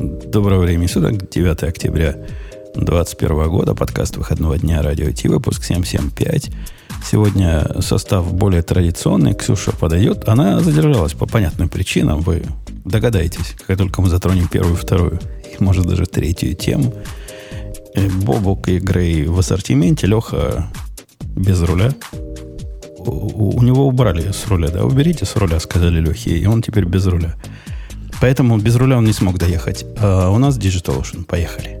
Доброго времени суток, 9 октября 2021 года, подкаст выходного дня Радио Ти, выпуск 775. Сегодня состав более традиционный, Ксюша подойдет. Она задержалась по понятным причинам, вы догадаетесь, как только мы затронем первую, вторую и, может, даже третью тему. Э, Бобок и Грей в ассортименте, Леха без руля. У, у него убрали с руля, да? Уберите с руля, сказали Лехе, и он теперь без руля. Поэтому без руля он не смог доехать. А у нас Digital Ocean. Поехали.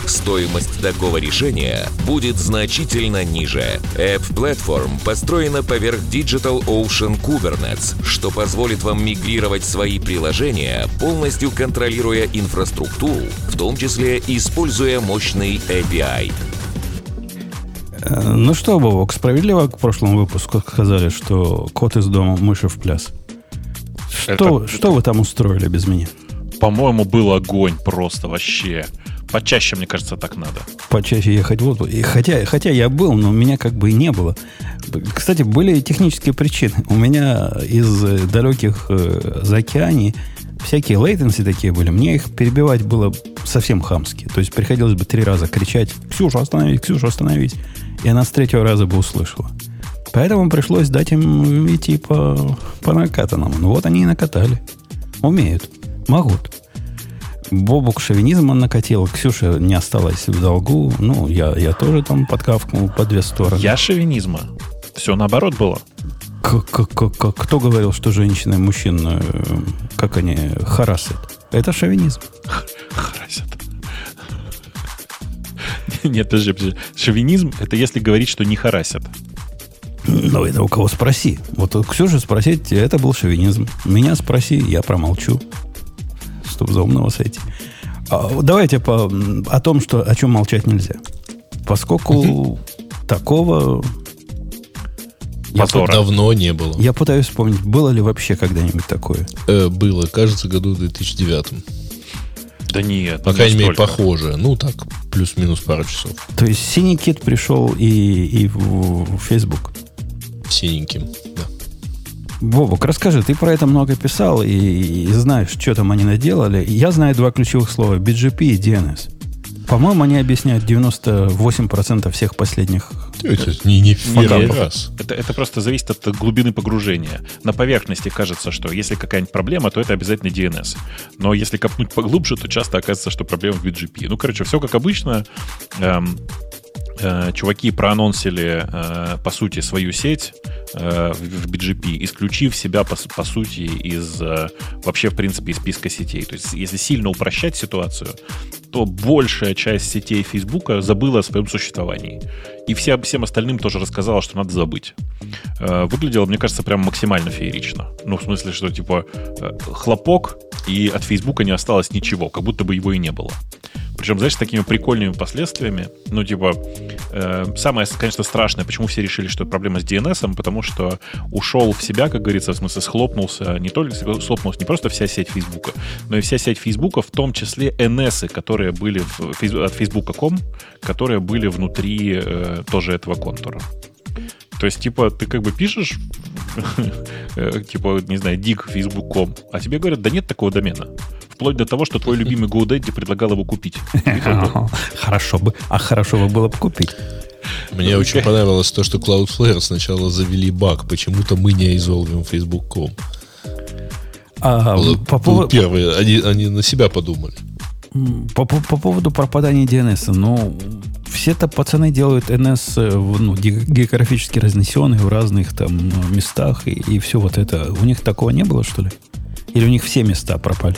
стоимость такого решения будет значительно ниже. App Platform построена поверх Digital Ocean Kubernetes, что позволит вам мигрировать свои приложения, полностью контролируя инфраструктуру, в том числе используя мощный API. Э, Ну что, Бобок, справедливо к прошлому выпуску сказали, что кот из дома, мыши в пляс. Что, Это- что вы там устроили без меня? По-моему, был огонь просто вообще. Почаще, мне кажется, так надо. Почаще ехать в отпуск. И хотя, хотя я был, но меня как бы и не было. Кстати, были технические причины. У меня из далеких э, заокеаний всякие лейтенси такие были. Мне их перебивать было совсем хамски. То есть приходилось бы три раза кричать «Ксюша, остановись! Ксюша, остановись!» И она с третьего раза бы услышала. Поэтому пришлось дать им идти по, по накатанному. Ну вот они и накатали. Умеют. Могут. Бобук шовинизма накатил, Ксюша не осталась в долгу. Ну, я, я тоже там подкавкнул по две стороны. Я шовинизма. Все наоборот было. К- к- к- к- Кто говорил, что женщины и мужчин, э, как они, харасят? Это шовинизм. Харасят. Нет, подожди, подожди. Шовинизм — это если говорить, что не харасят. Ну, это у кого спроси. Вот у Ксюши спросить, это был шовинизм. Меня спроси, я промолчу. Чтоб за умного сойти. А, давайте по, о том, что, о чем молчать нельзя. Поскольку такого... Я, Позора. Давно не было. я пытаюсь вспомнить, было ли вообще когда-нибудь такое. Э, было, кажется, году в 2009. Да нет. По не крайней мере, похоже. Ну, так, плюс-минус пару часов. То есть синий кит пришел и, и в, в Facebook. Синеньким. Да. Бобок, расскажи, ты про это много писал и, и знаешь, что там они наделали. Я знаю два ключевых слова BGP и DNS. По-моему, они объясняют 98% всех последних. Это не, не первый раз. Это, это просто зависит от глубины погружения. На поверхности кажется, что если какая-нибудь проблема, то это обязательно DNS. Но если копнуть поглубже, то часто оказывается, что проблема в BGP. Ну, короче, все как обычно. Эм, чуваки проанонсили, э, по сути, свою сеть э, в, BGP, исключив себя, по, сути, из э, вообще, в принципе, из списка сетей. То есть, если сильно упрощать ситуацию, то большая часть сетей Фейсбука забыла о своем существовании. И все, всем остальным тоже рассказала, что надо забыть. Э, Выглядело, мне кажется, прям максимально феерично. Ну, в смысле, что типа э, хлопок, и от Фейсбука не осталось ничего, как будто бы его и не было. Причем, знаешь, с такими прикольными последствиями. Ну, типа, э, самое, конечно, страшное, почему все решили, что проблема с DNS, потому что ушел в себя, как говорится, в смысле, схлопнулся, не только схлопнулся не просто вся сеть Фейсбука, но и вся сеть Фейсбука, в том числе NS, которые были в, от Facebook.com, которые были внутри э, тоже этого контура. То есть, типа, ты как бы пишешь, э, типа, не знаю, dig facebook.com, а тебе говорят, да нет такого домена. Вплоть до того, что твой любимый GoDaddy предлагал его купить. Хорошо бы. А хорошо бы было бы купить. Мне очень понравилось то, что Cloudflare сначала завели баг. Почему-то мы не изолвим Facebook.com. А, Было- по, был поводу, первый. Они, они на себя подумали. По, по- по поводу пропадания DNS, ну, все-то пацаны делают NS э, ну, ге- географически разнесенный в разных там э, местах и, и все вот это. У них такого не было, что ли? Или у них все места пропали?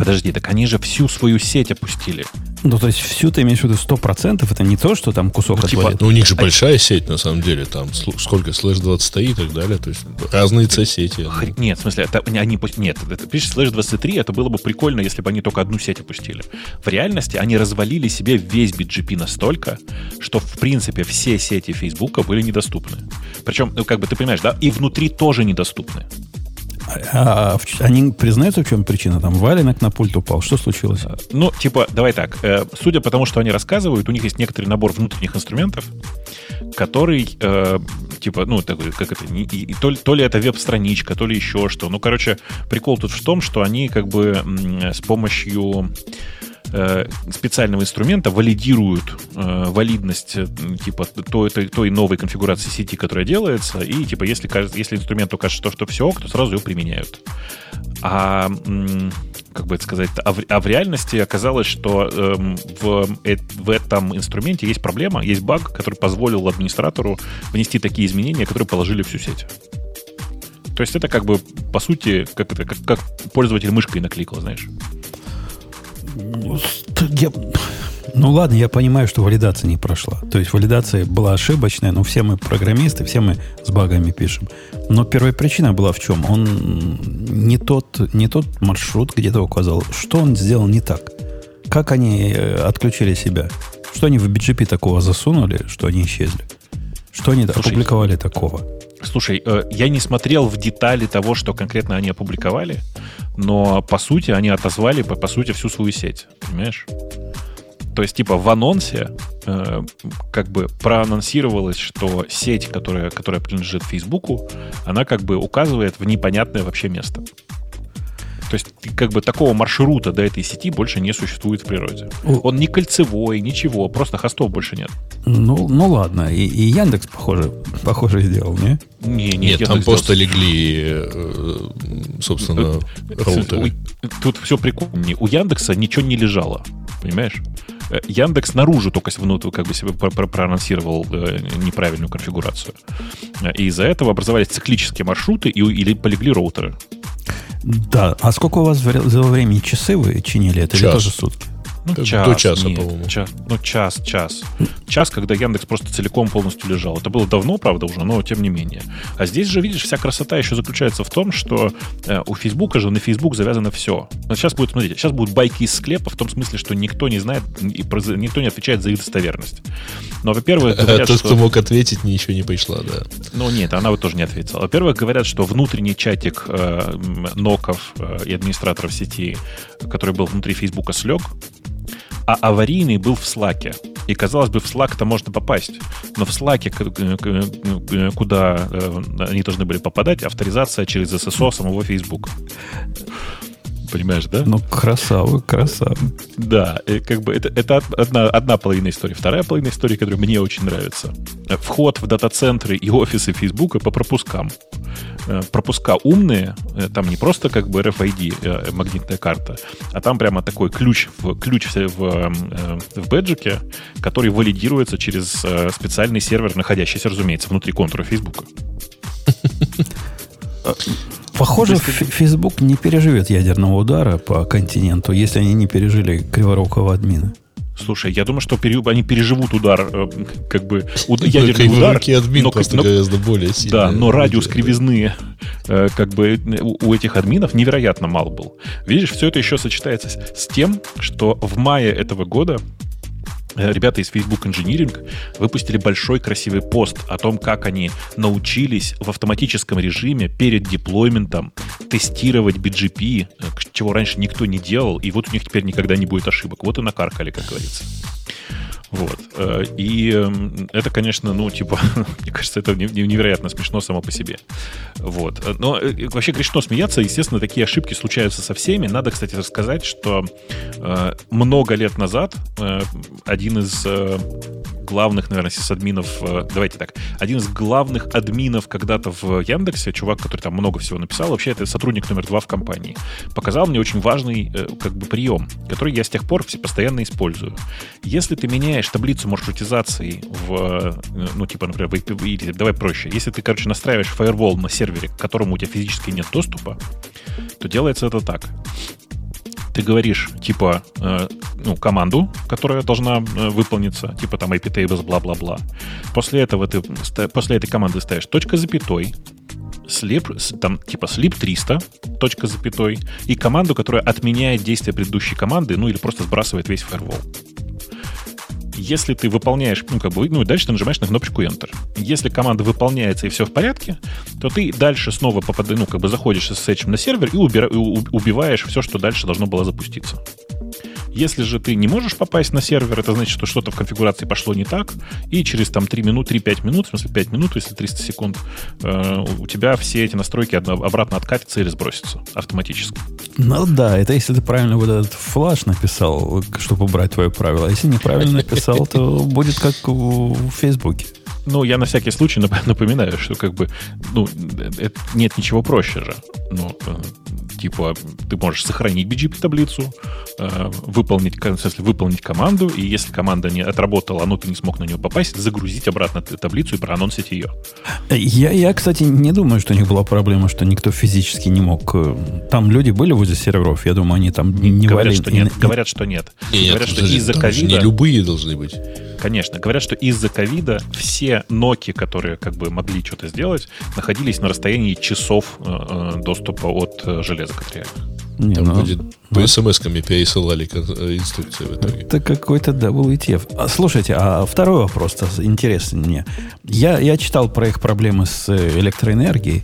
Подожди, так они же всю свою сеть опустили. Ну, то есть всю ты имеешь в виду 100%, это не то, что там кусок Ну, типа. Ну, у них же большая сеть, на самом деле. Там сколько, слэш 23 и так далее. То есть разные C-сети. Нет, в смысле, это, они, нет, это, пишешь слэш 23, это было бы прикольно, если бы они только одну сеть опустили. В реальности они развалили себе весь BGP настолько, что, в принципе, все сети Фейсбука были недоступны. Причем, ну, как бы ты понимаешь, да, и внутри тоже недоступны. А, они признаются, в чем причина? Там валенок на пульт упал. Что случилось? Ну, типа, давай так. э, судя по тому, что они рассказывают, у них есть некоторый набор внутренних инструментов, который, э, типа, ну, такой, как это, и, то, ли, то ли это веб-страничка, то ли еще что. Ну, короче, прикол тут в том, что они как бы с помощью э, специального инструмента валидируют э, валидность э, типа той, той, той новой конфигурации сети, которая делается, и типа если, если инструменту кажется, что, что все ок, то сразу ее применяют. А как бы это сказать, а в, а в реальности оказалось, что эм, в, э- в этом инструменте есть проблема, есть баг, который позволил администратору внести такие изменения, которые положили всю сеть. То есть это как бы, по сути, как, это, как, как пользователь мышкой накликал, знаешь. Ну, я- Ну ладно, я понимаю, что валидация не прошла. То есть валидация была ошибочная, но все мы программисты, все мы с багами пишем. Но первая причина была в чем? Он не тот, не тот маршрут где-то указал. Что он сделал не так? Как они э, отключили себя? Что они в BGP такого засунули, что они исчезли? Что они Слушай, опубликовали такого? Слушай, э, я не смотрел в детали того, что конкретно они опубликовали, но по сути они отозвали по, по сути всю свою сеть, понимаешь? То есть, типа, в анонсе э, как бы проанонсировалось, что сеть, которая, которая принадлежит Фейсбуку, она как бы указывает в непонятное вообще место. То есть, как бы такого маршрута до этой сети больше не существует в природе. Он не кольцевой, ничего, просто хостов больше нет. Ну, ну ладно, и, и Яндекс, похоже, похоже сделал, не? Не, не, Нет, там просто сделал. легли, э, собственно, роутеры. У- Тут все прикольнее. У Яндекса ничего не лежало, понимаешь? Э, Яндекс наружу только внутрь как бы себе про- про- проанонсировал э, неправильную конфигурацию. Э, И из-за этого образовались циклические маршруты и, или полегли роутеры. Да. А сколько у вас вре- заняло времени? Часы вы чинили это или Час. тоже сутки? Ну, До час, часа, нет, по-моему. час, ну, час, час. Час, когда Яндекс просто целиком полностью лежал. Это было давно, правда, уже, но тем не менее. А здесь же, видишь, вся красота еще заключается в том, что э, у Фейсбука же на Фейсбук завязано все. Вот сейчас будет, смотрите, сейчас будут байки из склепа в том смысле, что никто не знает, и никто не отвечает за их достоверность. Но, во-первых, А говорят, тот, что... кто мог ответить, ничего не пришла, да. Ну нет, она вот тоже не ответила. Во-первых, говорят, что внутренний чатик э, ноков э, и администраторов сети, который был внутри Фейсбука, слег, а аварийный был в Слаке. И, казалось бы, в Slack-то можно попасть. Но в Slack, куда э, они должны были попадать, авторизация через SSO самого Фейсбука. Понимаешь, да? Ну, красава, красава. Да, э, как бы это, это од- одна, одна половина истории. Вторая половина истории, которая мне очень нравится. Э, Вход в дата-центры и офисы Фейсбука по пропускам. Э, Пропуска умные, э, там не просто как бы RFID, магнитная карта, а там прямо такой ключ в, ключ в, в, в бэджике, который валидируется через специальный сервер, находящийся, разумеется, внутри контура Фейсбука. Похоже, Facebook не переживет ядерного удара по континенту, если они не пережили криворукого админа. Слушай, я думаю, что пере- они переживут удар, э, как бы уд- ядерный удар. Админ но- просто но- гораздо более сильный. Да, но радиус кривизны э, как бы у этих админов невероятно мал был. Видишь, все это еще сочетается с, тем, что в мае этого года ребята из Facebook Engineering выпустили большой красивый пост о том, как они научились в автоматическом режиме перед деплойментом тестировать BGP, э, чего раньше никто не делал, и вот у них теперь никогда не будет ошибок. Вот и накаркали, как говорится. Вот. Э, И эм, это, конечно, ну, типа, мне кажется, это не- не- невероятно смешно само по себе. Вот. Э, Но э, вообще грешно смеяться. Естественно, такие ошибки случаются со всеми. Надо, кстати, рассказать, что много лет назад один из главных, наверное, сисадминов, давайте так, один из главных админов когда-то в Яндексе, чувак, который там много всего написал, вообще это сотрудник номер два в компании, показал мне очень важный как бы прием, который я с тех пор постоянно использую. Если ты меняешь таблицу маршрутизации в, э, ну, типа, например, в IP, или давай проще, если ты, короче, настраиваешь фаервол на сервере, к которому у тебя физически нет доступа, то делается это так. Ты говоришь, типа, э, ну, команду, которая должна э, выполниться, типа там iptables, бла-бла-бла. После этого ты после этой команды ставишь точка запятой, sleep, там типа sleep 300, точка запятой, и команду, которая отменяет действие предыдущей команды, ну или просто сбрасывает весь фаервол если ты выполняешь, ну, как бы, ну, и дальше ты нажимаешь на кнопочку Enter. Если команда выполняется и все в порядке, то ты дальше снова попадаешь, ну, как бы заходишь с этим на сервер и убира, убиваешь все, что дальше должно было запуститься. Если же ты не можешь попасть на сервер, это значит, что что-то в конфигурации пошло не так, и через там 3 минуты, 3-5 минут, в смысле 5 минут, если 300 секунд, э, у тебя все эти настройки обратно откатятся или сбросятся автоматически. Ну да, это если ты правильно вот этот флаш написал, чтобы убрать твое правило. Если неправильно написал, то будет как в Фейсбуке. Ну, я на всякий случай напоминаю, что как бы, ну, нет ничего проще же. Ну, э, типа ты можешь сохранить BGP-таблицу, э, выполнить, в смысле, выполнить команду, и если команда не отработала, но ты не смог на нее попасть, загрузить обратно таблицу и проанонсить ее. Я, я, кстати, не думаю, что у них была проблема, что никто физически не мог. Э, там люди были возле серверов, я думаю, они там не говорят, вали... что нет. Говорят, что нет. нет говорят, что из-за ковида... Не любые должны быть. Конечно. Говорят, что из-за ковида все ноки, которые как бы могли что-то сделать, находились на расстоянии часов э, э доступа от э, железок реальных. Не, Там ну, будет по ну, смс-ками пересылали инструкции в итоге. Это какой-то WTF. А, слушайте, а второй вопрос интересный мне. Я, я читал про их проблемы с электроэнергией,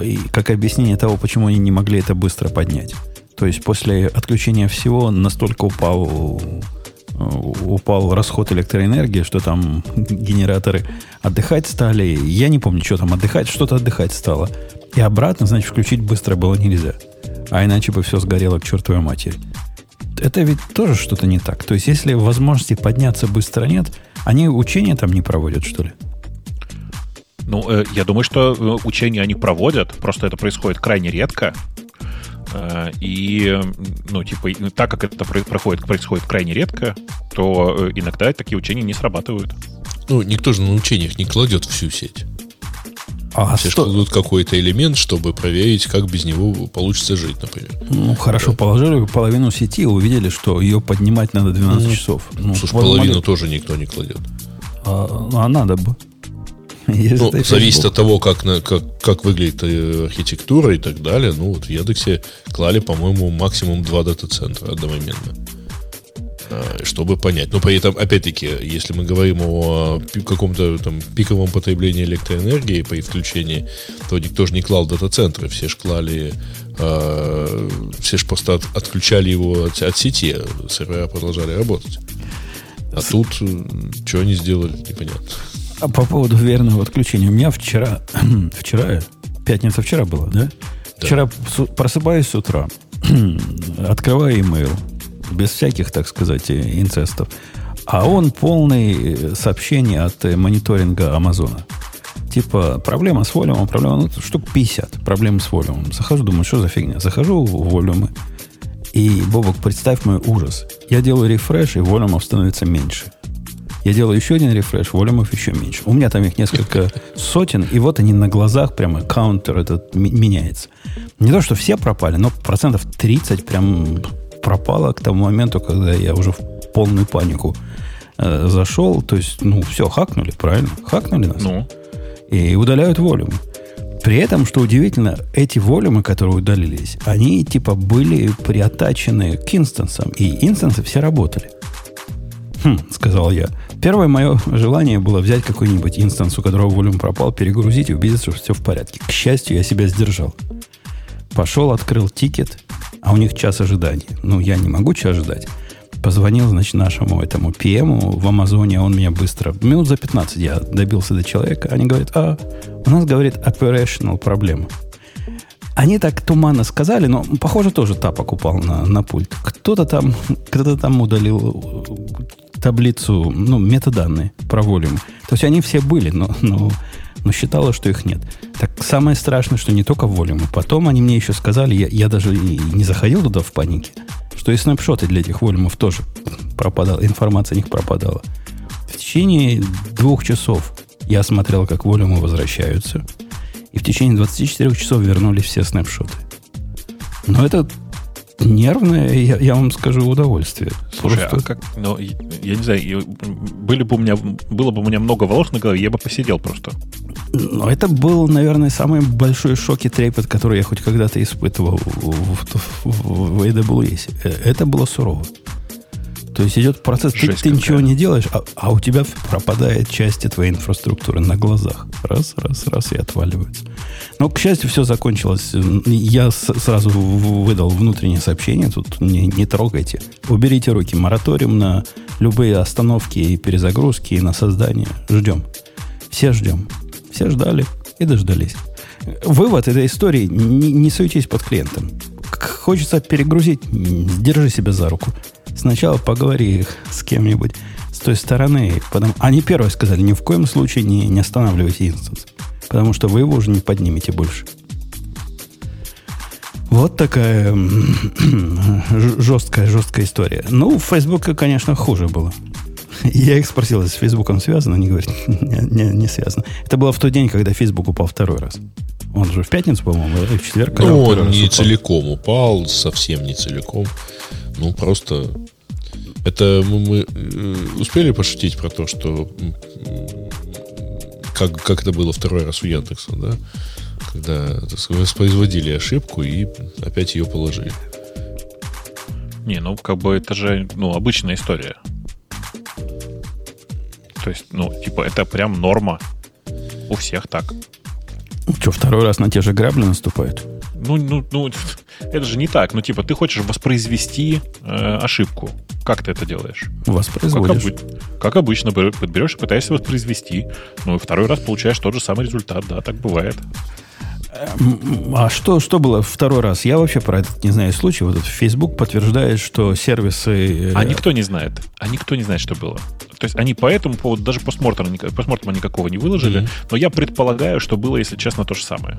и как объяснение того, почему они не могли это быстро поднять. То есть после отключения всего настолько упал упал расход электроэнергии, что там генераторы отдыхать стали. Я не помню, что там отдыхать, что-то отдыхать стало. И обратно, значит, включить быстро было нельзя. А иначе бы все сгорело к чертовой матери. Это ведь тоже что-то не так. То есть, если возможности подняться быстро нет, они учения там не проводят, что ли? Ну, э, я думаю, что э, учения они проводят, просто это происходит крайне редко. Э, и, ну, типа, так как это проходит, происходит крайне редко, то э, иногда такие учения не срабатывают. Ну, никто же на учениях не кладет всю сеть. А Все что? кладут какой-то элемент, чтобы проверить, как без него получится жить, например. Ну, хорошо, да. положили половину сети и увидели, что ее поднимать надо 12 ну, часов. Ну, слушай, половину модель... тоже никто не кладет. А, а надо бы. Ну, зависит от того, как, как, как выглядит э, архитектура и так далее. Ну, вот в Яндексе клали, по-моему, максимум два дата-центра одновременно. А, чтобы понять. Но при этом, опять-таки, если мы говорим о каком-то там пиковом потреблении электроэнергии при включении, то никто же не клал дата-центры. Все же клали э, все же просто от, отключали его от, от сети, сервера продолжали работать. А тут что они сделали, непонятно. А по поводу верного отключения. У меня вчера, вчера, пятница вчера была, да? да. Вчера просыпаюсь с утра, открываю email, без всяких, так сказать, инцестов. А он полный э, сообщений от э, мониторинга Амазона. Типа, проблема с волюмом, проблема, ну, штук 50, проблемы с волюмом. Захожу, думаю, что за фигня? Захожу в волюмы. И, Бобок, представь мой ужас. Я делаю рефреш, и волюмов становится меньше. Я делаю еще один рефреш, волюмов еще меньше. У меня там их несколько сотен, и вот они на глазах, прямо каунтер этот меняется. Не то, что все пропали, но процентов 30 прям пропало к тому моменту, когда я уже в полную панику э, зашел. То есть, ну, все, хакнули, правильно? Хакнули нас. Ну. И удаляют волюм. При этом, что удивительно, эти волюмы, которые удалились, они типа были приотачены к инстансам, и инстансы все работали. Хм, сказал я. Первое мое желание было взять какой-нибудь инстанс, у которого волюм пропал, перегрузить и убедиться, что все в порядке. К счастью, я себя сдержал. Пошел, открыл тикет, а у них час ожидания. Ну, я не могу час ждать. Позвонил, значит, нашему этому PM в Амазоне, он меня быстро, минут за 15 я добился до человека. Они говорят, а, у нас, говорит, operational проблема. Они так туманно сказали, но, похоже, тоже тапок упал на, на пульт. Кто-то там, кто-то там удалил таблицу, ну, метаданные про волюм. То есть они все были, но, но, но считала, что их нет. Так самое страшное, что не только волюмы. Потом они мне еще сказали, я, я даже и не заходил туда в панике, что и снапшоты для этих волюмов тоже пропадала, информация о них пропадала. В течение двух часов я смотрел, как волюмы возвращаются, и в течение 24 часов вернулись все снапшоты. Но это Нервное, я, я вам скажу, удовольствие. Слушай, Просто... а как, ну, я не знаю, были бы у меня, было бы у меня много волос на голове, я бы посидел просто. Но это был, наверное, самый большой шок и трепет, который я хоть когда-то испытывал в, в, в, в AWS. Э, это было сурово. То есть идет процесс, ты, ты ничего не делаешь, а, а у тебя пропадает части твоей инфраструктуры на глазах. Раз, раз, раз и отваливается. Но, к счастью, все закончилось. Я сразу выдал внутреннее сообщение. Тут не, не трогайте. Уберите руки. Мораториум на любые остановки и перезагрузки, и на создание. Ждем. Все ждем. Все ждали и дождались. Вывод этой истории не, не суетись под клиентом. Хочется перегрузить, держи себя за руку. Сначала поговори с кем-нибудь с той стороны. Потом... Они первые сказали, ни в коем случае не, не останавливайте инстанс. Потому что вы его уже не поднимете больше. Вот такая жесткая, жесткая история. Ну, в Фейсбуке, конечно, хуже было. Я их спросил, с Фейсбуком связано? Они говорят, не, не, не связано. Это было в тот день, когда Фейсбук упал второй раз. Он же в пятницу, по-моему, или в четверг. Ну, он не упал. целиком упал, совсем не целиком. Ну, просто... Это мы, мы э, успели пошутить про то, что как, как это было второй раз у Яндекса, да? Когда сказать, воспроизводили ошибку и опять ее положили. Не, ну как бы это же ну, обычная история. То есть, ну, типа, это прям норма. У всех так. Что, второй раз на те же грабли наступают? Ну, ну, ну, это же не так. Ну, типа, ты хочешь воспроизвести э, ошибку. Как ты это делаешь? Воспроизводишь. Как, обы- как обычно, берешь и пытаешься воспроизвести. Ну, и второй раз получаешь тот же самый результат. Да, так бывает. А что, что было второй раз? Я вообще про этот не знаю случай. Вот этот Facebook подтверждает, что сервисы... Э, а никто не знает. А никто не знает, что было. То есть они по этому поводу даже постмортема, постмортема никакого не выложили. Mm-hmm. Но я предполагаю, что было, если честно, то же самое.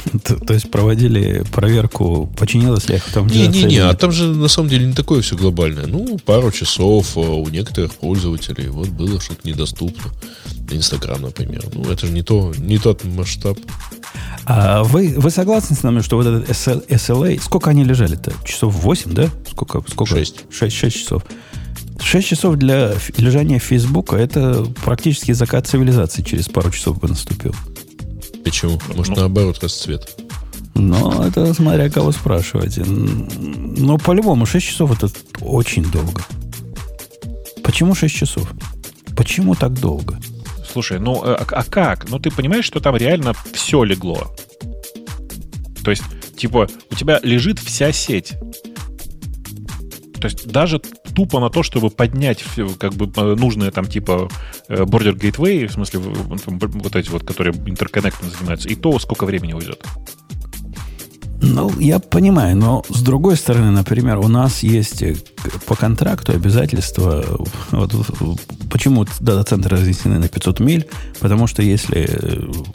То, то есть проводили проверку, починилось ли автомобиль? Не-не-не, а там же на самом деле не такое все глобальное. Ну, пару часов а у некоторых пользователей вот было что-то недоступно. Инстаграм, например. Ну, это же не, то, не тот масштаб. А вы, вы согласны с нами, что вот этот SLA, сколько они лежали-то? Часов 8, да? Сколько? сколько? 6. 6, 6 часов. 6 часов для лежания Фейсбука это практически закат цивилизации через пару часов бы наступил. Почему? Может, ну, наоборот, расцвет. Ну, это смотря кого спрашиваете. Но по-любому 6 часов это очень долго. Почему 6 часов? Почему так долго? Слушай, ну а, а как? Ну ты понимаешь, что там реально все легло. То есть, типа, у тебя лежит вся сеть. То есть даже тупо на то, чтобы поднять как бы э, нужные там типа э, border gateway, в смысле вот эти вот, которые интерконнектом занимаются, и то сколько времени уйдет. Ну, я понимаю, но с другой стороны, например, у нас есть э, по контракту обязательства, вот, почему дата-центры разнесены на 500 миль, потому что если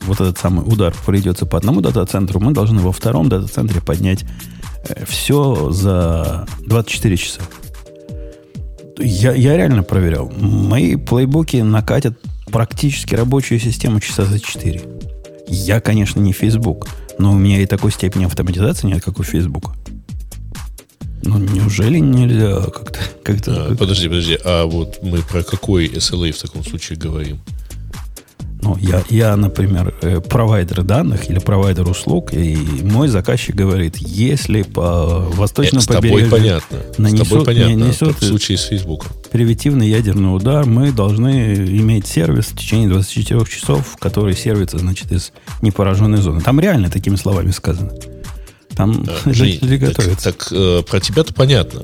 вот этот самый удар придется по одному дата-центру, мы должны во втором дата-центре поднять все за 24 часа. Я, я реально проверял. Мои плейбуки накатят практически рабочую систему часа за 4. Я, конечно, не Facebook, но у меня и такой степени автоматизации нет, как у Facebook. Ну, неужели нельзя как-то... Как а, подожди, подожди, а вот мы про какой SLA в таком случае говорим? Ну, я, я, например, э, провайдер данных или провайдер услуг, и мой заказчик говорит, если по восточному Это побережью... С тобой понятно. Нанесут, с тобой понятно. Нанесут в случае с Фейсбуком. Превентивный ядерный удар, мы должны иметь сервис в течение 24 часов, который сервится, значит, из непораженной зоны. Там реально такими словами сказано. Там а, жители готовятся. Так, так э, про тебя-то понятно.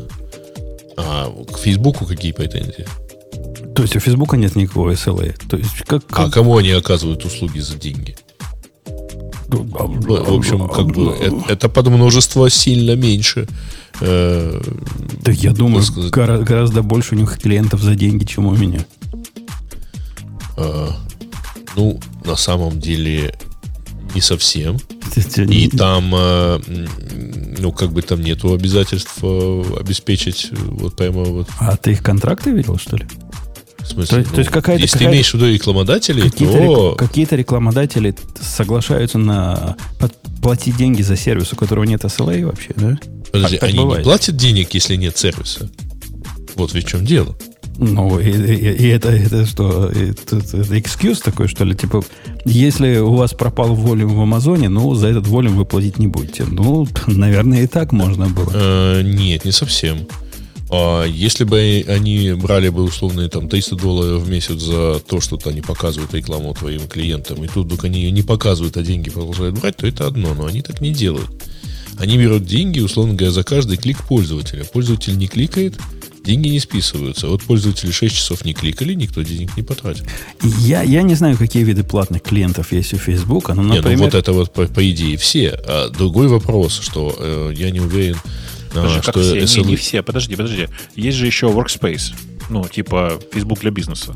А к Фейсбуку какие претензии? То есть у Фейсбука нет никакого SLA. То есть, как, как... А кому они оказывают услуги за деньги? Ну, в общем, как бы это, это под множество сильно меньше. Э, да я думаю, гора, гораздо больше у них клиентов за деньги, чем у меня. А, ну, на самом деле, не совсем. И там, э, ну, как бы там нету обязательств э, обеспечить вот прямо вот. А ты их контракты видел, что ли? Смысле, то, ну, то есть какая-то, если какая ты имеешь в виду рекламодателей, какие-то, то... Какие-то рекламодатели соглашаются на платить деньги за сервис, у которого нет SLA вообще, да? Подожди, так, они бывает. не платят денег, если нет сервиса? Вот в чем дело. Ну, и, и, и это, это что, это, это экскьюз такой, что ли? Типа, если у вас пропал волюм в Амазоне, ну, за этот волюм вы платить не будете. Ну, наверное, и так можно было. Э, нет, не совсем. А если бы они брали бы условные там 300 долларов в месяц за то, что они показывают рекламу твоим клиентам, и тут вдруг они ее не показывают, а деньги продолжают брать, то это одно, но они так не делают. Они берут деньги, условно говоря, за каждый клик пользователя. Пользователь не кликает, деньги не списываются. Вот пользователи 6 часов не кликали, никто денег не потратил. Я, я не знаю, какие виды платных клиентов есть у Facebook. Но, например... Не, ну вот это вот по, по идее все. А другой вопрос, что э, я не уверен, Подожди, а, что все? SLA... Не, не все. Подожди, подожди. Есть же еще Workspace. Ну, типа Facebook для бизнеса.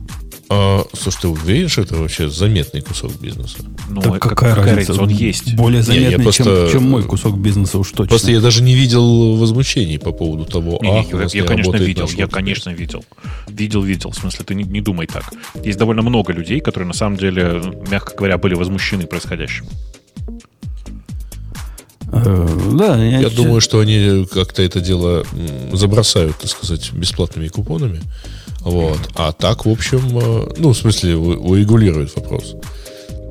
А, слушай, ты уверен, что это вообще заметный кусок бизнеса? Ну, так какая, какая разница? Он есть. Более заметный, не, просто, чем, чем мой кусок бизнеса уж точно. Просто я даже не видел возмущений по поводу того, не, ах, не, я, я конечно, видел. Я, конечно, видел. Видел, видел. В смысле, ты не, не думай так. Есть довольно много людей, которые, на самом деле, мягко говоря, были возмущены происходящим. Э, да, я, я думаю, что они как-то это дело забросают, так сказать, бесплатными купонами. Вот. А так, в общем, э, ну, в смысле, урегулирует вопрос.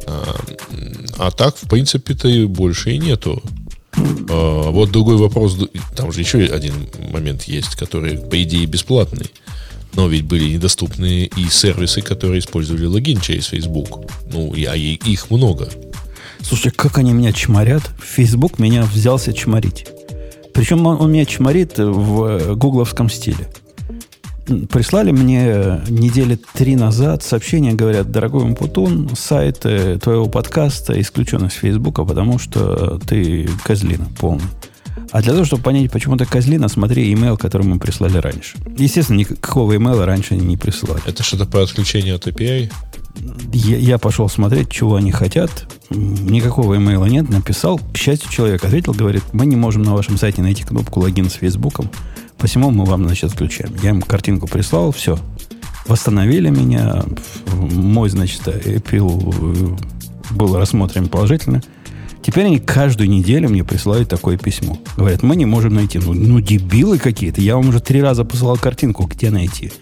А, а так, в принципе-то и больше и нету. А, вот другой вопрос, там же еще один момент есть, который, по идее, бесплатный. Но ведь были недоступны и сервисы, которые использовали логин через Facebook. Ну, и, а их много. Слушай, как они меня чморят. Facebook меня взялся чморить. Причем он, он меня чморит в гугловском стиле. Прислали мне недели три назад сообщение, говорят, дорогой Умпутун, сайт э, твоего подкаста исключен из Фейсбука, потому что ты козлина полный. А для того, чтобы понять, почему ты козлина, смотри имейл, который мы прислали раньше. Естественно, никакого имейла раньше они не присылали. Это что-то по отключению от API? Я, я пошел смотреть, чего они хотят. Никакого имейла нет. Написал. К счастью, человек ответил, говорит, мы не можем на вашем сайте найти кнопку логин с Фейсбуком. Посему мы вам, значит, отключаем. Я им картинку прислал, все. Восстановили меня. Мой, значит, Apple был рассмотрен положительно. Теперь они каждую неделю мне присылают такое письмо. Говорят, мы не можем найти. Ну, ну дебилы какие-то. Я вам уже три раза посылал картинку, где найти.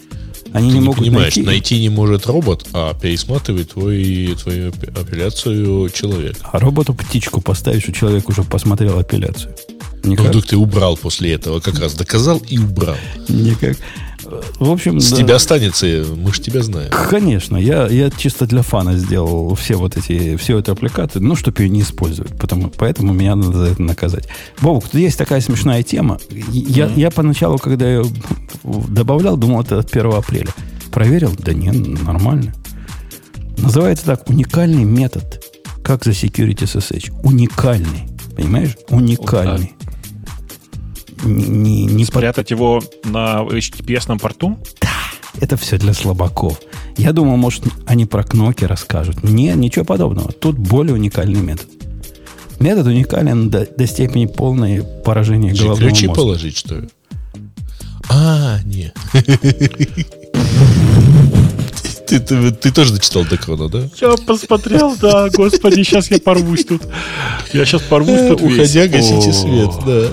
Они Ты не, не могут понимаешь, найти. найти не может робот, а пересматривает твой, твою апелляцию человек. А роботу птичку поставишь, что человек уже посмотрел апелляцию. Никак? Ну, вдруг ты убрал после этого, как раз доказал и убрал. Никак. В общем, С да. тебя останется, мы же тебя знаем. Конечно, я, я чисто для фана сделал все вот эти, все эти аппликаты, ну, чтобы ее не использовать. Потому, поэтому меня надо за это наказать. Бобок, тут есть такая смешная тема. Я, mm-hmm. я поначалу, когда ее добавлял, думал, это от 1 апреля. Проверил? Да нет, нормально. Называется так, уникальный метод. Как за Security SSH. Уникальный. Понимаешь? Уникальный не, не Спрятать под... его на HTTPS порту? Да, это все для слабаков. Я думал, может, они про кноки расскажут. Нет, ничего подобного. Тут более уникальный метод. Метод уникален до, до степени полной поражения головного ключи мозга. положить, что ли? А, нет. Ты, ты, ты тоже дочитал Декрона, да? Я посмотрел, да, господи, сейчас я порвусь тут. Я сейчас порвусь тут Уходя, гасите свет, да.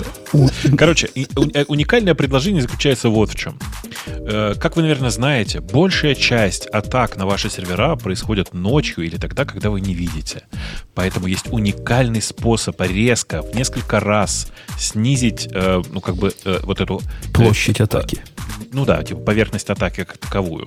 Короче, э, уникальное предложение заключается вот в чем. Э, как вы, наверное, знаете, большая часть атак на ваши сервера происходят ночью или тогда, когда вы не видите. Поэтому есть уникальный способ резко в несколько раз снизить, э, ну, как бы, вот эту... Площадь атаки. Ну да, типа поверхность атаки как таковую.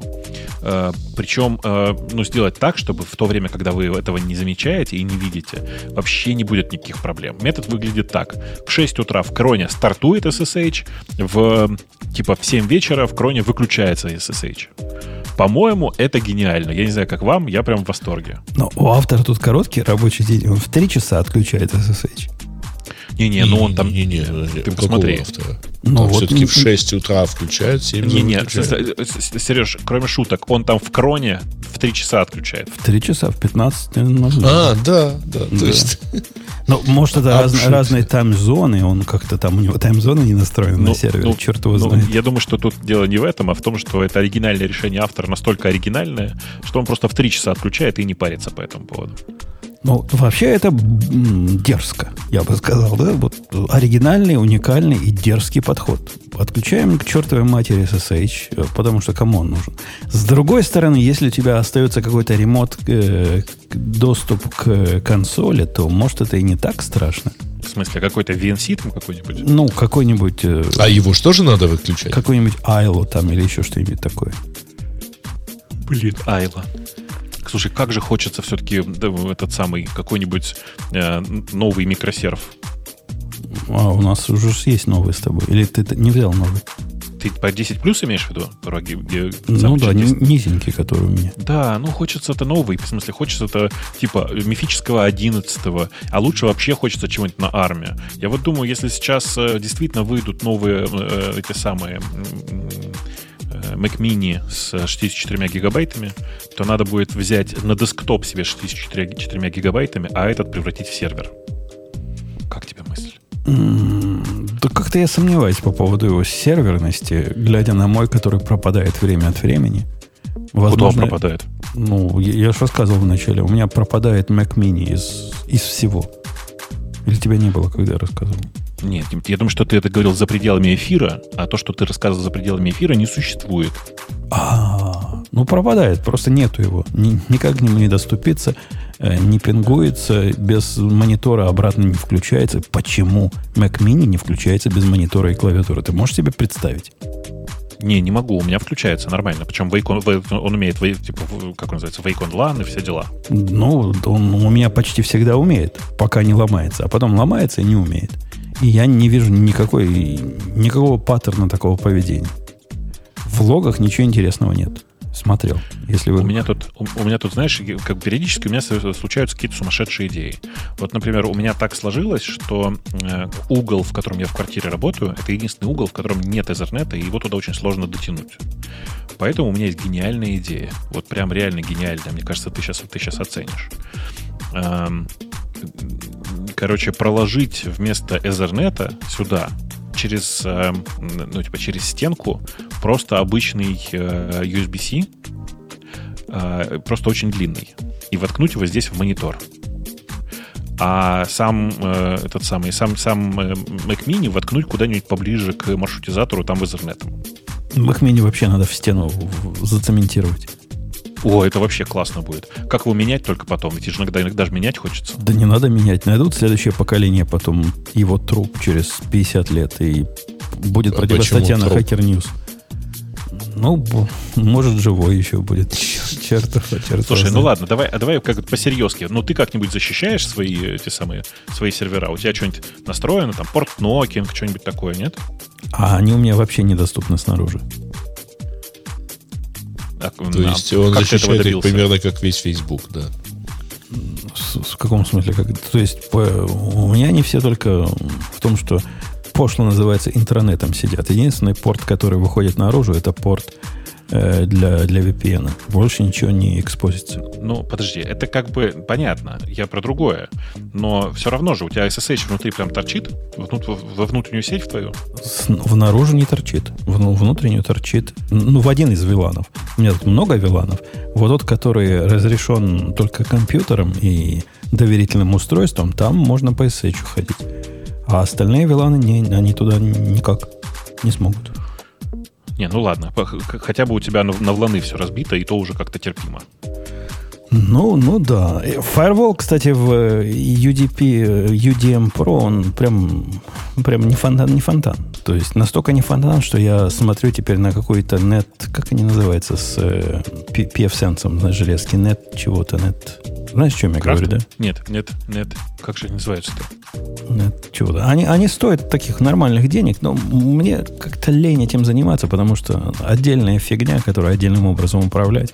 Причем, ну, сделать так, чтобы в то время, когда вы этого не замечаете и не видите, вообще не будет никаких проблем. Метод выглядит так. В 6 утра в кроне стартует SSH, в типа в 7 вечера в кроне выключается SSH. По-моему, это гениально. Я не знаю, как вам, я прям в восторге. Но у автора тут короткий рабочий день. Он в 3 часа отключает SSH. Не-не, ну он там... Не-не, ты посмотри. Автора? Ну, вот все-таки в 6 утра включает, 7 Не, не, Сереж, кроме шуток, он там в кроне в 3 часа отключает. В 3 часа, в 15 А, да, да, да. то есть... Ну, может, это раз, разные тайм-зоны, он как-то там, у него тайм-зоны не настроены ну, на сервере, ну, черт его ну, знает. Я думаю, что тут дело не в этом, а в том, что это оригинальное решение автора настолько оригинальное, что он просто в 3 часа отключает и не парится по этому поводу. Ну, вообще это дерзко, я бы сказал, да? Вот оригинальный, уникальный и дерзкий подход. Отключаем к чертовой матери SSH, потому что кому он нужен. С другой стороны, если у тебя остается какой-то ремонт, э, доступ к консоли, то может это и не так страшно. В смысле, какой-то VNC там какой-нибудь? Ну, какой-нибудь... Э, а его что же надо выключать? Какой-нибудь ILO там или еще что-нибудь такое. Блин, ILO. Слушай, как же хочется все-таки этот самый какой-нибудь э, новый микросерв. А у нас уже есть новый с тобой. Или ты не взял новый? Ты по 10 плюс имеешь в виду? Дороги, где ну да, 10... низенький, который у меня. Да, ну хочется это новый. В смысле, хочется это типа мифического 11 а лучше вообще хочется чего-нибудь на армию. Я вот думаю, если сейчас э, действительно выйдут новые э, эти самые Mac Mini с 64 гигабайтами, то надо будет взять на десктоп себе 64 гигабайтами, а этот превратить в сервер. Как тебе мысль? Да как-то я сомневаюсь по поводу его серверности, глядя на мой, который пропадает время от времени. Возможно, Куда он пропадает? Ну, я, я же рассказывал вначале, у меня пропадает Mac Mini из, из всего. Или тебя не было, когда я рассказывал? Нет, я думаю, что ты это говорил за пределами эфира, а то, что ты рассказывал за пределами эфира, не существует. А, ну пропадает, просто нету его. Ни, никак к нему не доступиться, э, не пингуется, без монитора обратно не включается. Почему Mac Mini не включается без монитора и клавиатуры? Ты можешь себе представить? Не, не могу, у меня включается нормально. Причем Wake он умеет, типа, как он называется, on LAN и все дела. Ну, он у меня почти всегда умеет, пока не ломается. А потом ломается и не умеет. И я не вижу никакой, никакого паттерна такого поведения. В логах ничего интересного нет. Смотрел, если вы... У меня тут, у, у меня тут, знаешь, как периодически у меня случаются какие-то сумасшедшие идеи. Вот, например, у меня так сложилось, что э, угол, в котором я в квартире работаю, это единственный угол, в котором нет Ethernet, и его туда очень сложно дотянуть. Поэтому у меня есть гениальная идея. Вот прям реально гениальная. Мне кажется, ты сейчас, ты сейчас оценишь. Эм, короче, проложить вместо Ethernet сюда через, э, ну, типа, через стенку просто обычный э, USB-C, э, просто очень длинный, и воткнуть его здесь в монитор. А сам этот самый, сам, сам Mac Mini воткнуть куда-нибудь поближе к маршрутизатору, там в Ethernet. Mac Mini вообще надо в стену зацементировать. О, это вообще классно будет. Как его менять только потом? Ведь же иногда, иногда же менять хочется. Да не надо менять. Найдут следующее поколение потом его труп через 50 лет. И будет а противостоять на Hacker News. Ну, может, живой еще будет. Чертов, чертов. Слушай, ну ладно, давай, а давай как по-серьезки. Ну, ты как-нибудь защищаешь свои эти самые свои сервера? У тебя что-нибудь настроено, там, порт нокинг, что-нибудь такое, нет? А они у меня вообще недоступны снаружи. То есть он как защищает их примерно как весь Facebook, да. С, в каком смысле? Как, то есть по, у меня они все только в том, что пошло называется интернетом сидят. Единственный порт, который выходит наружу, это порт Э, для, для VPN. Больше ничего не экспозится. Ну, подожди, это как бы понятно. Я про другое. Но все равно же у тебя SSH внутри прям торчит? Во внутреннюю сеть в твою? С, внаружи не торчит. В, внутреннюю торчит. Ну, в один из виланов. У меня тут много виланов. Вот тот, который разрешен только компьютером и доверительным устройством, там можно по SSH ходить. А остальные виланы, не, они туда никак не смогут. Не, ну ладно, хотя бы у тебя на, на вланы все разбито, и то уже как-то терпимо. Ну, ну да. Firewall, кстати, в UDP, UDM Pro, он прям, прям не фонтан, не фонтан. То есть настолько не фонтан, что я смотрю теперь на какой-то нет, как они называются, с э, PF-сенсом на железке, нет чего-то, нет знаешь, о чем я Крафт? говорю, да? Нет, нет, нет. Как же они называются-то? Нет, чего-то. Они, они стоят таких нормальных денег, но мне как-то лень этим заниматься, потому что отдельная фигня, которую отдельным образом управлять.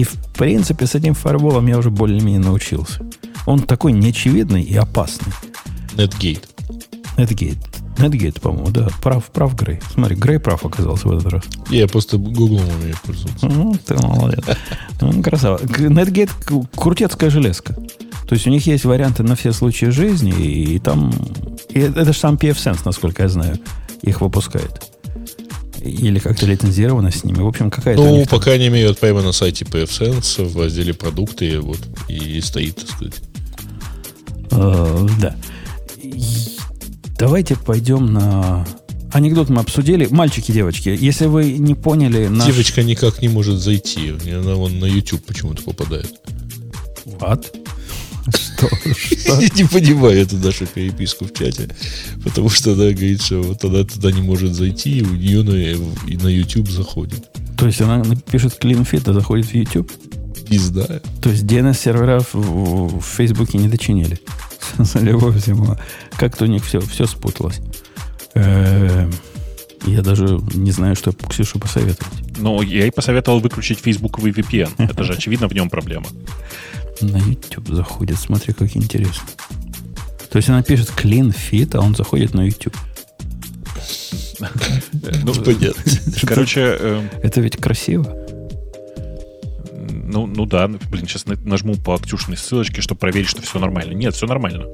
И, в принципе, с этим фарболом я уже более-менее научился. Он такой неочевидный и опасный. Netgate. Netgate. Netgate, по-моему, да. Прав, прав Грей. Смотри, Грей прав оказался в этот раз. Я просто гуглом умею пользоваться. Ну, ты молодец. Ну, красава. Netgate крутецкая железка. То есть у них есть варианты на все случаи жизни, и, там... И это же сам PFSense, насколько я знаю, их выпускает. Или как-то лицензировано с ними. В общем, какая-то... Ну, пока не имеют прямо на сайте PFSense в разделе продукты, вот, и стоит, так сказать. Э, да. Давайте пойдем на анекдот мы обсудили. Мальчики, девочки, если вы не поняли... Наш... Девочка никак не может зайти. Она вон на YouTube почему-то попадает. What? Что? Что? Не понимаю эту нашу переписку в чате. Потому что она говорит, что вот она туда не может зайти, и у нее на, и на YouTube заходит. То есть она пишет клинфит, а заходит в YouTube? Не знаю. То есть DNS-сервера в, в Фейсбуке не дочинили. Судя по всему. Как-то у них все, все спуталось. Э, я даже не знаю, что Ксюшу посоветовать. Ну, я ей посоветовал выключить фейсбуковый VPN. Это же, очевидно, в нем проблема. На YouTube заходит. Смотри, как интересно. То есть она пишет clean fit, а он заходит на YouTube. Ну, понятно. Короче... Э, это ведь красиво. Ну, ну да, блин, сейчас нажму по Ксюшиной ссылочке, чтобы проверить, что все нормально. Нет, все нормально.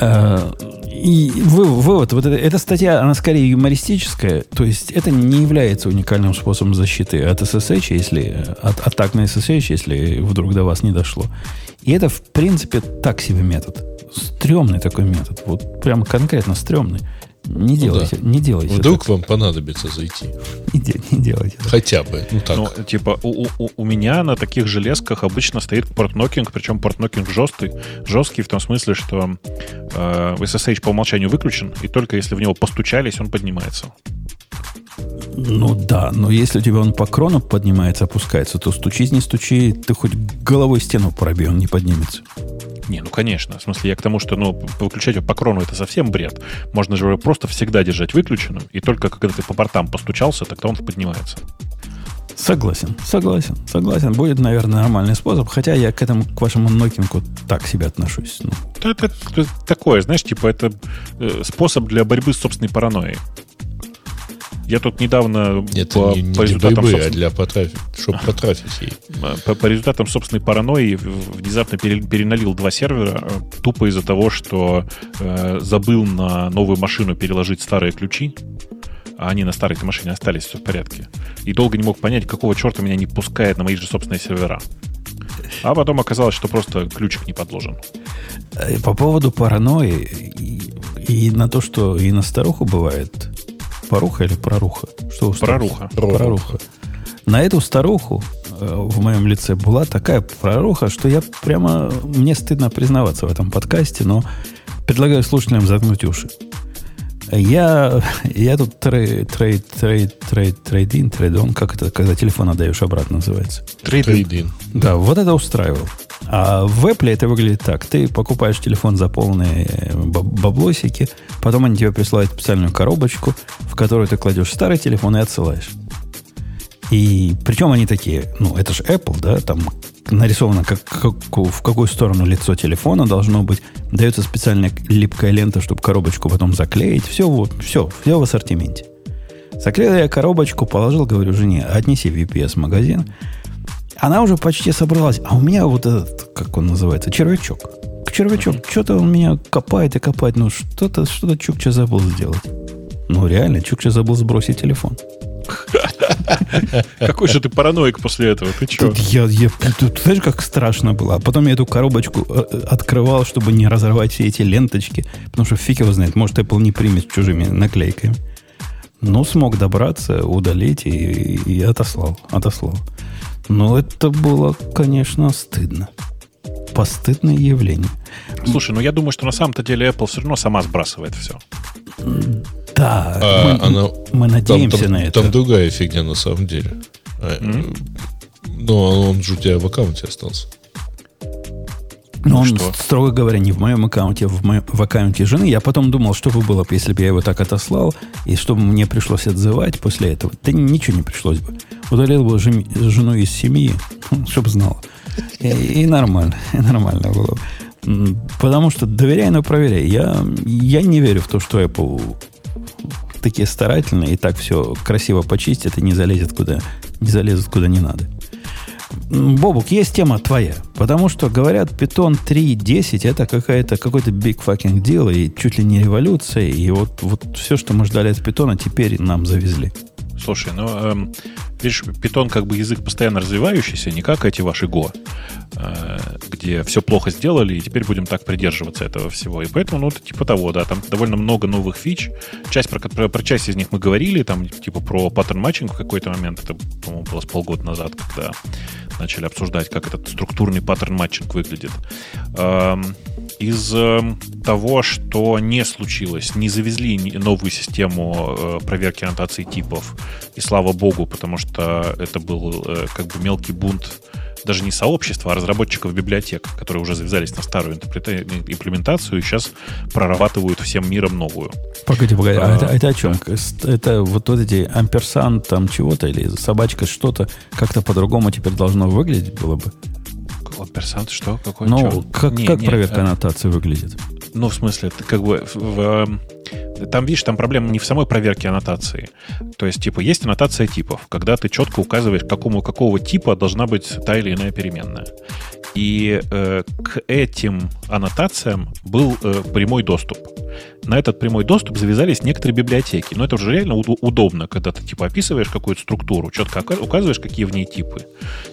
Э, и вывод, вот эта, эта статья, она скорее юмористическая, то есть это не является уникальным способом защиты от SSH, если, от атак на SSH, если вдруг до вас не дошло. И это, в принципе, так себе метод. Стремный такой метод. Вот прям конкретно стремный. Не ну делайте, да. не делайте. Вдруг так. вам понадобится зайти. Не, не делайте. Хотя бы. Ну так. Ну, типа, у, у, у меня на таких железках обычно стоит портнокинг, причем портнокинг жесткий, жесткий в том смысле, что э, SSH по умолчанию выключен, и только если в него постучались, он поднимается. Ну да, но если у тебя он по крону поднимается, опускается, то стучись, не стучи, ты хоть головой стену пробей, он не поднимется. Не, ну конечно. В смысле, я к тому, что ну, выключать его по крону это совсем бред. Можно же его просто всегда держать выключенным, и только когда ты по портам постучался, тогда он поднимается. Согласен, согласен, согласен. Будет, наверное, нормальный способ, хотя я к этому, к вашему нокингу так себе отношусь. Ну. Это, это, это такое, знаешь, типа это э, способ для борьбы с собственной паранойей. Я тут недавно Это по, не, не по результатам борьбы, собствен... а для потрафи... чтобы потрафить ей. По, по результатам собственной паранойи внезапно переналил два сервера э, тупо из-за того, что э, забыл на новую машину переложить старые ключи, а они на старой машине остались, все в порядке. И долго не мог понять, какого черта меня не пускает на мои же собственные сервера. А потом оказалось, что просто ключик не подложен. Э, по поводу паранойи и, и на то, что и на старуху бывает, Поруха или проруха? Что проруха. Проруха. На эту старуху э, в моем лице была такая проруха, что я прямо... Мне стыдно признаваться в этом подкасте, но предлагаю слушателям заткнуть уши. Я, я тут trade, trade, trade, trade, trade-in, trade-on, как это, когда телефон отдаешь обратно называется? Трейдин. Да, вот это устраивал. А в Apple это выглядит так. Ты покупаешь телефон за полные э, баблосики, потом они тебе присылают специальную коробочку, в которую ты кладешь старый телефон и отсылаешь. И причем они такие, ну, это же Apple, да, там нарисовано, как, как, в какую сторону лицо телефона должно быть. Дается специальная липкая лента, чтобы коробочку потом заклеить. Все, вот, все, все в ассортименте. Заклеил я коробочку, положил, говорю жене, отнеси в UPS-магазин. Она уже почти собралась. А у меня вот этот, как он называется, червячок. Червячок, mm-hmm. что-то он меня копает и копает. Ну, что-то, что-то Чукча забыл сделать. Ну, реально, Чукча забыл сбросить телефон. Какой же ты параноик после этого? Ты что? Я, я, тут, знаешь, как страшно было. А потом я эту коробочку э, э, открывал, чтобы не разорвать все эти ленточки. Потому что фиг его знает. Может, Apple не примет чужими наклейками. Но смог добраться, удалить и, и отослал. Отослал. Но это было, конечно, стыдно. Постыдное явление. Слушай, ну я думаю, что на самом-то деле Apple все равно сама сбрасывает все. Да, а, мы, она, мы надеемся там, там, на это. Там другая фигня на самом деле. Mm-hmm. Но он же у тебя в аккаунте остался. Но он, что? строго говоря, не в моем аккаунте, а в, моем, в аккаунте жены. Я потом думал, что бы было, если бы я его так отослал, и что бы мне пришлось отзывать после этого. Да ничего не пришлось бы. Удалил бы жен, жену из семьи, чтобы знал. И, и нормально, и нормально было. Потому что доверяй, но проверяй. Я, я не верю в то, что Apple такие старательные и так все красиво почистят и не залезет куда, не залезут куда не надо. Бобук, есть тема твоя. Потому что, говорят, Python 3.10 это какая-то, какой-то big fucking deal и чуть ли не революция. И вот, вот все, что мы ждали от Python, теперь нам завезли. Слушай, ну, эм, видишь, Python как бы язык постоянно развивающийся, не как эти ваши Go, э, где все плохо сделали, и теперь будем так придерживаться этого всего. И поэтому, ну, типа того, да, там довольно много новых фич. Часть, про, про, про часть из них мы говорили, там, типа, про pattern matching в какой-то момент, это, по-моему, было с полгода назад, когда начали обсуждать, как этот структурный pattern matching выглядит. Эм, из эм, того, что не случилось, не завезли новую систему э, проверки аннотаций типов, и слава богу, потому что это был э, как бы мелкий бунт даже не сообщества, а разработчиков библиотек, которые уже завязались на старую имплементацию и сейчас прорабатывают всем миром новую. Погоди, погоди, а, а это, это о чем? Это вот, вот эти амперсант там чего-то или собачка что-то как-то по-другому теперь должно выглядеть было бы? Амперсант что? Какой? Ну, как, не, как не, проверка а... аннотации выглядит? Ну, в смысле, как бы в, в, там, видишь, там проблема не в самой проверке аннотации. То есть, типа, есть аннотация типов, когда ты четко указываешь, какому, какого типа должна быть та или иная переменная. И э, к этим аннотациям был э, прямой доступ. На этот прямой доступ завязались некоторые библиотеки. Но это уже реально удобно, когда ты типа описываешь какую-то структуру, четко указываешь, какие в ней типы.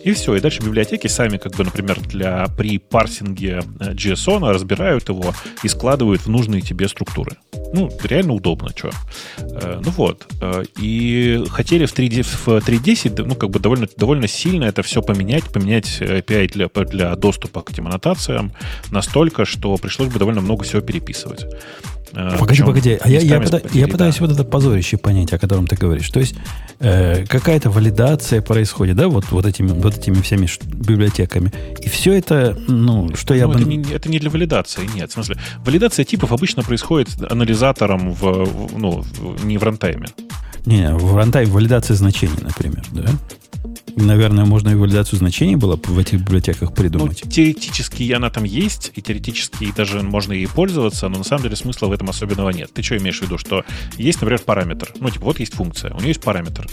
И все. И дальше библиотеки сами, как бы, например, для, при парсинге JSON э, разбирают его и складывают в нужные тебе структуры. Ну, реально удобно, что. Э, ну вот. Э, и хотели в 3.10, ну, как бы довольно, довольно сильно это все поменять, поменять API для, для доступа к этим аннотациям настолько, что пришлось бы довольно много всего переписывать. Э, погоди, погоди. А я, я, пода, я пытаюсь вот это позорище понять, о котором ты говоришь. То есть э, какая-то валидация происходит, да, вот, вот, этими, вот этими всеми библиотеками. И все это, ну, что я ну, бы... Это не, это не для валидации, нет. В смысле, валидация типов обычно происходит анализатором в, в ну, не в рантайме. Не, в рантайме валидация значений, например, да? Наверное, можно и валидацию значений было в этих библиотеках придумать. Ну, теоретически она там есть, и теоретически даже можно ей пользоваться, но на самом деле смысла в этом особенного нет. Ты что имеешь в виду? Что есть, например, параметр. Ну, типа, вот есть функция, у нее есть параметр.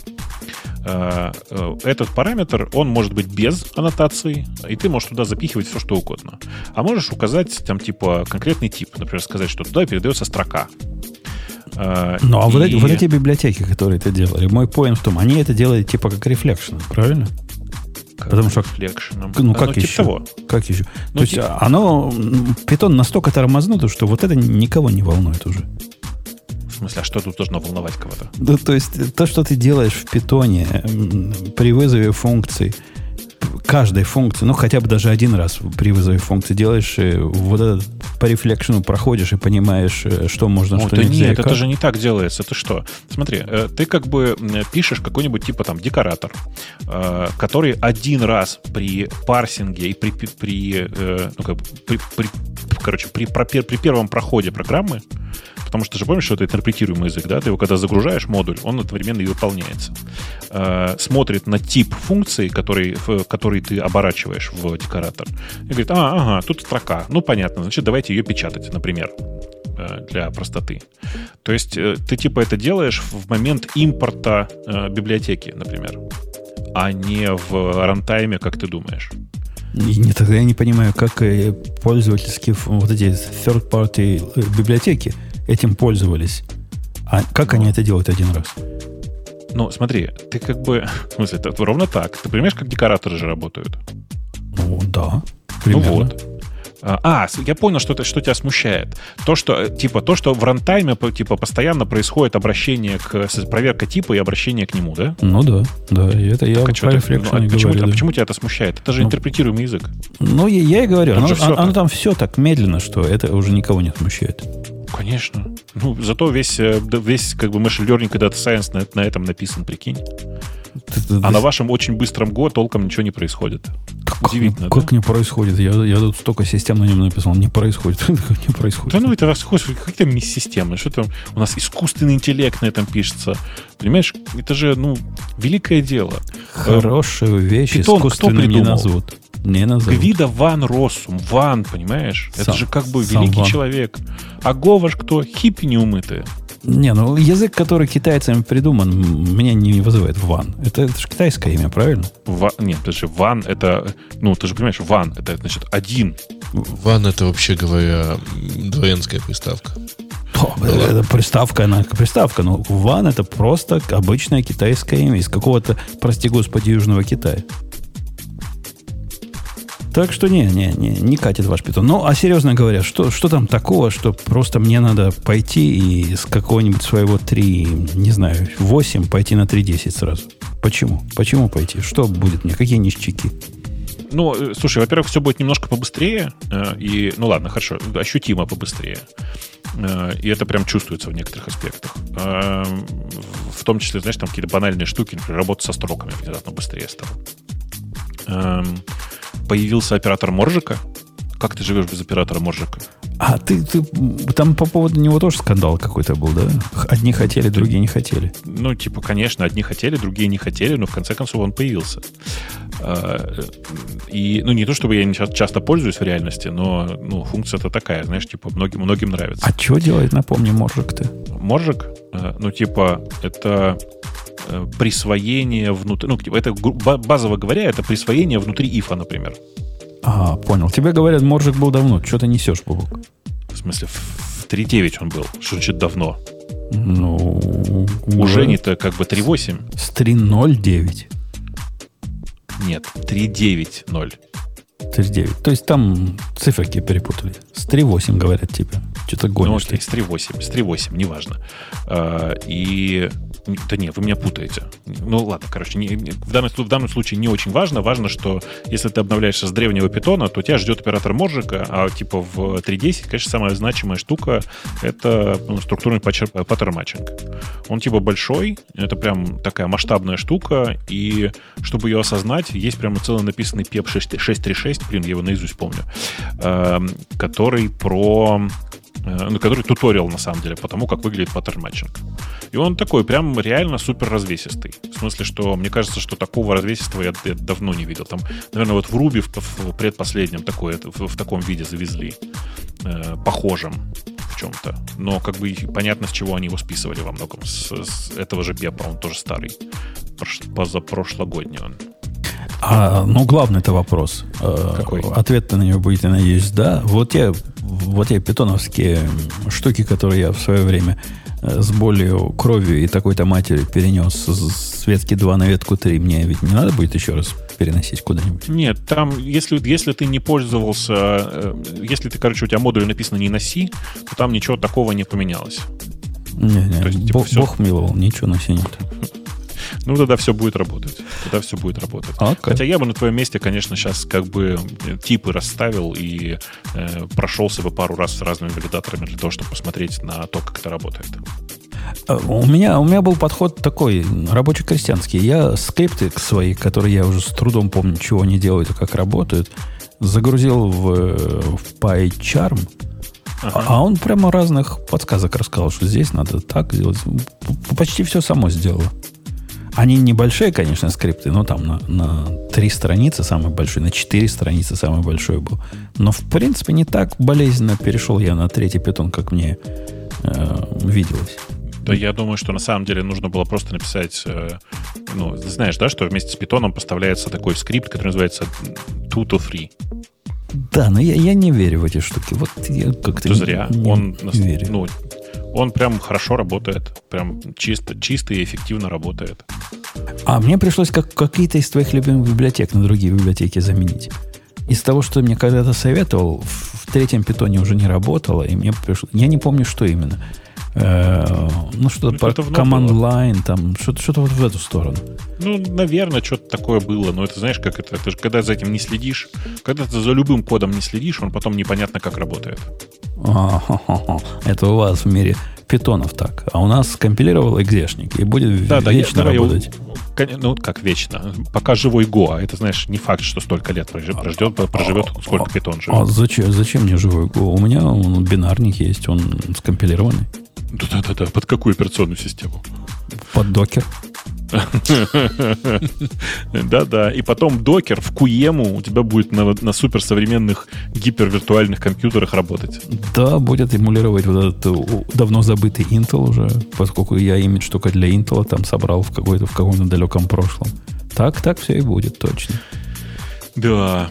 Э, э, этот параметр, он может быть без аннотации, и ты можешь туда запихивать все, что угодно. А можешь указать там, типа, конкретный тип. Например, сказать, что туда передается строка. А, ну, а и... вот, эти, вот эти библиотеки, которые это делали, мой point в том, они это делали типа как reflection, правильно? Как Потому что reflection ом. Ну, как ну, еще? Типа того. Как еще? Ну, То есть типа... оно, питон настолько тормознуто, что вот это никого не волнует уже. В смысле, а что тут должно волновать кого-то? Да, то есть то, что ты делаешь в питоне при вызове функций, каждой функции, ну хотя бы даже один раз при вызове функции делаешь, э, вот этот по рефлекшену проходишь и понимаешь, э, что можно, О, что да нельзя. Нет, это же не так делается. Это что? Смотри, э, ты как бы пишешь какой-нибудь типа там декоратор, который один раз при парсинге и при, при, ну, как бы, при, при короче, при, при, при первом проходе программы Потому что же помнишь, что это интерпретируемый язык, да? Ты его когда загружаешь модуль, он одновременно и выполняется. Э, смотрит на тип функции, который, который ты оборачиваешь в декоратор. И говорит, а, ага, тут строка. Ну, понятно, значит, давайте ее печатать, например э, для простоты. То есть э, ты типа это делаешь в момент импорта библиотеки, например, а не в рантайме, как ты думаешь. Нет, тогда я не понимаю, как пользовательские вот эти third-party библиотеки этим пользовались. А как они это делают один раз? Ну, смотри, ты как бы... В смысле, это ровно так. Ты понимаешь, как декораторы же работают? Ну, да. Примерно. Ну вот. А, а, я понял, что, это, что тебя смущает. То, что, э, типа, то, что в рантайме, типа, постоянно происходит обращение к... Проверка типа и обращение к нему, да? Ну да, да. И это я так, а про ну, а почему, говорю, а да. почему тебя это смущает? Это же ну, интерпретируемый язык. Ну, я, я и говорю, оно, оно, оно там все так медленно, что это уже никого не смущает. Конечно. Ну, зато весь, э, весь как бы machine learning и data science на, на этом написан, прикинь. А на вашем очень быстром Go толком ничего не происходит. Как, Удивительно, Как да? не происходит? Я, я тут столько систем на нем написал. Не происходит. не происходит. Да ну это расходишь. Как там системы? Что там? У нас искусственный интеллект на этом пишется. Понимаешь? Это же, ну, великое дело. Хорошую вещь Питон искусственно не назовут. Не назовут. Гвида Ван Россум. Ван, понимаешь? Сам, Это же как бы великий ван. человек. А Говаш кто? Хиппи неумытые. Не, ну язык, который китайцами придуман, меня не вызывает ван. Это, это же китайское имя, правильно? Ва, нет, подожди, ван это, ну, ты же понимаешь, ван это значит один. Ван это вообще говоря дворянская приставка. О, это приставка, она приставка. Но ван это просто обычная китайская имя из какого-то, прости господи, Южного Китая. Так что не, не, не, не катит ваш питон. Ну, а серьезно говоря, что, что там такого, что просто мне надо пойти и с какого-нибудь своего 3, не знаю, 8 пойти на 3.10 сразу? Почему? Почему пойти? Что будет мне? Какие ништяки? Ну, э, слушай, во-первых, все будет немножко побыстрее, э, и, ну ладно, хорошо, ощутимо побыстрее. Э, и это прям чувствуется в некоторых аспектах. В том числе, знаешь, там какие-то банальные штуки, например, работа со строками внезапно быстрее стала. Эм, появился оператор Моржика. Как ты живешь без оператора Моржика? А ты, ты там по поводу него тоже скандал какой-то был, да? Одни хотели, другие не хотели. Ну, типа, конечно, одни хотели, другие не хотели, но в конце концов он появился. А, и, ну, не то чтобы я не часто пользуюсь в реальности, но ну, функция-то такая, знаешь, типа, многим, многим нравится. А что делает, напомни, Моржик-то? Моржик? А, ну, типа, это э, присвоение внутри... Ну, типа, это, базово говоря, это присвоение внутри ифа, например. А, понял. Тебе говорят, Моржик был давно. Что ты несешь, Бубок? В смысле, в 3.9 он был. Что значит давно? Ну... Уже не-то как бы 3.8. С 3.0.9. Нет, 3.9.0. 3.9. То есть там циферки перепутали. С 3.8 говорят тебе. Что-то гонишь. Ну, с 3.8, с 3.8, неважно. А, и да нет, вы меня путаете. Ну ладно, короче, не, в, данном, в данном случае не очень важно. Важно, что если ты обновляешься с древнего питона, то тебя ждет оператор Моржика, а типа в 3.10, конечно, самая значимая штука — это ну, структурный паттерн матчинг. Он типа большой, это прям такая масштабная штука, и чтобы ее осознать, есть прямо целый написанный PEP 636, блин, я его наизусть помню, э, который про Э, ну, который туториал, на самом деле, по тому, как выглядит паттерн матчинг. И он такой прям реально супер развесистый. В смысле, что мне кажется, что такого развесистого я, я давно не видел. Там, наверное, вот в Руби в, в предпоследнем такое, в, в таком виде завезли. Э, похожим в чем-то. Но как бы понятно, с чего они его списывали во многом. С, с этого же Пепа, он тоже старый. Позапрошлогодний он. А, ну, главный это вопрос. Э, Какой? Ответ на него будет, я надеюсь, да. Вот те, вот те питоновские штуки, которые я в свое время э, с болью, кровью и такой-то матерью перенес с ветки 2 на ветку 3, мне ведь не надо будет еще раз переносить куда-нибудь? Нет, там, если, если ты не пользовался, э, если ты, короче, у тебя модуль написано не носи, то там ничего такого не поменялось. Не, не, То есть, типа, Бог, все... Бог миловал, ничего на нет. Ну, тогда все будет работать. Тогда все будет работать. Okay. Хотя я бы на твоем месте, конечно, сейчас как бы э, типы расставил и э, прошелся бы пару раз с разными валидаторами для того, чтобы посмотреть на то, как это работает. А, у меня, у меня был подход такой, рабочий-крестьянский. Я скрипты свои, которые я уже с трудом помню, чего они делают и как работают, загрузил в, в PyCharm, ага. а он прямо разных подсказок рассказал, что здесь надо так делать. Почти все само сделало. Они небольшие, конечно, скрипты, но там на, на три страницы самый большой, на четыре страницы самый большой был. Но, в принципе, не так болезненно перешел я на третий питон, как мне э, виделось. Да, я думаю, что на самом деле нужно было просто написать, э, ну, знаешь, да, что вместе с питоном поставляется такой скрипт, который называется 2 to 3. Да, но я, я не верю в эти штуки. Вот я как-то зря. Не, Он, не верю. Ну, он прям хорошо работает. Прям чисто, чисто и эффективно работает. А мне пришлось как, какие-то из твоих любимых библиотек на другие библиотеки заменить. Из того, что ты мне когда-то советовал, в, третьем питоне уже не работало, и мне пришлось... Я не помню, что именно. Э, ну, что-то про command line, там, что-то, что-то вот в эту сторону. Ну, наверное, что-то такое было, но это знаешь, как это, это же когда за этим не следишь, когда ты за любым кодом не следишь, он потом непонятно как работает. Это у вас в мире питонов так. А у нас скомпилировал экзешник и будет да, вечно да, я, работать. Я, ну, как вечно. Пока живой Go. А это, знаешь, не факт, что столько лет проживет, проживет сколько питон живет. А зачем, зачем мне живой Go? У меня он, бинарник есть, он скомпилированный. Да-да-да. Под какую операционную систему? Под докер. Да-да. И потом докер в Куему у тебя будет на, на суперсовременных гипервиртуальных компьютерах работать. Да, будет эмулировать вот этот давно забытый Intel уже, поскольку я имидж только для Intel там собрал в, какой-то, в каком-то далеком прошлом. Так, так все и будет, точно. Да.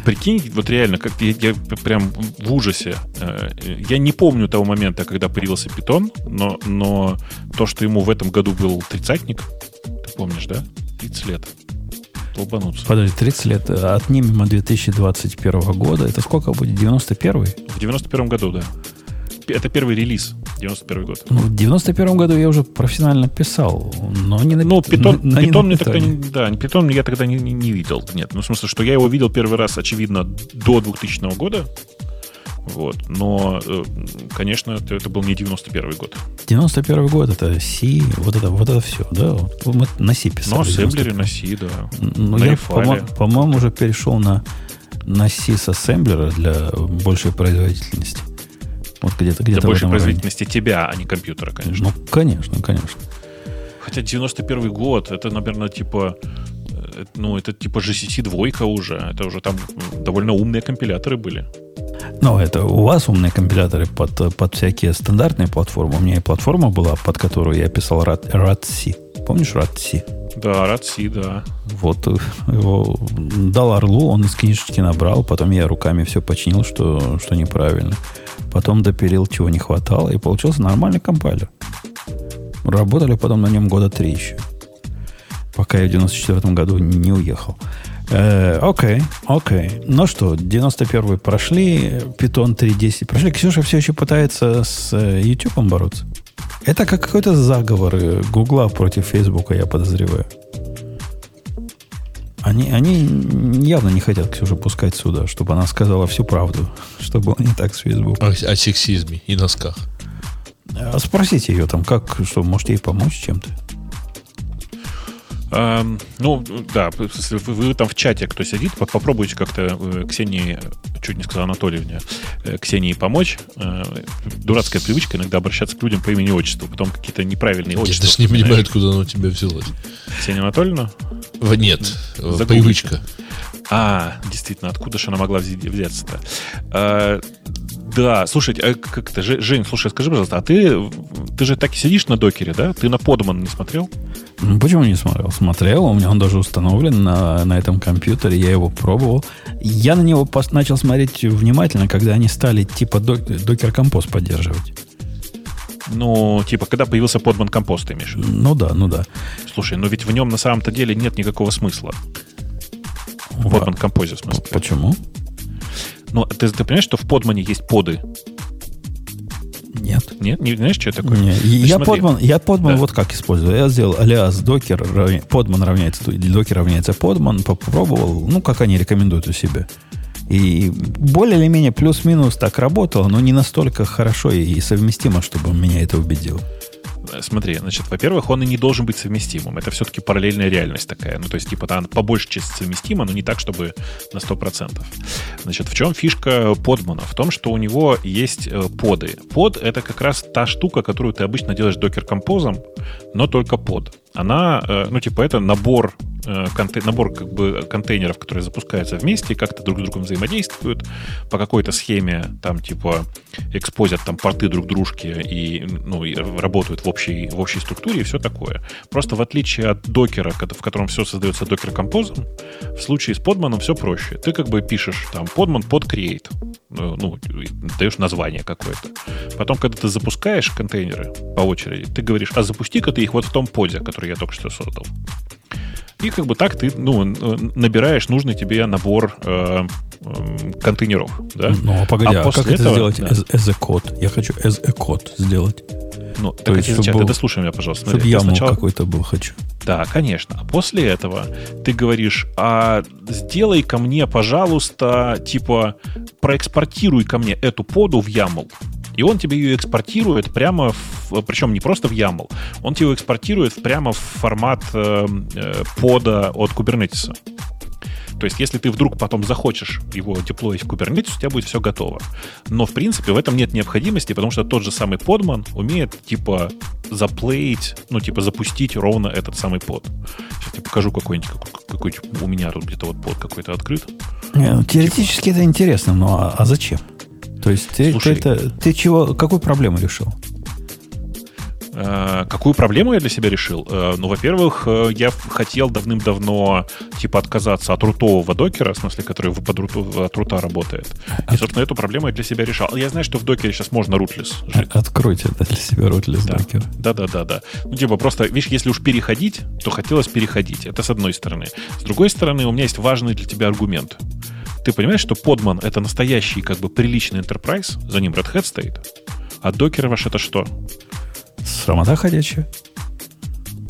Прикинь, вот реально, как я, я прям в ужасе. Э, я не помню того момента, когда появился питон, но, но то, что ему в этом году был тридцатник, ты помнишь, да? 30 лет. Долбануться. Подожди, 30 лет. Отнимем от 2021 года. Это сколько будет? 91-й? В 91 году, да. Это первый релиз, 91 год. Ну, в 91 году я уже профессионально писал, но не на Ну, питон, но, питон мне тогда не, да, питон я тогда не, не, не видел. Нет, ну, в смысле, что я его видел первый раз, очевидно, до 2000 года. Вот. Но, э, конечно, это, это был не 91 год. 91 год, это C, вот это, вот это все, да? Мы на C писали. Ну, ассемблере на C, да. Ну, на я, по-моему, по уже перешел на, на C с ассемблера для большей производительности. Вот где-то где Для большей производительности районе. тебя, а не компьютера, конечно. Ну, конечно, конечно. Хотя 91 год, это, наверное, типа э, ну, это типа GCC двойка уже. Это уже там довольно умные компиляторы были. Ну, это у вас умные компиляторы под, под всякие стандартные платформы. У меня и платформа была, под которую я писал RAD-C. Помнишь RAD-C? Да, RAD-C, да. Вот его дал Орлу, он из книжечки набрал, потом я руками все починил, что, что неправильно. Потом допилил, чего не хватало, и получился нормальный компайлер. Работали потом на нем года три еще. Пока я в 94 году не уехал. Э, окей, окей. Ну что, 91 прошли, Python 3.10 прошли. Ксюша все еще пытается с э, YouTube бороться. Это как какой-то заговор э, Гугла против Фейсбука, я подозреваю. Они, они явно не хотят Ксюшу пускать сюда, чтобы она сказала всю правду, что было не так с Facebook. О, о сексизме и носках. А спросите ее там, как, что, может ей помочь чем-то? Um, ну, да, вы, вы там в чате, кто сидит, попробуйте как-то э, Ксении, чуть не сказал Анатольевне, э, Ксении помочь. Э, дурацкая привычка иногда обращаться к людям по имени отчеству, потом какие-то неправильные отчества. Я даже не понимаю, откуда оно у тебя взялось. Ксения Анатольевна? Нет, привычка. А, действительно, откуда же она могла взяться-то? А, да, слушай, а как то Жень, слушай, скажи, пожалуйста, а ты, ты же так и сидишь на докере, да? Ты на Podman не смотрел? Ну, почему не смотрел? Смотрел, у меня он даже установлен на, на этом компьютере, я его пробовал. Я на него пос- начал смотреть внимательно, когда они стали типа док- докер компост поддерживать. Ну, типа, когда появился Podman компост, ты имеешь Ну да, ну да. Слушай, но ведь в нем на самом-то деле нет никакого смысла. В Podman композе, в смысле. Почему? Ну, ты, ты понимаешь, что в подмане есть поды? Нет. Нет? Не знаешь, что это такое? Нет. Значит, я, подман, я подман да. вот как использую. Я сделал алиас докер, равня, подман равняется, докер равняется подман, попробовал, ну, как они рекомендуют у себя. И более или менее плюс-минус так работало, но не настолько хорошо и совместимо, чтобы меня это убедило. Э, смотри, значит, во-первых, он и не должен быть совместимым. Это все-таки параллельная реальность такая. Ну, то есть, типа, она по большей части совместима, но не так, чтобы на 100%. Значит, в чем фишка подмана? В том, что у него есть э, поды. Под — это как раз та штука, которую ты обычно делаешь докер-композом, но только под. Она, э, ну, типа, это набор Э, набор как бы контейнеров, которые запускаются вместе, как-то друг с другом взаимодействуют по какой-то схеме, там типа экспозят там порты друг дружки и, ну, и работают в общей, в общей структуре и все такое. Просто в отличие от докера, в котором все создается докер-композом, в случае с подманом все проще. Ты как бы пишешь там подман под create, э, ну, даешь название какое-то. Потом, когда ты запускаешь контейнеры по очереди, ты говоришь, а запусти-ка ты их вот в том поде, который я только что создал. И как бы так ты ну, набираешь нужный тебе набор э, э, контейнеров. Да? Ну, а погоди, а, а как этого, это сделать да. as, as a code? Я хочу as a code сделать. Ну, То так есть, чтобы, это слушай меня, пожалуйста. Чтобы яму сначала... какой-то был хочу. Да, конечно. А после этого ты говоришь, а сделай ко мне, пожалуйста, типа, проэкспортируй ко мне эту поду в YAML. И он тебе ее экспортирует прямо, в, причем не просто в YAML, он тебе ее экспортирует прямо в формат э, э, пода от Kubernetes. То есть, если ты вдруг потом захочешь его деплоить в Kubernetes, у тебя будет все готово. Но, в принципе, в этом нет необходимости, потому что тот же самый подман умеет, типа, заплеить, ну, типа, запустить ровно этот самый под. Сейчас я покажу какой-нибудь, какой, какой у меня тут где-то вот под какой-то открыт. Не, ну, теоретически типа... это интересно, но а, а зачем? То есть ты, Слушай, ты, это, ты чего, какую проблему решил? Э, какую проблему я для себя решил? Э, ну, во-первых, э, я хотел давным-давно типа отказаться от рутового докера, в смысле, который под руту, от рута работает. И, собственно, эту проблему я для себя решал. Я знаю, что в докере сейчас можно рутлес. Откройте это для себя рутлес да. докер. Да-да-да. Ну, типа, просто, видишь, если уж переходить, то хотелось переходить. Это с одной стороны. С другой стороны, у меня есть важный для тебя аргумент. Ты понимаешь, что подман — это настоящий, как бы, приличный enterprise, за ним Red Hat стоит, а докер ваш — это что? Срамота ходячая.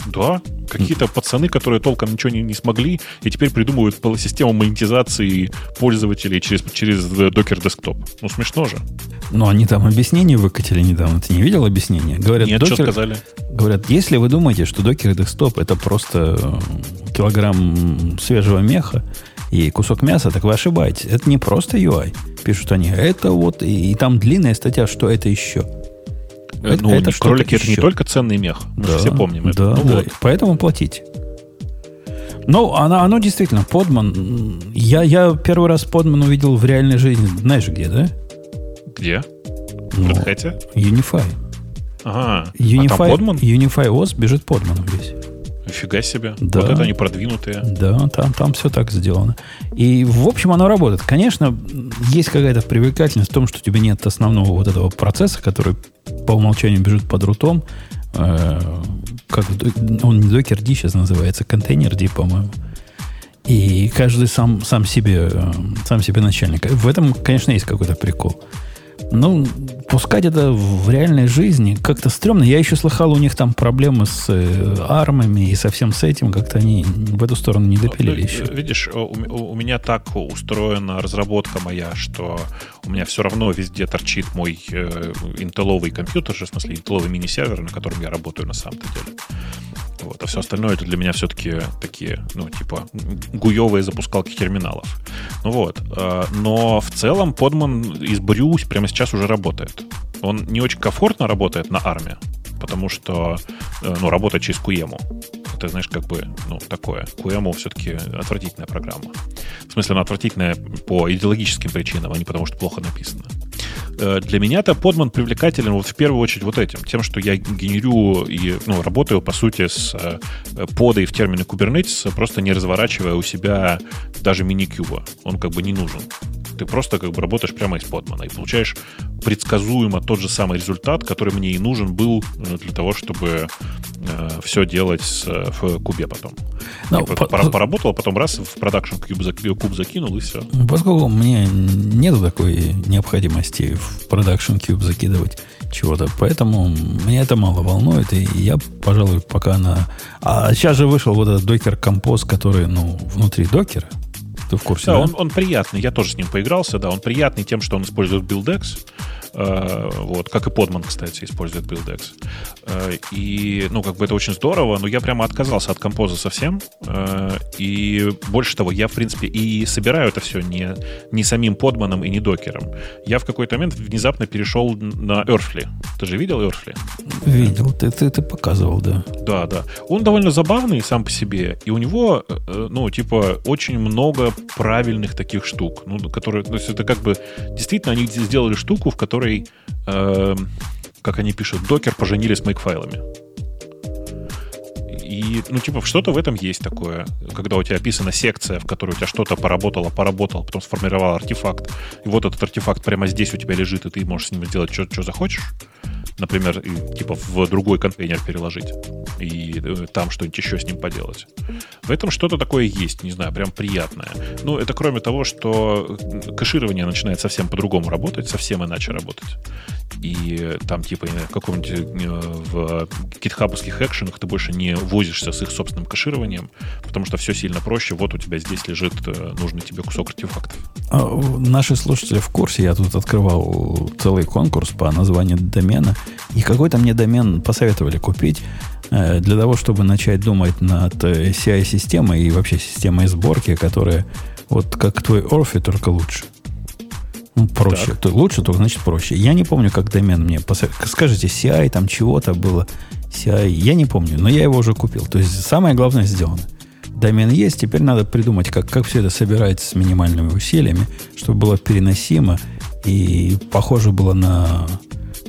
Да, какие-то пацаны, которые толком ничего не, не смогли, и теперь придумывают систему монетизации пользователей через, через Docker Desktop. Ну, смешно же. Ну, они там объяснение выкатили недавно. Ты не видел объяснение? Говорят, Нет, Docker, что сказали? Говорят, если вы думаете, что Docker Desktop это просто э, килограмм свежего меха и кусок мяса, так вы ошибаетесь. Это не просто UI. Пишут они, это вот, и, и там длинная статья, что это еще. Это, ну, это кролики это не только ценный мех. Мы да, все помним это. Да, ну, да. Вот. Поэтому платить. Ну, оно, оно действительно, подман. Я, я первый раз подман увидел в реальной жизни. Знаешь где, да? Где? Ну, в Red Unify. Ага. Unify, а там подман? Unify OS бежит подманом весь. Нифига себе. Да. Вот это они продвинутые. Да, там, там все так сделано. И, в общем, оно работает. Конечно, есть какая-то привлекательность в том, что у тебя нет основного вот этого процесса, который по умолчанию бежит под рутом. Э, как, он не докер D сейчас называется, контейнер D, по-моему. И каждый сам, сам, себе, э, сам себе начальник. В этом, конечно, есть какой-то прикол. Ну, пускать это в реальной жизни как-то стрёмно. Я еще слыхал, у них там проблемы с э, армами и со всем с этим. Как-то они в эту сторону не допилили ну, еще. Видишь, у, у меня так устроена разработка моя, что у меня все равно везде торчит мой э, интелловый компьютер, в смысле интелловый мини-сервер, на котором я работаю на самом-то деле. Вот, а все остальное это для меня все-таки такие, ну, типа, гуевые запускалки терминалов. Ну вот. Э, но в целом подман из Брюс прямо сейчас уже работает. Он не очень комфортно работает на армии, потому что, э, ну, работает через QEMU. Это, знаешь, как бы, ну, такое. QEMU все-таки отвратительная программа. В смысле, она отвратительная по идеологическим причинам, а не потому, что плохо написано. Э, для меня-то подман привлекателен вот в первую очередь вот этим, тем, что я генерю и ну, работаю, по сути, с э, подой в термины Kubernetes, просто не разворачивая у себя даже мини-куба. Он как бы не нужен. Ты просто как бы работаешь прямо из подмана и получаешь предсказуемо тот же самый результат, который мне и нужен был э, для того, чтобы э, все делать с, в кубе потом. No, ну, по, по, поработал, а потом раз в продакшн куб, куб закинул, и все. Поскольку мне нет такой необходимости в продакшн куб закидывать чего-то, поэтому меня это мало волнует, и я, пожалуй, пока на... А сейчас же вышел вот этот докер композ, который, ну, внутри докера, ты в курсе, да? да? Он, он приятный. Я тоже с ним поигрался, да. Он приятный тем, что он использует BuildX. Э, вот, как и Подман, кстати, использует BuildX. Э, и, ну, как бы это очень здорово, но я прямо отказался от композа совсем. Э, и больше того, я, в принципе, и собираю это все не, не самим Подманом и не докером. Я в какой-то момент внезапно перешел на Earthly. Ты же видел Earthly? Видел, ты, ты, ты показывал, да. Да, да. Он довольно забавный сам по себе, и у него, ну, типа, очень много правильных таких штук, ну, которые, то есть это как бы, действительно, они сделали штуку, в которой которой, э, как они пишут, докер поженили с мейкфайлами. И, ну, типа, что-то в этом есть такое, когда у тебя описана секция, в которой у тебя что-то поработало, поработало, потом сформировал артефакт, и вот этот артефакт прямо здесь у тебя лежит, и ты можешь с ним сделать что захочешь например, типа в другой контейнер переложить и э, там что-нибудь еще с ним поделать. В этом что-то такое есть, не знаю, прям приятное. Ну, это кроме того, что кэширование начинает совсем по-другому работать, совсем иначе работать. И там, типа, в каком-нибудь э, в гитхабовских экшенах ты больше не возишься с их собственным кэшированием, потому что все сильно проще. Вот у тебя здесь лежит э, нужный тебе кусок артефактов. А, наши слушатели в курсе, я тут открывал целый конкурс по названию домена, и какой-то мне домен посоветовали купить э, для того, чтобы начать думать над CI-системой и вообще системой сборки, которая вот как твой Орфи, только лучше. Ну, проще. То, лучше, только значит проще. Я не помню, как домен мне посоветовали. Скажите, CI там чего-то было. CI, я не помню, но я его уже купил. То есть самое главное сделано. Домен есть, теперь надо придумать, как, как все это собирается с минимальными усилиями, чтобы было переносимо и похоже было на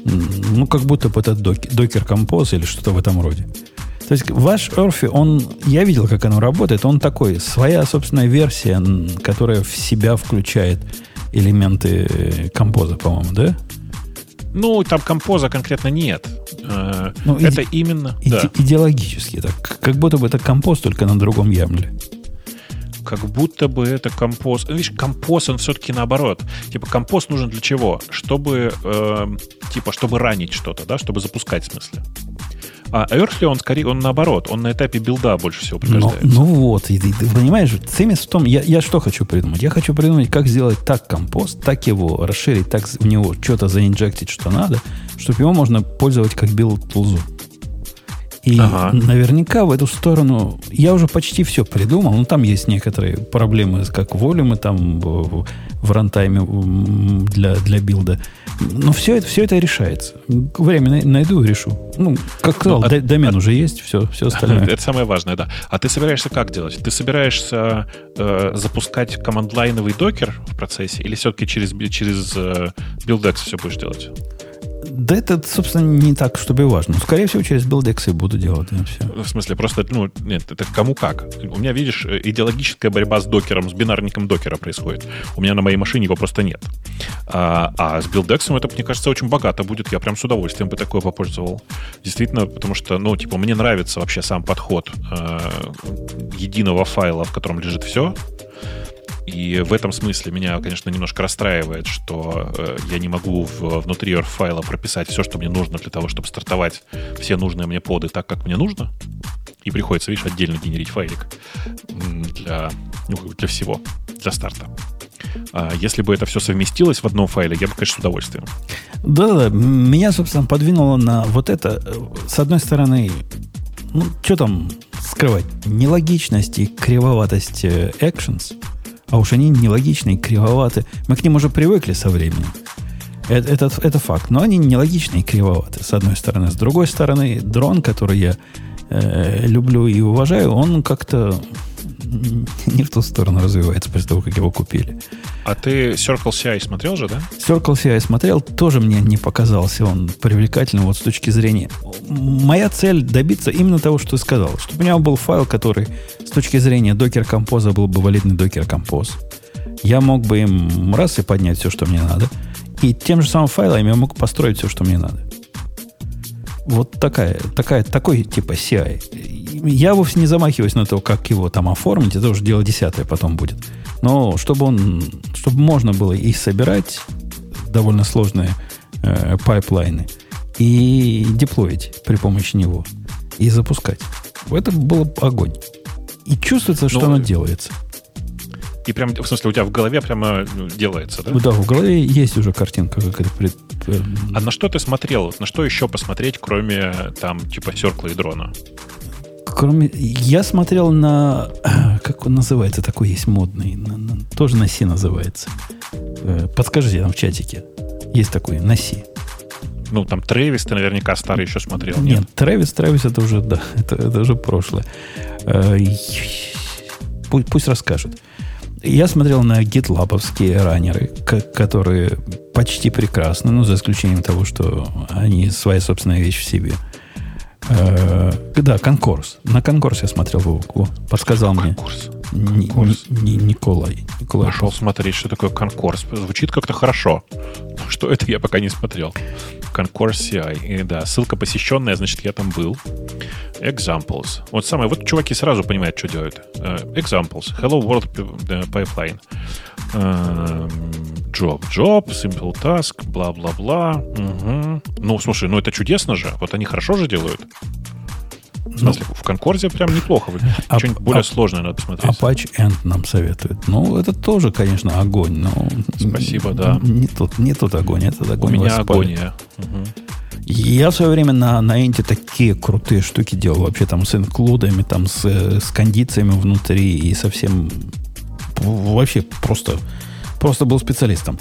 Ну, как будто бы это докер композ или что-то в этом роде. То есть ваш Орфи, он, я видел, как оно работает, он такой, своя собственная версия, которая в себя включает элементы э, композа, по-моему, да? Ну, там композа конкретно нет. Э, ну, это иде- именно... Иде- да. Идеологически так. Как будто бы это композ, только на другом ямле как будто бы это композ. Видишь, композ, он все-таки наоборот. Типа, композ нужен для чего? Чтобы, э, типа, чтобы ранить что-то, да, чтобы запускать в смысле. А Earthly, он скорее, он наоборот, он на этапе билда больше всего пригождается. Ну, ну вот, и, ты, ты понимаешь, цимис в том, я, я что хочу придумать? Я хочу придумать, как сделать так compose, так его расширить, так в него что-то заинжектить, что надо, чтобы его можно пользовать как build -тулзу. И ага. наверняка в эту сторону я уже почти все придумал. Ну, там есть некоторые проблемы, как volume ы там в, в runtime е для, для build а. Но все это, все это решается. Время найду и решу. Ну, как сказал, ну, а, домен а, уже есть, все, все остальное. Это самое важное, да. А ты собираешься как делать? Ты собираешься э, запускать команд-лайновый докер в процессе или все-таки через, через э, BuildX все будешь делать? Да это, собственно, не так, чтобы и важно. Скорее всего, через билдексы буду делать. И все. В смысле, просто, ну, нет, это кому как. У меня, видишь, идеологическая борьба с докером, с бинарником докера происходит. У меня на моей машине его просто нет. А, а с билдексом это, мне кажется, очень богато будет. Я прям с удовольствием бы такое попользовал. Действительно, потому что, ну, типа, мне нравится вообще сам подход э, единого файла, в котором лежит все. И в этом смысле меня, конечно, немножко расстраивает, что э, я не могу в, внутри файла прописать все, что мне нужно для того, чтобы стартовать все нужные мне поды так, как мне нужно. И приходится, видишь, отдельно генерить файлик для, ну, для всего, для старта. А если бы это все совместилось в одном файле, я бы, конечно, с удовольствием. Да-да, меня, собственно, подвинуло на вот это. С одной стороны, ну, что там скрывать? Нелогичность и кривоватость э, actions – а уж они нелогичные, кривоваты. Мы к ним уже привыкли со временем. Это, это, это факт. Но они нелогичные и кривоваты, с одной стороны. С другой стороны, дрон, который я э, люблю и уважаю, он как-то не в ту сторону развивается после того, как его купили. А ты Circle CI смотрел же, да? Circle CI смотрел, тоже мне не показался он привлекательным вот с точки зрения. Моя цель добиться именно того, что ты сказал. Чтобы у меня был файл, который с точки зрения докер композа был бы валидный докер композ. Я мог бы им раз и поднять все, что мне надо. И тем же самым файлом я мог построить все, что мне надо. Вот такая, такая, такой типа CI. Я вовсе не замахиваюсь на то, как его там оформить. Это уже дело десятое потом будет. Но чтобы он, чтобы можно было и собирать довольно сложные э, пайплайны, и деплоить при помощи него, и запускать. Это был огонь. И чувствуется, что ну, оно делается. И прям, в смысле, у тебя в голове прямо ну, делается, да? Да, в голове есть уже картинка, как это пред... А на что ты смотрел? На что еще посмотреть, кроме там, типа, Circle а и дрона? Кроме... Я смотрел на... Как он называется? Такой есть модный. На, на, тоже на Си называется. Э, подскажите там в чатике. Есть такой на Си. Ну, там Трэвис ты наверняка старый еще смотрел. Нет, нет Трэвис, Трэвис это уже, да, это, это уже прошлое. Э, пусть, пусть расскажут. Я смотрел на гитлабовские раннеры, которые почти прекрасны, ну, за исключением того, что они своя собственная вещь в себе. Э, да, конкурс. На конкурс я смотрел Вовку. Подсказал мне. Конкурс. конкурс. Ни, Николай. Николай. Пошел смотреть, что такое конкурс. Звучит как-то хорошо. Что это, я пока не смотрел. Конкурс CI. И да, ссылка посещенная, значит, я там был. Examples. Вот самое, вот чуваки сразу понимают, что делают. Uh, examples. Hello World Pipeline. Uh, job, job, simple task, бла-бла-бла. Угу. Ну, слушай, ну это чудесно же. Вот они хорошо же делают. В смысле, ну, в Конкорде прям неплохо. А, Что-нибудь более а, сложное надо посмотреть. Apache End нам советует. Ну, это тоже, конечно, огонь. Но Спасибо, да. Не тут, не тут огонь, это огонь. У меня агония. Угу. Я в свое время на, на Энте такие крутые штуки делал. Вообще там с инклюдами, там с, с кондициями внутри и совсем... Вообще просто, просто был специалистом.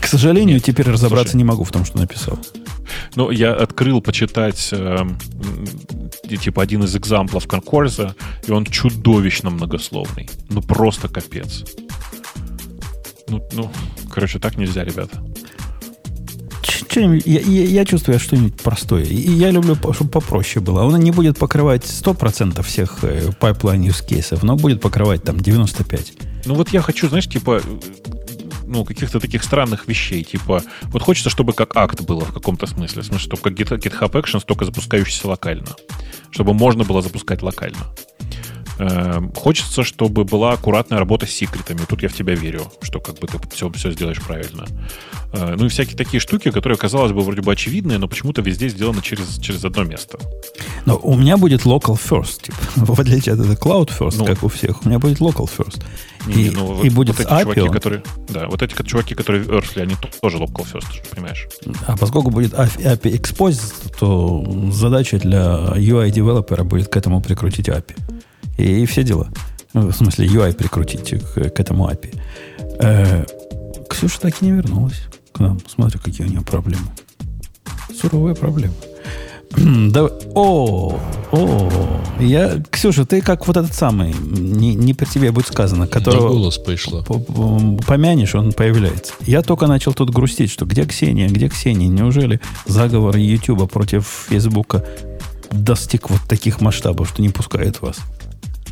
К сожалению, Нет, теперь разобраться слушай, не могу в том, что написал. Ну, я открыл почитать э, типа один из экзамплов конкурса, и он чудовищно многословный. Ну, просто капец. Ну, ну, короче, так нельзя, ребята что-нибудь, я, я, я чувствую что-нибудь простое. И я люблю, чтобы попроще было. Оно не будет покрывать 100% всех pipeline use case ов, но будет покрывать там 95%. Ну вот я хочу, знаешь, типа ну, каких-то таких странных вещей. Типа, вот хочется, чтобы как акт было в каком-то смысле. В смысле, чтобы как GitHub Actions, только запускающийся локально. Чтобы можно было запускать локально. Эм, хочется, чтобы была аккуратная работа с секретами. Тут я в тебя верю, что как бы ты все, все сделаешь правильно. Э, ну и всякие такие штуки, которые, казалось бы, вроде бы очевидные, но почему-то везде сделаны через, через одно место. Но у меня будет local first, типа, в отличие от этого cloud first, ну, как у всех. У меня будет local first. И, ну, вот, и будет вот эти API, чуваки, которые, да, вот эти чуваки, которые Earthly, они тоже local first, понимаешь? А поскольку будет API expose, то задача для UI девелопера будет к этому прикрутить API. И, все дела. Ну, в смысле, UI прикрутить к, к этому API. Э, Ксюша так и не вернулась к нам. Смотрю, какие у нее проблемы. Суровые проблемы. Да, о, о, я, Ксюша, ты как вот этот самый, не, не при тебе будет сказано, которого... Да, голос пришло. Помянешь, он появляется. Я только начал тут грустить, что где Ксения, где Ксения? Неужели заговор Ютуба против Фейсбука достиг вот таких масштабов, что не пускает вас?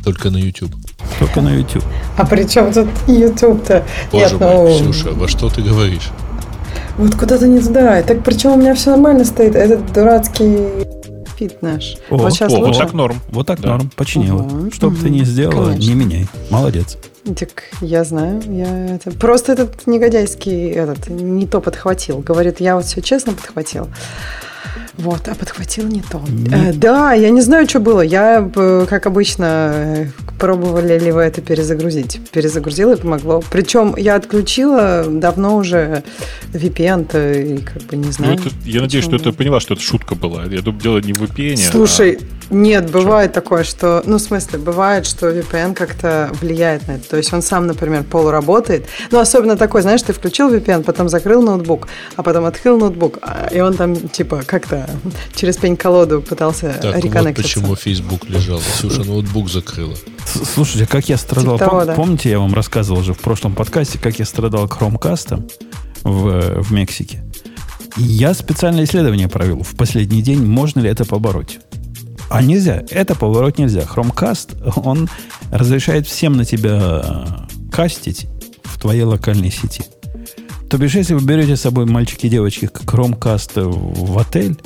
Только на YouTube. Только на YouTube. А при чем тут YouTube-то? Боже Нет, мой, ну... Ксюша, во что ты говоришь? Вот куда-то не туда. Так причем у меня все нормально стоит. Этот дурацкий фит наш. О, вот сейчас о, вот так норм. Вот так да. норм. Починила. Угу. Что бы угу. ты ни сделала, Конечно. не меняй. Молодец. Так я знаю, я это просто этот негодяйский этот не то подхватил. Говорит, я вот все честно подхватил. Вот, а подхватил не то. Не... Э, да, я не знаю, что было. Я, э, как обычно, пробовали ли вы это перезагрузить. Перезагрузила и помогло. Причем я отключила давно уже VPN-то и как бы не знаю. Ну, это, я надеюсь, что ты поняла, что это шутка была. Я думаю, дело не в VPN. Слушай, а... нет, бывает что? такое, что... Ну, в смысле, бывает, что VPN как-то влияет на это. То есть он сам, например, полуработает. Ну, особенно такой, знаешь, ты включил VPN, потом закрыл ноутбук, а потом открыл ноутбук, а, и он там, типа, как-то через пень-колоду пытался так, вот почему Facebook лежал. Ксюша ноутбук закрыла. Слушайте, как я страдал. Типа того, Пом- да. Помните, я вам рассказывал уже в прошлом подкасте, как я страдал Chromecast в, в Мексике. Я специальное исследование провел в последний день, можно ли это побороть. А нельзя. Это побороть нельзя. Chromecast, он разрешает всем на тебя кастить в твоей локальной сети. То бишь, если вы берете с собой мальчики и девочки Chromecast в отель,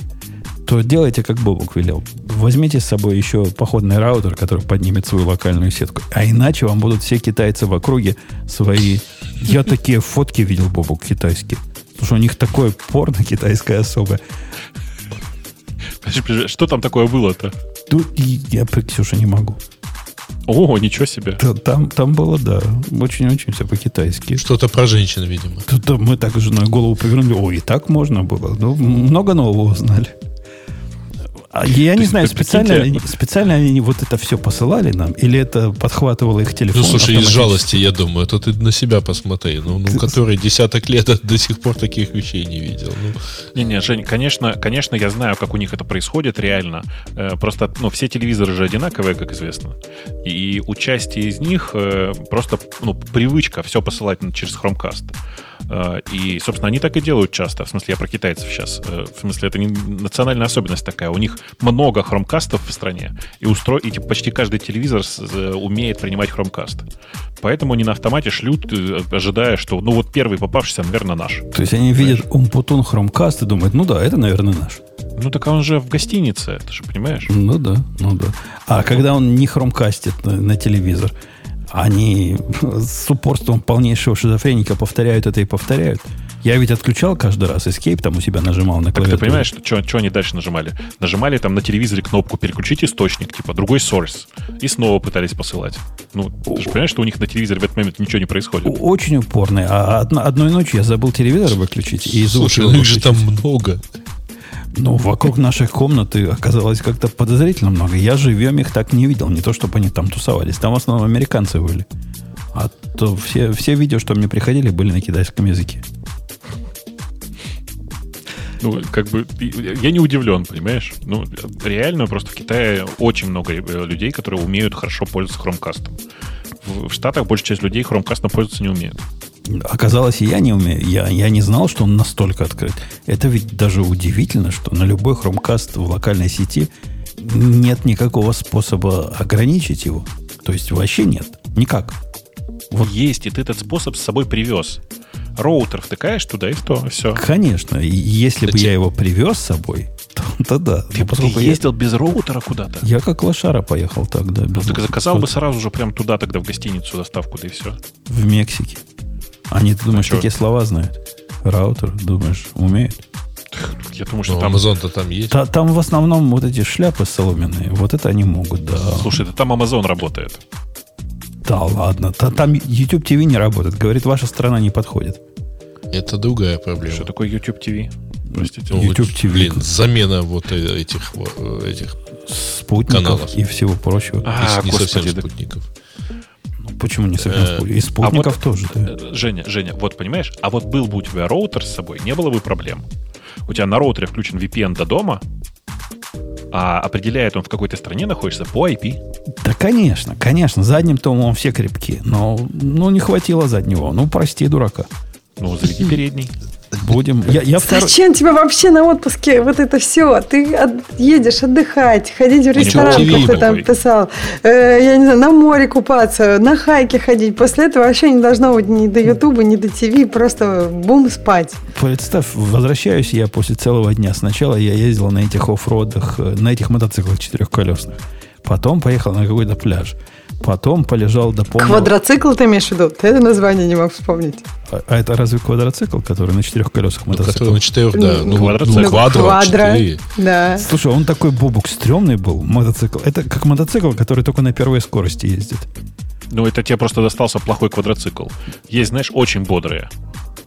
то делайте, как Бобок велел. Возьмите с собой еще походный раутер, который поднимет свою локальную сетку. А иначе вам будут все китайцы в округе свои... Я такие фотки видел, Бобок, китайские. Потому что у них такое порно китайское особое. Что там такое было-то? Тут я, Ксюша, не могу. О, ничего себе. Там, там было, да, очень-очень все по-китайски. Что-то про женщин, видимо. Тут мы так с женой голову повернули. О, и так можно было. Ну, много нового узнали. А я не знаю, специально, они, специально они вот это все посылали нам, или это подхватывало их телефон? Ну, слушай, из жалости, я думаю, это ты на себя посмотри. Ну, ну который десяток лет до сих пор таких вещей не видел. Ну. Не-не, Жень, конечно, конечно, я знаю, как у них это происходит реально. Э, просто, ну, все телевизоры же одинаковые, как известно. И участие из них э, просто, ну, привычка все посылать через Chromecast. Э, и, собственно, они так и делают часто. В смысле, я про китайцев сейчас. В смысле, это не национальная особенность такая. У них много хромкастов в стране, и, устро... и типа, почти каждый телевизор умеет принимать хромкаст. Поэтому они на автомате шлют, э, ожидая, что ну вот первый попавшийся, наверное, наш. То есть они видят Умпутун хромкаст и думают, ну да, это, наверное, наш. Ну так он же в гостинице, ты же понимаешь? Ну да, ну да. А когда он не хромкастит на, на телевизор, они с упорством полнейшего шизофреника повторяют это и повторяют. Я ведь отключал каждый раз Escape, там у себя нажимал на клавиатуре. Так ты понимаешь, что, что они дальше нажимали? Нажимали там на телевизоре кнопку «Переключить источник», типа другой source, и снова пытались посылать. Ну, ты же понимаешь, что у них на телевизоре в этот момент ничего не происходит? Очень упорные. А одно, одной ночью я забыл телевизор выключить. И Слушай, ну их же там много. Ну, вокруг нашей комнаты оказалось как-то подозрительно много. Я живем их так не видел. Не то, чтобы они там тусовались. Там в основном американцы были. А то все, все видео, что мне приходили, были на китайском языке. Ну, как бы, я не удивлен, понимаешь? Ну, реально, просто в Китае очень много людей, которые умеют хорошо пользоваться хромкастом. В Штатах большая часть людей хромкастом пользоваться не умеют. Оказалось, я не умею. Я, я не знал, что он настолько открыт. Это ведь даже удивительно, что на любой Chromecast в локальной сети нет никакого способа ограничить его. То есть вообще нет. Никак. Вот есть, и ты этот способ с собой привез. Роутер втыкаешь туда, и что, все. Конечно. И если Кстати, бы я его привез с собой, то, то да. Ты, ты ездил я, без роутера куда-то? Я как лошара поехал тогда. Ну, ты заказал бы сразу же прям туда тогда в гостиницу доставку, да и все. В Мексике. Они, ты думаешь, а такие слова знают? Раутер, думаешь, умеют? Я думаю, что Но там... Amazon-то там есть. Та, там в основном вот эти шляпы соломенные. Вот это они могут, да. Слушай, да там Amazon работает. Да ладно. Та, там YouTube TV не работает. Говорит, ваша страна не подходит. Это другая проблема. Что такое YouTube TV? Простите. Ну, YouTube TV. Блин, замена вот э, этих, этих спутников каналов. и всего прочего. А, не господи, совсем спутников. Почему не совсем э, спутников? И спутников а вот, тоже, да. Э, Женя, Женя, вот понимаешь, а вот был бы у тебя роутер с собой, не было бы проблем. У тебя на роутере включен VPN до дома, а определяет он, в какой то стране находишься по IP. Да, конечно, конечно. Задним томом все крепки. Но ну, не хватило заднего. Ну, прости, дурака. Ну, заведи передний. Будем. Я, я втор... Зачем тебе вообще на отпуске вот это все? Ты от... едешь отдыхать, ходить в ресторан, как ты там писал, э, я не знаю, на море купаться, на хайке ходить. После этого вообще не должно быть ни до Ютуба, ни до ТВ, просто бум спать. Представь, возвращаюсь я после целого дня. Сначала я ездил на этих оффродах, э, на этих мотоциклах четырехколесных. Потом поехал на какой-то пляж. Потом полежал до полного... Квадроцикл ты имеешь в виду? Ты это название не мог вспомнить. А, а это разве квадроцикл, который на четырех колесах ну, мотоцикл? Который на четырех, да. Ну, ну квадроцикл. Ну, квадро, квадро, да. Слушай, он такой бобук стрёмный был, мотоцикл. Это как мотоцикл, который только на первой скорости ездит. Ну, это тебе просто достался плохой квадроцикл. Есть, знаешь, очень бодрые.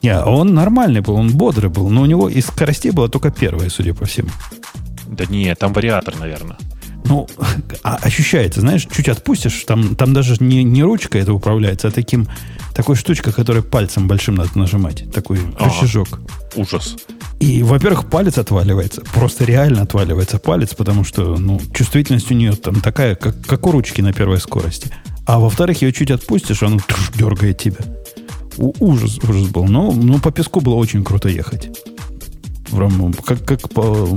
Не, он нормальный был, он бодрый был, но у него из скоростей была только первая, судя по всему. Да не, там вариатор, наверное. Ну, а, ощущается, знаешь, чуть отпустишь, там, там даже не, не ручка это управляется, а таким, такой штучка, которая пальцем большим надо нажимать. Такой ага. рычажок. Ужас. И, во-первых, палец отваливается. Просто реально отваливается палец, потому что ну, чувствительность у нее там такая, как, как у ручки на первой скорости. А во-вторых, ее чуть отпустишь, он дергает тебя. У, ужас, ужас был. Но, но по песку было очень круто ехать как, как по,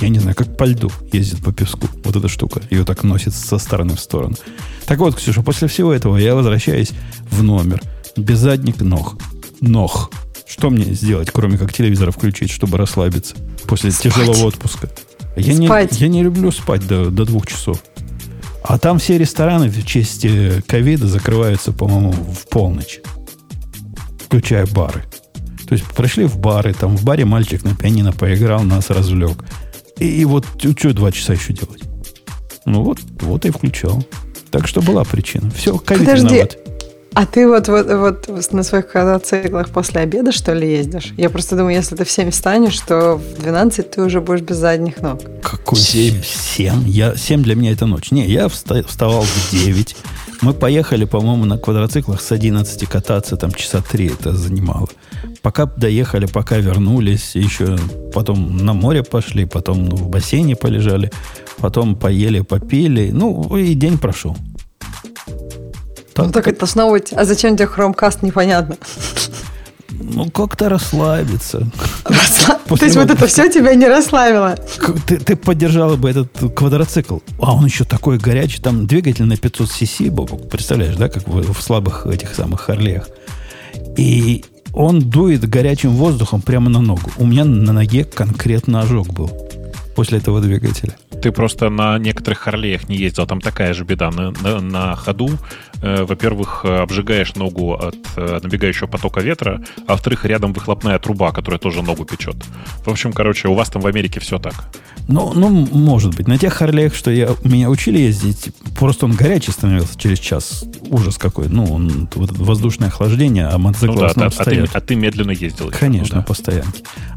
я не знаю, как по льду ездит по песку. Вот эта штука. Ее так носит со стороны в сторону. Так вот, Ксюша, после всего этого я возвращаюсь в номер. Без задних ног. Ног. Что мне сделать, кроме как телевизор включить, чтобы расслабиться после спать. тяжелого отпуска? Я не, я не люблю спать до, до двух часов. А там все рестораны в честь э, ковида закрываются, по-моему, в полночь. Включая бары. То есть пришли в бары, там в баре мальчик на пианино поиграл, нас развлек. И, и вот что два часа еще делать? Ну вот, вот и включал. Так что была причина. Все, ковид Подожди, виноват. А ты вот, вот, вот на своих квадроциклах после обеда, что ли, ездишь? Я просто думаю, если ты в 7 встанешь, то в 12 ты уже будешь без задних ног. Какой 7? 7? Я, 7 для меня это ночь. Не, я вставал в 9. Мы поехали, по-моему, на квадроциклах с 11 кататься, там часа 3 это занимало. Пока доехали, пока вернулись, еще потом на море пошли, потом в бассейне полежали, потом поели, попили. Ну, и день прошел. Так, ну, так это снова... А зачем тебе хромкаст, непонятно. Ну, как-то расслабиться. Расслаб... То есть вот это все тебя не расслабило? Ты, ты поддержала бы этот квадроцикл. А он еще такой горячий. Там двигатель на 500 cc, представляешь, да, как в, в слабых этих самых Харлеях. И он дует горячим воздухом прямо на ногу. У меня на ноге конкретно ожог был после этого двигателя. Ты просто на некоторых Харлеях не ездил. Там такая же беда. На, на, на ходу, во-первых, обжигаешь ногу от э, набегающего потока ветра, а во-вторых, рядом выхлопная труба, которая тоже ногу печет. В общем, короче, у вас там в Америке все так. Ну, ну, может быть. На тех Харлеях, что я, меня учили ездить, просто он горячий становился через час. Ужас какой. Ну, он, вот воздушное охлаждение, а мотоцикл ну, да, а, а, ты, а ты медленно ездил. Конечно, ну, да. постоянно.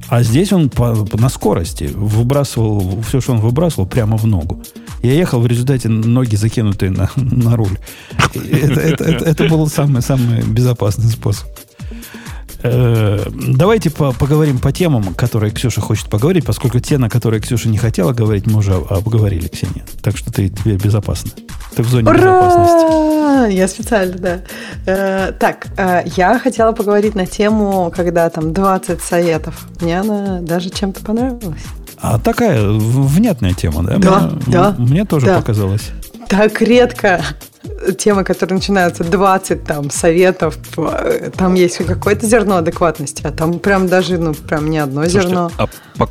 А здесь он по, на скорости выбрасывал, все, что он выбрасывал, прямо в ногу. Я ехал, в результате ноги закинутые на, на руль. Это, это, это, это был самый, самый безопасный способ. Э, давайте по поговорим по темам, которые Ксюша хочет поговорить, поскольку те, на которые Ксюша не хотела говорить, мы уже обговорили, Ксения. Так что ты, тебе безопасно. Ты в зоне Ура! безопасности. Я специально, да. Э, так, э, я хотела поговорить на тему, когда там 20 советов. Мне она даже чем-то понравилась. А такая внятная тема, да? Да, мне, да. Мне тоже да. показалось. Так редко темы, которые начинаются 20 там советов, там есть какое-то зерно адекватности, а там прям даже, ну, прям не одно Слушайте, зерно. А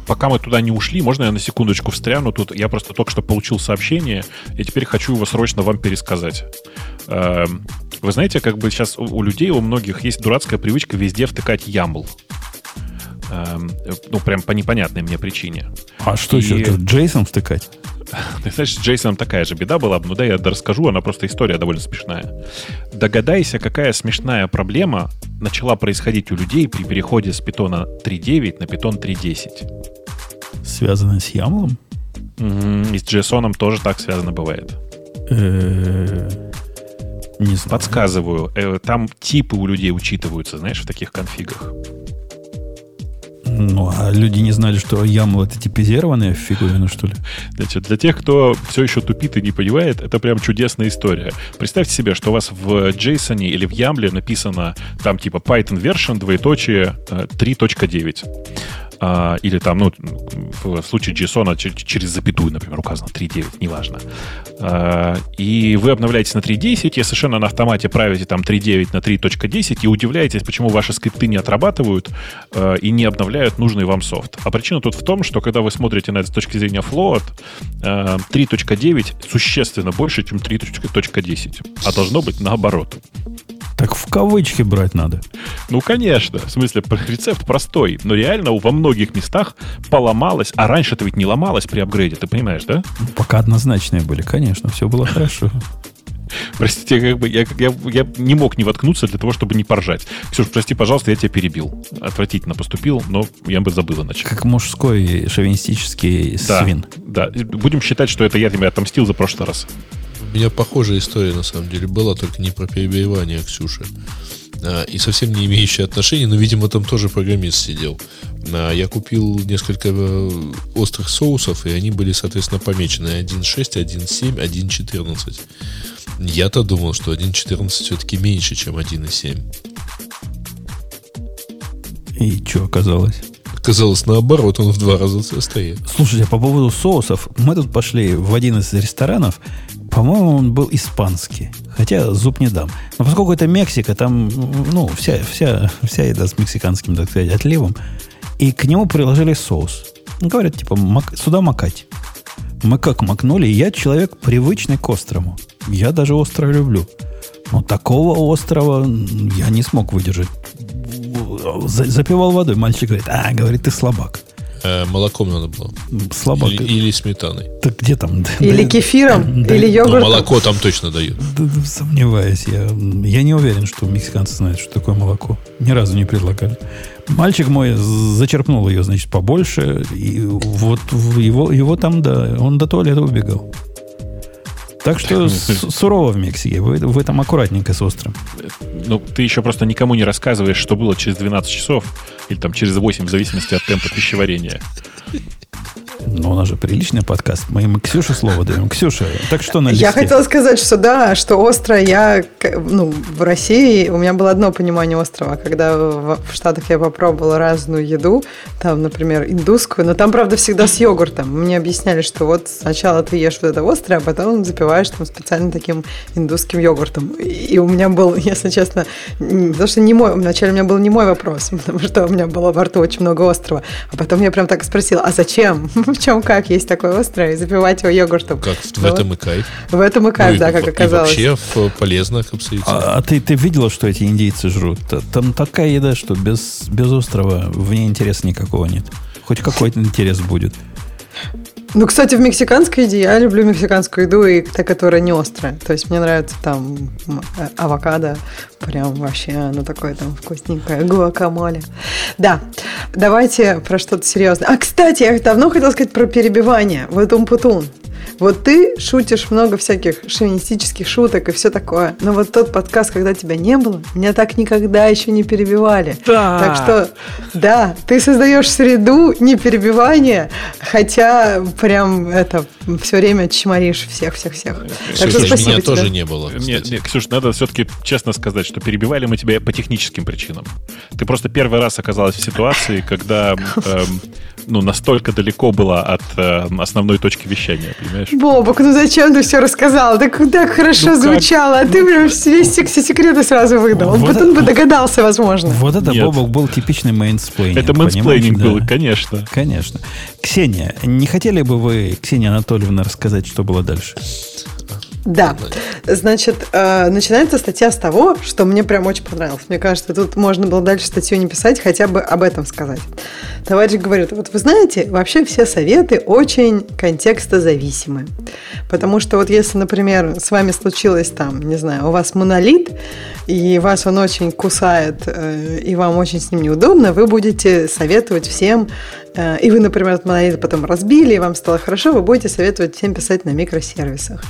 пока мы туда не ушли, можно я на секундочку встряну? Тут я просто только что получил сообщение, и теперь хочу его срочно вам пересказать. Эм, вы знаете, как бы сейчас у людей, у многих есть дурацкая привычка везде втыкать YAML. Эм, ну, прям по непонятной мне причине. А что и... еще? Джейсон втыкать? Ты знаешь, с Джейсоном такая же беда была. Ну да, я расскажу, она просто история довольно смешная. Догадайся, какая смешная проблема начала происходить у людей при переходе с питона 3.9 на питон 3.10. Связано с Ямлом? И с JSON тоже так связано бывает. Не знаю. Подсказываю. Э, там типы у людей учитываются, знаешь, в таких конфигах. Ну, а люди не знали, что YAML это типизированная фиговина, что ли? Значит, для тех, кто все еще тупит и не понимает, это прям чудесная история. Представьте себе, что у вас в JSON или в YAML написано там типа Python version двоеточие 3.9. А, или там, ну, в, случае JSON через запятую, например, указано 3.9, неважно. А, и вы обновляетесь на 3.10, и совершенно на автомате правите там 3.9 на 3.10 и удивляетесь, почему ваши скрипты не отрабатывают а, и не обновляют нужный вам софт. А причина тут в том, что когда вы смотрите на это с точки зрения float, а, 3.9 существенно больше, чем 3.10, а должно быть наоборот. Так в кавычки брать надо. Ну, конечно. В смысле, рецепт простой. Но реально во многих местах поломалось. А раньше-то ведь не ломалось при апгрейде, ты понимаешь, да? Пока однозначные были, конечно. Все было хорошо. Простите, как бы я, я, я не мог не воткнуться для того, чтобы не поржать. Ксюш, прости, пожалуйста, я тебя перебил. Отвратительно поступил, но я бы забыл иначе. Как мужской шовинистический да, свин. Да, будем считать, что это я тебя отомстил за прошлый раз. У меня похожая история, на самом деле, была, только не про перебивание Ксюши. А, и совсем не имеющая отношения, но, видимо, там тоже программист сидел. А, я купил несколько э, острых соусов, и они были, соответственно, помечены 1.6, 1.7, 1.14. Я-то думал, что 1.14 все-таки меньше, чем 1.7. И что оказалось? Оказалось наоборот, он в два раза стоит. Слушайте, а по поводу соусов, мы тут пошли в один из ресторанов, по-моему, он был испанский. Хотя зуб не дам. Но поскольку это Мексика, там, ну, вся, вся, вся еда с мексиканским, так сказать, отливом. И к нему приложили соус. Говорят, типа, мак, сюда макать. Мы как макнули, я человек привычный к острому. Я даже острое люблю. Но такого острого я не смог выдержать. Запивал водой. Мальчик говорит, а, говорит, ты слабак. Э, молоком надо было. Слабак. Или, или сметаной. Так где там? Или кефиром, да, или йогуртом. Ну, молоко там точно дают. Да, да, сомневаюсь. Я, я не уверен, что мексиканцы знают, что такое молоко. Ни разу не предлагали. Мальчик мой зачерпнул ее, значит, побольше. И вот его, его там, да, он до туалета убегал. Так что сурово в Мексике. Вы в этом аккуратненько с острым. Ну, ты еще просто никому не рассказываешь, что было через 12 часов или там через 8, в зависимости от темпа пищеварения. Но у нас же приличный подкаст. Мы им Ксюше слово даем. Ксюша, так что на листе? Я хотела сказать, что да, что остро я... Ну, в России у меня было одно понимание острова. Когда в Штатах я попробовала разную еду, там, например, индусскую, но там, правда, всегда с йогуртом. Мне объясняли, что вот сначала ты ешь вот это острое, а потом запиваешь там специально таким индусским йогуртом. И у меня был, если честно, потому что не мой, вначале у меня был не мой вопрос, потому что у меня было во рту очень много острого. А потом я прям так спросила, а зачем? в чем как есть такой острый, и запивать его йогуртом. Как в вот. этом и кайф. В этом и кайф, ну, да, как оказалось. И вообще полезно капсаицин. А, а ты, ты видела, что эти индейцы жрут? Там такая еда, что без, без острова в ней интереса никакого нет. Хоть какой-то интерес будет. Ну, кстати, в мексиканской еде я люблю мексиканскую еду, и та, которая не острая. То есть мне нравится там э, авокадо, прям вообще, ну, такое там вкусненькое, гуакамоле. Да, давайте про что-то серьезное. А, кстати, я давно хотела сказать про перебивание. Вот Умпутун. Вот ты шутишь много всяких шовинистических шуток и все такое. Но вот тот подкаст, когда тебя не было, меня так никогда еще не перебивали. Да. Так что, да, ты создаешь среду неперебивания, хотя прям это все время чморишь всех-всех-всех. Так что спасибо меня тебе. тоже не было. Нет, нет, Ксюш, надо все-таки честно сказать, что перебивали мы тебя по техническим причинам. Ты просто первый раз оказалась в ситуации, когда эм, ну, настолько далеко была от э, основной точки вещания, понимаешь? Бобок, ну зачем ты все рассказал? Так, так хорошо ну, звучало, а ты прям все, все секреты сразу выдал. Вот Потом бы догадался, возможно. Вот это, Нет. Бобок, был типичный менсплейнинг. Это менсплейнинг был, конечно. Конечно. Ксения, не хотели бы вы, Ксения Анатольевна, рассказать, что было дальше? Да. Значит, э, начинается статья с того, что мне прям очень понравилось. Мне кажется, тут можно было дальше статью не писать, хотя бы об этом сказать. Товарищ говорит, вот вы знаете, вообще все советы очень контекстозависимы. Потому что вот если, например, с вами случилось там, не знаю, у вас монолит, и вас он очень кусает, э, и вам очень с ним неудобно, вы будете советовать всем Э, и вы, например, этот монолит потом разбили, и вам стало хорошо, вы будете советовать всем писать на микросервисах.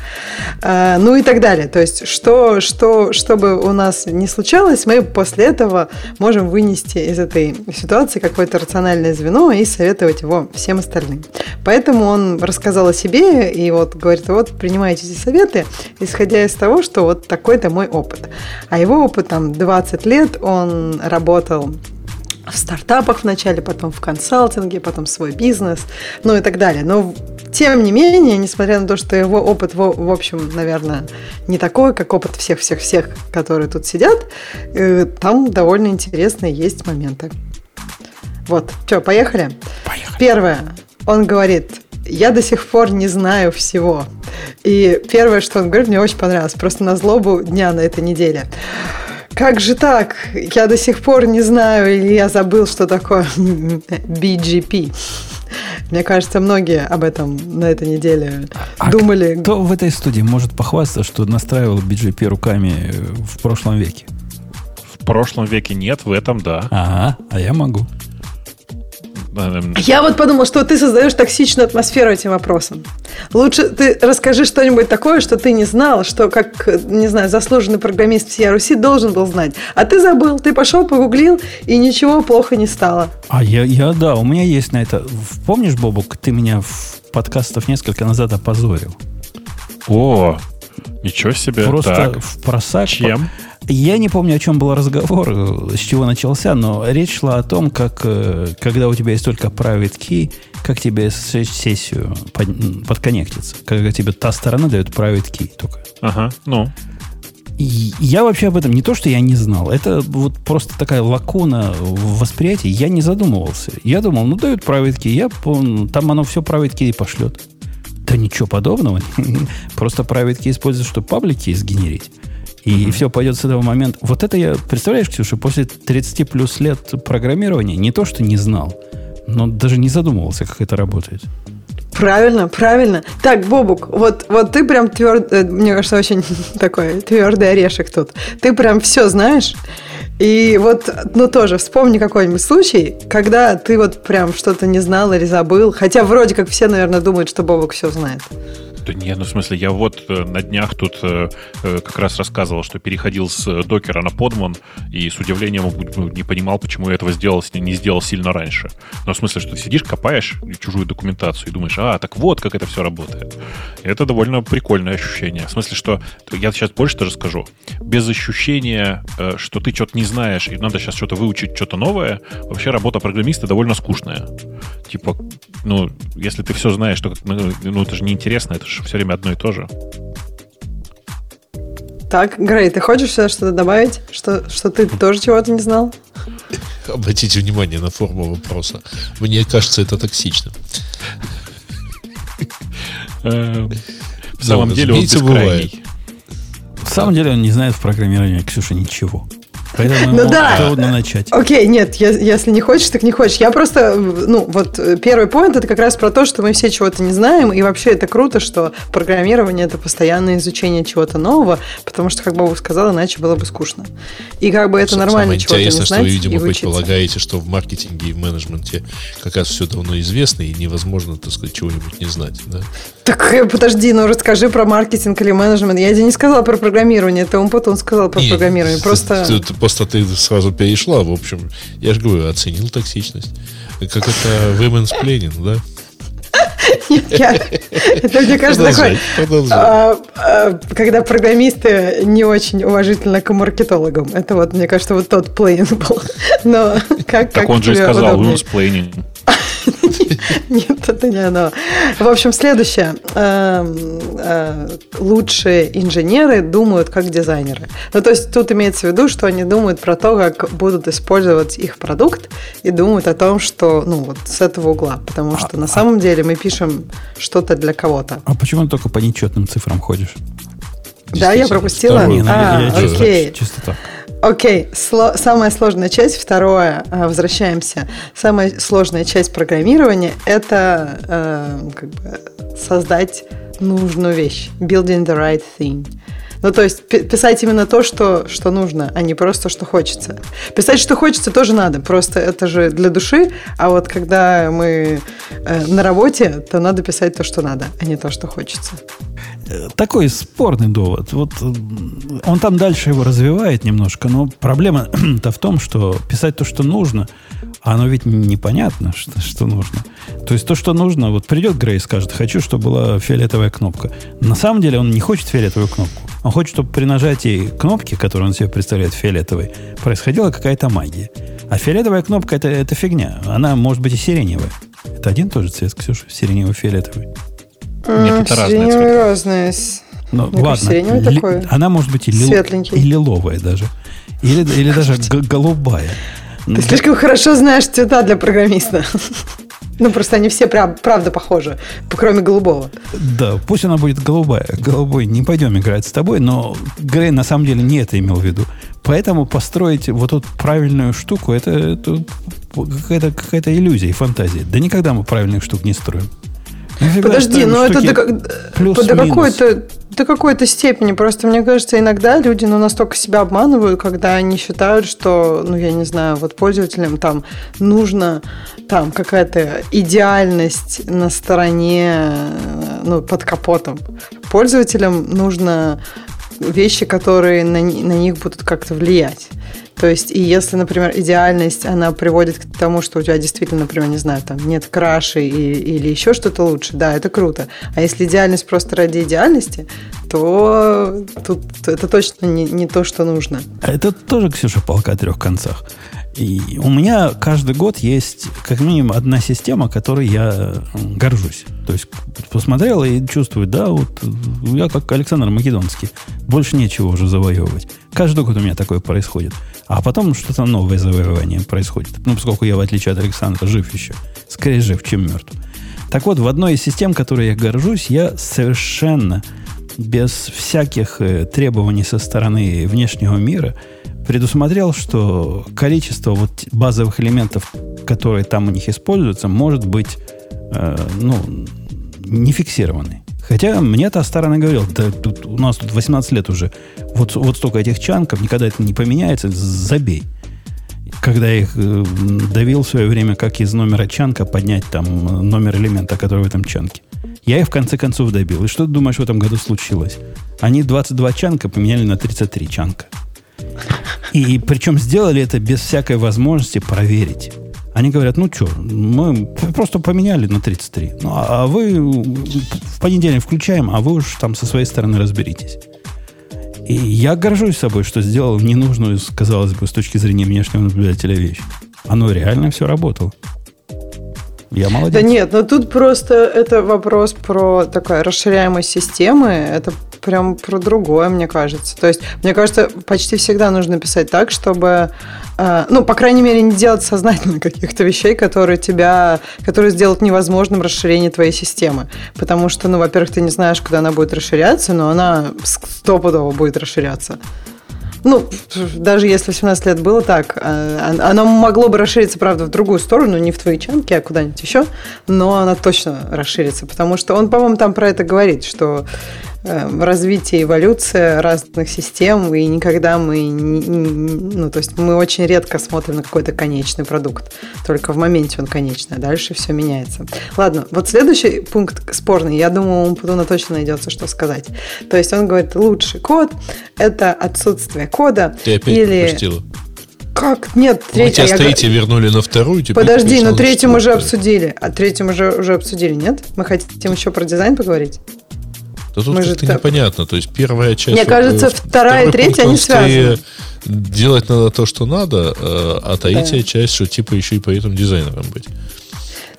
Э, ну и так далее. То есть, что, что, что бы у нас не случалось, мы после этого можем вынести из этой ситуации какое-то рациональное звено и советовать его всем остальным. Поэтому он рассказал о себе и вот говорит, вот принимайте эти советы, исходя из того, что вот такой-то мой опыт. А его опыт там 20 лет, он работал в стартапах вначале, потом в консалтинге, потом свой бизнес, ну и так далее. Но тем не менее, несмотря на то, что его опыт, в, общем, наверное, не такой, как опыт всех-всех-всех, которые тут сидят, э, там довольно интересные есть моменты. Вот, что, поехали? Поехали. Первое. Он говорит, я до сих пор не знаю всего. И первое, что он говорит, мне очень понравилось. Просто на злобу дня на этой неделе. Как же так? Я до сих пор не знаю, или я забыл, что такое BGP. Мне кажется, многие об этом на этой неделе а думали. Кто в этой студии может похвастаться, что настраивал BGP руками в прошлом веке? В прошлом веке нет, в этом да. Ага, а я могу. Я вот подумал, что ты создаешь токсичную атмосферу этим вопросом. Лучше ты расскажи что-нибудь такое, что ты не знал, что как, не знаю, заслуженный программист всей Руси должен был знать. А ты забыл, ты пошел, погуглил, и ничего плохо не стало. А я, я да, у меня есть на это. Помнишь, Бобук, ты меня в подкастов несколько назад опозорил? О, ничего себе. Просто так. в просак. Чем? Я не помню, о чем был разговор, с чего начался, но речь шла о том, как, э, когда у тебя есть только private key, как тебе сессию под, подконнектиться. Когда тебе та сторона дает private key только. Ага, ну. И я вообще об этом не то, что я не знал. Это вот просто такая лакуна в восприятии. Я не задумывался. Я думал, ну дают private key, я, там оно все private key пошлет. Да ничего подобного. Просто private key используют, чтобы паблики сгенерить. И mm-hmm. все пойдет с этого момента. Вот это я, представляешь, Ксюша, после 30 плюс лет программирования не то, что не знал, но даже не задумывался, как это работает. Правильно, правильно. Так, Бобук, вот, вот ты прям твердый, э, мне кажется, очень такой твердый орешек тут. Ты прям все знаешь. И вот, ну тоже, вспомни какой-нибудь случай, когда ты вот прям что-то не знал или забыл. Хотя вроде как все, наверное, думают, что Бобук все знает. Да не, ну в смысле, я вот э, на днях тут э, э, как раз рассказывал, что переходил с докера на подман, и с удивлением не понимал, почему я этого сделал, не сделал сильно раньше. Но в смысле, что ты сидишь, копаешь чужую документацию и думаешь, а, так вот, как это все работает. Это довольно прикольное ощущение. В смысле, что я сейчас больше даже скажу. Без ощущения, что ты что-то не знаешь, и надо сейчас что-то выучить, что-то новое, вообще работа программиста довольно скучная. Типа, ну, если ты все знаешь, то ну, ну это же неинтересно, это же же все время одно и то же. Так, Грей, ты хочешь сюда что-то добавить? Что, что ты тоже чего-то не знал? Обратите внимание на форму вопроса. Мне кажется, это токсично. Эм, в самом деле он бескрайний. В самом деле он не знает в программировании Ксюша ничего. Поэтому ну, да. трудно начать. Окей, нет, если не хочешь, так не хочешь. Я просто, ну, вот э, первый поинт это как раз про то, что мы все чего-то не знаем, и вообще это круто, что программирование это постоянное изучение чего-то нового, потому что, как Бобу сказал, иначе было бы скучно. И как бы это Самое нормально чего-то не знать что вы, видимо, предполагаете, что в маркетинге и в менеджменте как раз все давно известно, и невозможно, так сказать, чего-нибудь не знать, да? Так, э, подожди, ну расскажи про маркетинг или менеджмент. Я тебе не сказала про программирование, это он потом сказал про Нет, программирование. Просто... Ты, ты, просто ты сразу перешла, в общем, я же говорю, оценил токсичность. Как это women's planning, да? это, мне кажется, такой, а, а, когда программисты не очень уважительно к маркетологам. Это вот, мне кажется, вот тот плейн был. Но как, так он же и сказал, women's planning. Нет, это не оно. В общем, следующее. Эм, э, лучшие инженеры думают как дизайнеры. Ну, то есть тут имеется в виду, что они думают про то, как будут использовать их продукт и думают о том, что, ну, вот с этого угла. Потому что а, на самом деле мы пишем что-то для кого-то. А почему ты только по нечетным цифрам ходишь? Да, я пропустила? Ну, а, окей. Чисто так. Окей, Сло- самая сложная часть, второе, э, возвращаемся. Самая сложная часть программирования – это э, как бы создать нужную вещь. Building the right thing. Ну, то есть писать именно то, что, что нужно, а не просто, что хочется. Писать, что хочется, тоже надо. Просто это же для души. А вот когда мы э, на работе, то надо писать то, что надо, а не то, что хочется. Такой спорный довод. Вот э, он там дальше его развивает немножко, но проблема-то в том, что писать то, что нужно, оно ведь непонятно, что, что нужно. То есть то, что нужно, вот придет Грей и скажет, хочу, чтобы была фиолетовая кнопка. На самом деле он не хочет фиолетовую кнопку. Он хочет, чтобы при нажатии кнопки, которую он себе представляет фиолетовой, происходила какая-то магия. А фиолетовая кнопка это, это фигня. Она может быть и сиреневая. Это один тоже цвет, Ксюша, сиренево-фиолетовый. Нет, это разные цвета. разные. Ну, Мне ладно. Кажется, ли, такой она может быть и, лил, и лиловая даже. Или, или даже голубая. Ты слишком хорошо знаешь цвета для программиста. Ну, просто они все прям, правда похожи, кроме голубого. Да, пусть она будет голубая. Голубой не пойдем играть с тобой, но Грей на самом деле не это имел в виду. Поэтому построить вот эту правильную штуку, это, это какая-то какая иллюзия и фантазия. Да никогда мы правильных штук не строим. Подожди, но это до, до какой-то до какой-то степени. Просто мне кажется, иногда люди ну, настолько себя обманывают, когда они считают, что, ну, я не знаю, вот пользователям там нужно там какая-то идеальность на стороне, ну, под капотом. Пользователям нужно вещи, которые на, на них будут как-то влиять. То есть, и если, например, идеальность, она приводит к тому, что у тебя действительно, например, не знаю, там нет краши и, или еще что-то лучше, да, это круто. А если идеальность просто ради идеальности, то тут это точно не, не то, что нужно. А это тоже, Ксюша, полка о трех концах. И у меня каждый год есть как минимум одна система, которой я горжусь. То есть посмотрел и чувствую, да, вот я как Александр Македонский. Больше нечего уже завоевывать. Каждый год у меня такое происходит. А потом что-то новое завоевание происходит. Ну, поскольку я, в отличие от Александра, жив еще. Скорее жив, чем мертв. Так вот, в одной из систем, которой я горжусь, я совершенно без всяких э, требований со стороны внешнего мира предусмотрел, что количество вот базовых элементов, которые там у них используются, может быть э, ну, не фиксированы. Хотя мне та сторона говорил, да тут, у нас тут 18 лет уже, вот, вот столько этих чанков, никогда это не поменяется, забей. Когда я их э, давил в свое время, как из номера чанка поднять там номер элемента, который в этом чанке. Я их в конце концов добил. И что ты думаешь в этом году случилось? Они 22 чанка поменяли на 33 чанка. И причем сделали это без всякой возможности проверить. Они говорят, ну что, мы просто поменяли на 33. Ну, а, а вы в понедельник включаем, а вы уж там со своей стороны разберитесь. И я горжусь собой, что сделал ненужную, казалось бы, с точки зрения внешнего наблюдателя вещь. Оно реально все работало. Я молодец. Да нет, но тут просто это вопрос про такая расширяемость системы. Это прям про другое, мне кажется. То есть, мне кажется, почти всегда нужно писать так, чтобы, э, ну, по крайней мере, не делать сознательно каких-то вещей, которые тебя, которые сделают невозможным расширение твоей системы. Потому что, ну, во-первых, ты не знаешь, куда она будет расширяться, но она стопудово будет расширяться. ну, даже если 18 лет было так, э, оно могло бы расшириться, правда, в другую сторону, не в твои чанки, а куда-нибудь еще, но она точно расширится, потому что он, по-моему, там про это говорит, что развитие, эволюция разных систем, и никогда мы, не, ну, то есть мы очень редко смотрим на какой-то конечный продукт, только в моменте он конечный, а дальше все меняется. Ладно, вот следующий пункт спорный, я думаю, у Путуна точно найдется, что сказать. То есть он говорит, лучший код – это отсутствие кода. Ты опять или... пропустила. Как? Нет, третий. Мы тебя с третьей вернули на вторую. Подожди, но третью мы уже обсудили. А третью мы уже, уже обсудили, нет? Мы хотим еще про дизайн поговорить? Да тут как-то так... непонятно. То есть первая часть... Мне кажется, вторая и третья, они связаны. Делать надо то, что надо, э, а третья да. часть, что типа еще и по этому дизайнером быть.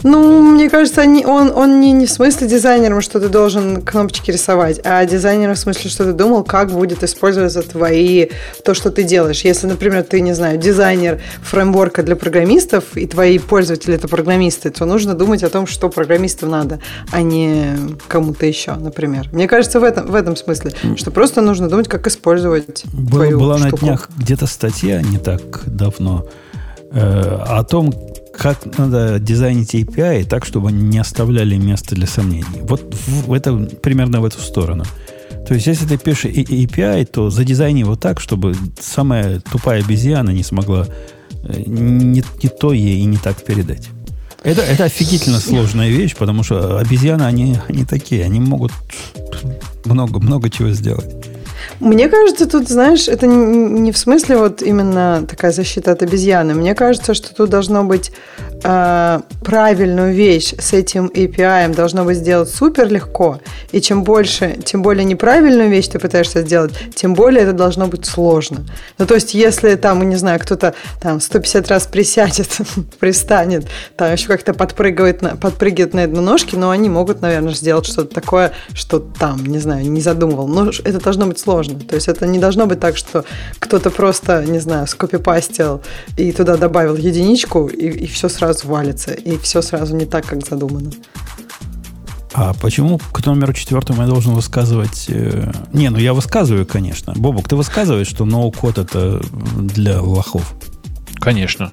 Ну, мне кажется, они, он, он не, не в смысле дизайнером, что ты должен кнопочки рисовать, а дизайнером в смысле, что ты думал, как будет использоваться твои, то, что ты делаешь. Если, например, ты, не знаю, дизайнер фреймворка для программистов, и твои пользователи это программисты, то нужно думать о том, что программистам надо, а не кому-то еще, например. Мне кажется, в этом, в этом смысле, что просто нужно думать, как использовать Был, твою Была штуку. на днях где-то статья не так давно э, о том, как надо дизайнить API так, чтобы они не оставляли места для сомнений. Вот в, это примерно в эту сторону. То есть, если ты пишешь API, то задизайни его так, чтобы самая тупая обезьяна не смогла э, не, не то ей и не так передать. Это, это офигительно сложная вещь, потому что обезьяны, они, они такие, они могут много, много чего сделать. Мне кажется, тут, знаешь, это не в смысле вот именно такая защита от обезьяны. Мне кажется, что тут должно быть э, правильную вещь с этим API должно быть сделать супер легко. И чем больше, тем более неправильную вещь ты пытаешься сделать, тем более это должно быть сложно. Ну, то есть, если там, не знаю, кто-то там 150 раз присядет, пристанет, там еще как-то подпрыгивает на, подпрыгивает на одну ножки, но они могут, наверное, сделать что-то такое, что там, не знаю, не задумывал. Но это должно быть сложно. То есть это не должно быть так, что кто-то просто, не знаю, скопипастил и туда добавил единичку, и, и все сразу валится, и все сразу не так, как задумано. А почему к номеру четвертому я должен высказывать... Э... Не, ну я высказываю, конечно. Бобок, ты высказываешь, что ноу-код это для лохов? Конечно.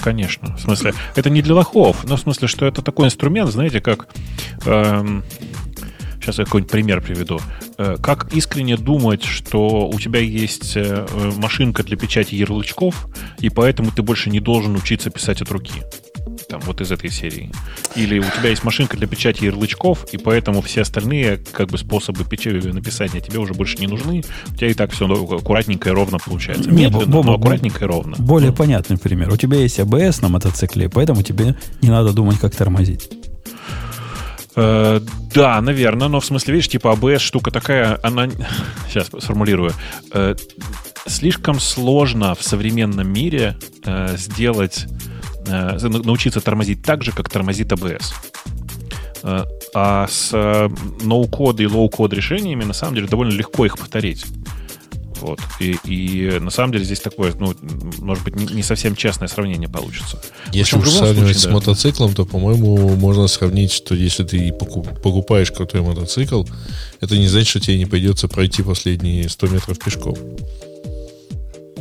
Конечно. В смысле, это не для лохов, но в смысле, что это такой инструмент, знаете, как... Эм, сейчас я какой-нибудь пример приведу. Э, как искренне думать, что у тебя есть э, машинка для печати ярлычков, и поэтому ты больше не должен учиться писать от руки. Там, вот из этой серии. Или у тебя есть машинка для печати ярлычков, и поэтому все остальные как бы способы печати, написания тебе уже больше не нужны. У тебя и так все аккуратненько и ровно получается. Не, Медленно, Боба, но аккуратненько и ровно. Более понятный пример. У тебя есть ABS на мотоцикле, поэтому тебе не надо думать, как тормозить. Э, да, наверное, но в смысле, видишь, типа ABS штука такая, она... Сейчас сформулирую. Э, слишком сложно в современном мире э, сделать, научиться тормозить так же, как тормозит ABS. А с no-code и low-code решениями, на самом деле, довольно легко их повторить. Вот. И, и на самом деле здесь такое, ну, может быть, не, не совсем честное сравнение получится. Если уж сравнивать случае, с да. мотоциклом, то, по-моему, можно сравнить, что если ты покупаешь крутой мотоцикл, это не значит, что тебе не придется пройти последние 100 метров пешком.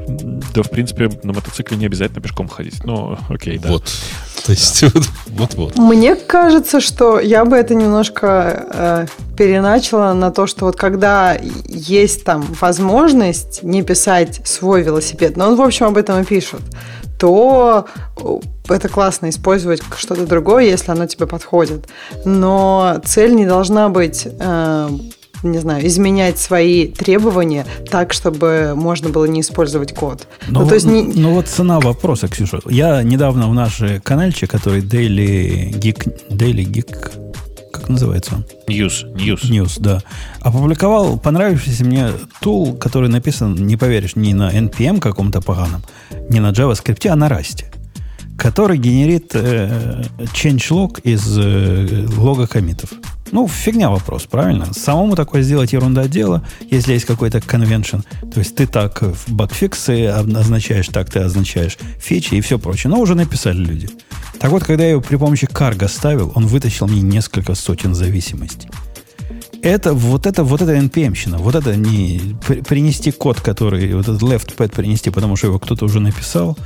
Да, в принципе, на мотоцикле не обязательно пешком ходить. Но окей, да. Вот. То есть, вот-вот. Мне кажется, что я бы это немножко э, переначала на то, что вот когда есть там возможность не писать свой велосипед, но он, в общем, об этом и пишет, то это классно использовать что-то другое, если оно тебе подходит. Но цель не должна быть э, не знаю, изменять свои требования так, чтобы можно было не использовать код. Но, ну, то есть не... ну вот цена вопроса, Ксюша. Я недавно в наш каналчик, который Daily Geek, Daily Geek как называется он? News. News. News, да. Опубликовал понравившийся мне тул, который написан, не поверишь, не на NPM каком-то поганом, не на JavaScript, а на Rust, который генерит э, changelog из э, лога комитов. Ну, фигня вопрос, правильно? Самому такое сделать ерунда дело, если есть какой-то конвеншн. То есть ты так в багфиксы означаешь, так ты означаешь фичи и все прочее. Но уже написали люди. Так вот, когда я его при помощи карга ставил, он вытащил мне несколько сотен зависимостей. это вот это вот это npm-щина. Вот это не при, принести код, который вот этот left pad принести, потому что его кто-то уже написал.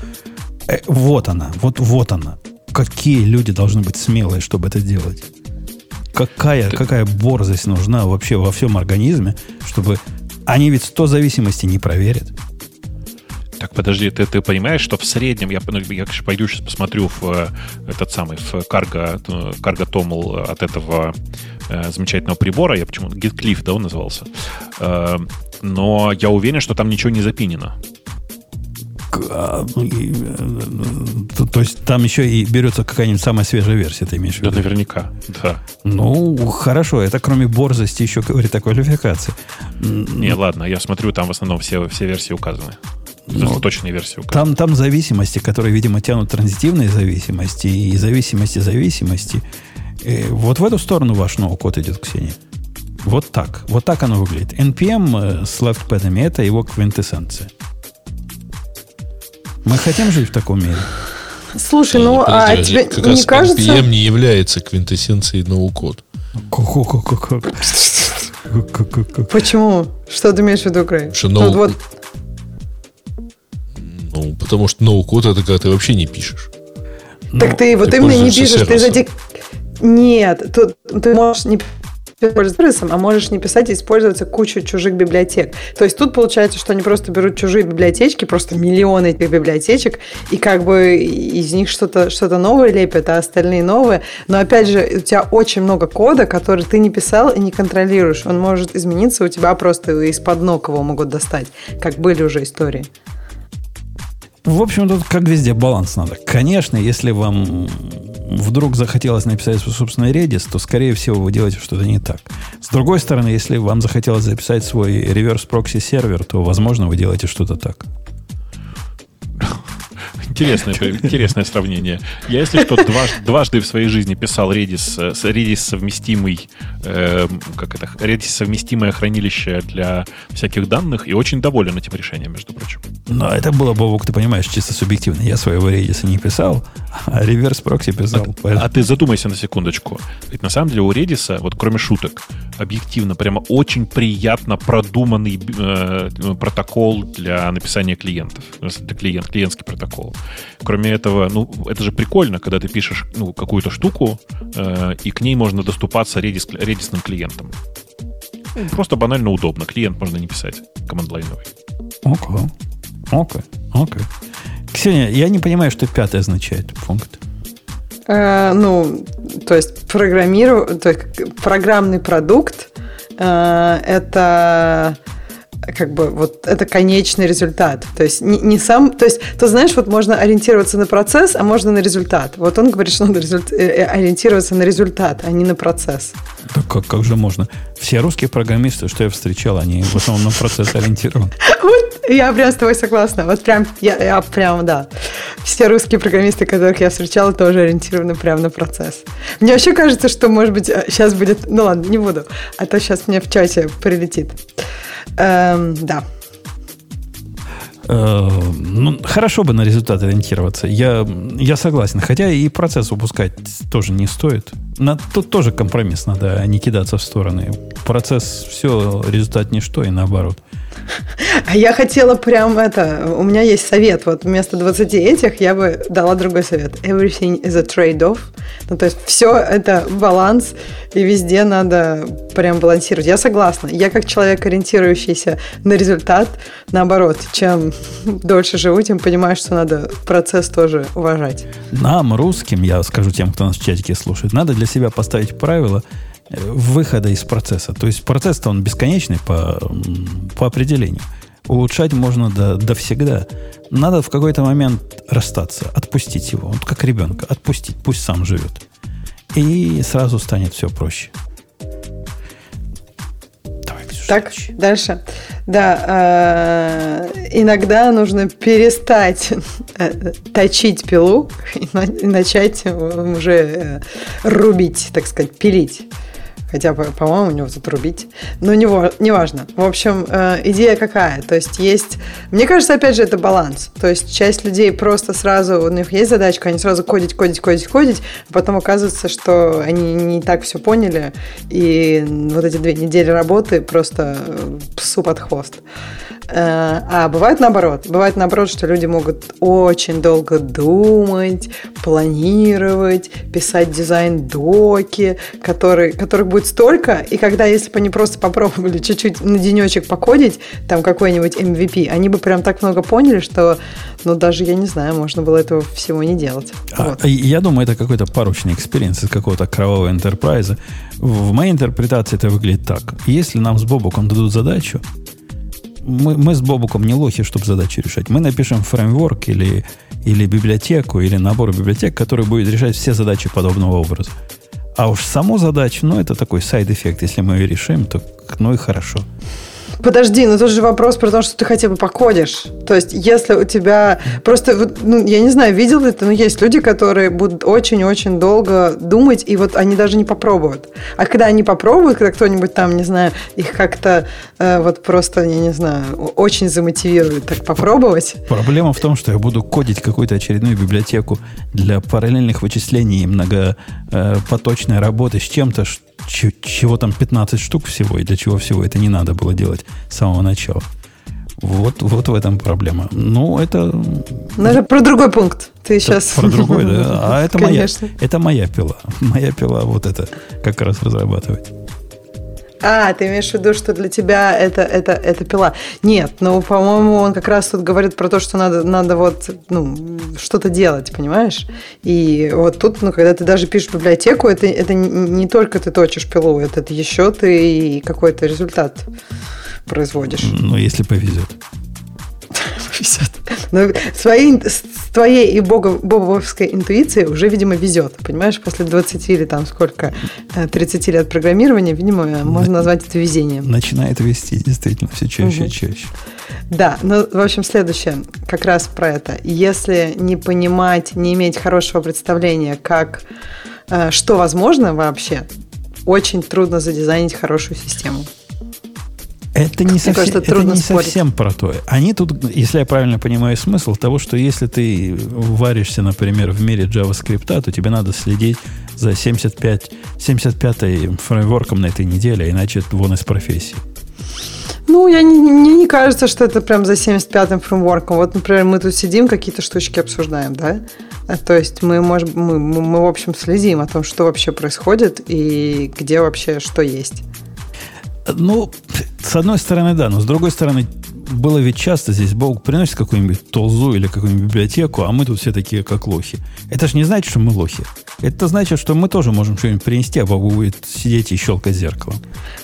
Э, вот она, вот вот она. Какие люди должны быть смелые, чтобы это делать? Какая, какая борзость нужна вообще во всем организме, чтобы они ведь 100 зависимостей не проверят. Так, подожди, ты, ты понимаешь, что в среднем, я, ну, я конечно, пойду сейчас посмотрю в э, этот самый, в карго, карго томл от этого э, замечательного прибора, я почему GitCliff, да, он назывался, э, но я уверен, что там ничего не запинено. А, э, то, то есть там еще и берется какая-нибудь самая свежая версия, ты имеешь в виду? Да, наверняка, да. Ну, хорошо, это кроме борзости еще говорит о квалификации. Не, ладно, я смотрю, там в основном все, все версии указаны. Ну, точные версии указаны. Там, там зависимости, которые, видимо, тянут транзитивные зависимости и зависимости зависимости. И вот в эту сторону ваш новый код идет, Ксения. Вот так. Вот так оно выглядит. NPM э, с левтпэдами – это его квинтэссенция. Мы хотим жить в таком мире? Слушай, ну, а тебе как не раз кажется... NPM не является квинтэссенцией ноу-код. Почему? Что ты имеешь в виду, Крей? Что no... вот... Ну, потому что ноу-код это когда ты вообще не пишешь. Так ну, ты вот именно не пишешь, ты за Нет, тут ты можешь не пользоваться а можешь не писать и использоваться кучу чужих библиотек. То есть тут получается, что они просто берут чужие библиотечки, просто миллионы этих библиотечек, и как бы из них что-то что новое лепят, а остальные новые. Но опять же, у тебя очень много кода, который ты не писал и не контролируешь. Он может измениться, у тебя просто из-под ног его могут достать, как были уже истории. В общем, тут как везде баланс надо. Конечно, если вам вдруг захотелось написать свой собственный Redis, то, скорее всего, вы делаете что-то не так. С другой стороны, если вам захотелось записать свой реверс прокси сервер, то, возможно, вы делаете что-то так. Интересное, интересное сравнение. Я, если что, дважды, дважды в своей жизни писал Redis, Redis совместимый, э, как это, Redis совместимое хранилище для всяких данных и очень доволен этим решением, между прочим. Но это было, Бобок, ты понимаешь, чисто субъективно. Я своего Redis не писал, а реверс прокси писал. А, а ты задумайся на секундочку. Ведь на самом деле у Redis, вот кроме шуток, объективно прямо очень приятно продуманный э, протокол для написания клиентов, для клиент, клиентский протокол. Кроме этого, ну, это же прикольно, когда ты пишешь ну, какую-то штуку, э, и к ней можно доступаться редис, редисным клиентом. Просто банально удобно. Клиент можно не писать команд-лайновый. Окей. Окей. Окей. Ксения, я не понимаю, что пятый означает пункт. Э, ну, то есть программиру, то есть программный продукт э, это как бы вот это конечный результат. То есть не, не сам, то есть ты знаешь, вот можно ориентироваться на процесс, а можно на результат. Вот он говорит, что надо результ, э, э, ориентироваться на результат, а не на процесс. Так как, как же можно? Все русские программисты, что я встречал, они в основном на процесс ориентированы. Вот я прям с тобой согласна. Вот прям, я, я прям, да. Все русские программисты, которых я встречала, тоже ориентированы прямо на процесс. Мне вообще кажется, что, может быть, сейчас э, будет... Ну ладно, не буду. А то сейчас мне в чате прилетит. Эм, да. Э, ну, хорошо бы на результат ориентироваться. Я, я согласен. Хотя и процесс упускать тоже не стоит. На, тут тоже компромисс надо, а не кидаться в стороны. Процесс все, результат ничто и наоборот. А я хотела прям это... У меня есть совет. Вот вместо 20 этих я бы дала другой совет. Everything is a trade-off. Ну, то есть все это баланс, и везде надо прям балансировать. Я согласна. Я как человек, ориентирующийся на результат, наоборот, чем дольше живу, тем понимаю, что надо процесс тоже уважать. Нам, русским, я скажу тем, кто нас в чатике слушает, надо для себя поставить правила – выхода из процесса. То есть процесс-то он бесконечный по, по определению. Улучшать можно до, до всегда. Надо в какой-то момент расстаться, отпустить его. Вот как ребенка, отпустить, пусть сам живет. И сразу станет все проще. Давай, Ксюша, так, следующий. дальше. Да, э, иногда нужно перестать э, точить пилу и начать уже э, рубить, так сказать, пилить. Хотя, по-моему, у него затрубить. Но не, не важно. В общем, э, идея какая? То есть есть... Мне кажется, опять же, это баланс. То есть часть людей просто сразу... У них есть задачка, они сразу кодить, кодить, кодить, кодить, а потом оказывается, что они не так все поняли, и вот эти две недели работы просто псу под хвост. Э, а бывает наоборот. Бывает наоборот, что люди могут очень долго думать, планировать, писать дизайн-доки, который, которых будет столько, и когда, если бы они просто попробовали чуть-чуть на денечек покодить, там какой-нибудь MVP, они бы прям так много поняли, что, ну, даже, я не знаю, можно было этого всего не делать. А, вот. Я думаю, это какой-то порочный experience из какого-то кровавого enterprise а. В моей интерпретации это выглядит так. Если нам с Бобуком дадут задачу, мы, мы с Бобуком не лохи, чтобы задачи решать. Мы напишем фреймворк или, или библиотеку, или набор библиотек, который будет решать все задачи подобного образа. А уж саму задачу, ну, это такой side-эффект. Если мы ее решим, то ну и хорошо. Подожди, но тут же вопрос про то, что ты хотя бы покодишь. То есть, если у тебя просто, ну, я не знаю, видел ты, но есть люди, которые будут очень-очень долго думать, и вот они даже не попробуют. А когда они попробуют, когда кто-нибудь там, не знаю, их как-то э, вот просто, я не знаю, очень замотивирует так попробовать. Проблема в том, что я буду кодить какую-то очередную библиотеку для параллельных вычислений и многопоточной работы с чем-то, чего там 15 штук всего, и для чего всего это не надо было делать с самого начала. Вот, вот в этом проблема. Ну, это... Ну, это про другой пункт. Ты сейчас... Про другой, да. А это моя, это моя пила. Моя пила вот это как раз разрабатывать. А, ты имеешь в виду, что для тебя это, это, это пила? Нет, ну, по-моему, он как раз тут говорит про то, что надо, надо вот, ну, что-то делать, понимаешь? И вот тут, ну, когда ты даже пишешь библиотеку, это, это не только ты точишь пилу, это еще ты какой-то результат производишь. Ну, если повезет. Повезет. Но своей, с твоей и бобовской интуицией уже, видимо, везет. Понимаешь, после 20 или там сколько, 30 э, лет программирования, видимо, можно назвать это везением. Начинает вести, действительно, все чаще угу. и чаще. Да, ну, в общем, следующее, как раз про это. Если не понимать, не иметь хорошего представления, как, э, что возможно вообще, очень трудно задизайнить хорошую систему. Это не, совсем, кажется, это не совсем про то. Они тут, если я правильно понимаю смысл того, что если ты варишься, например, в мире JavaScript, то тебе надо следить за 75, 75 фреймворком на этой неделе, а иначе вон из профессии. Ну, я не, мне не кажется, что это прям за 75-м фреймворком. Вот, например, мы тут сидим, какие-то штучки обсуждаем, да? А, то есть мы, можем, мы, мы, мы, в общем, следим о том, что вообще происходит и где вообще что есть. Ну, с одной стороны, да, но с другой стороны, было ведь часто здесь Бог приносит какую-нибудь толзу или какую-нибудь библиотеку, а мы тут все такие, как лохи. Это же не значит, что мы лохи. Это значит, что мы тоже можем что-нибудь принести, а Богу будет сидеть и щелкать зеркалом.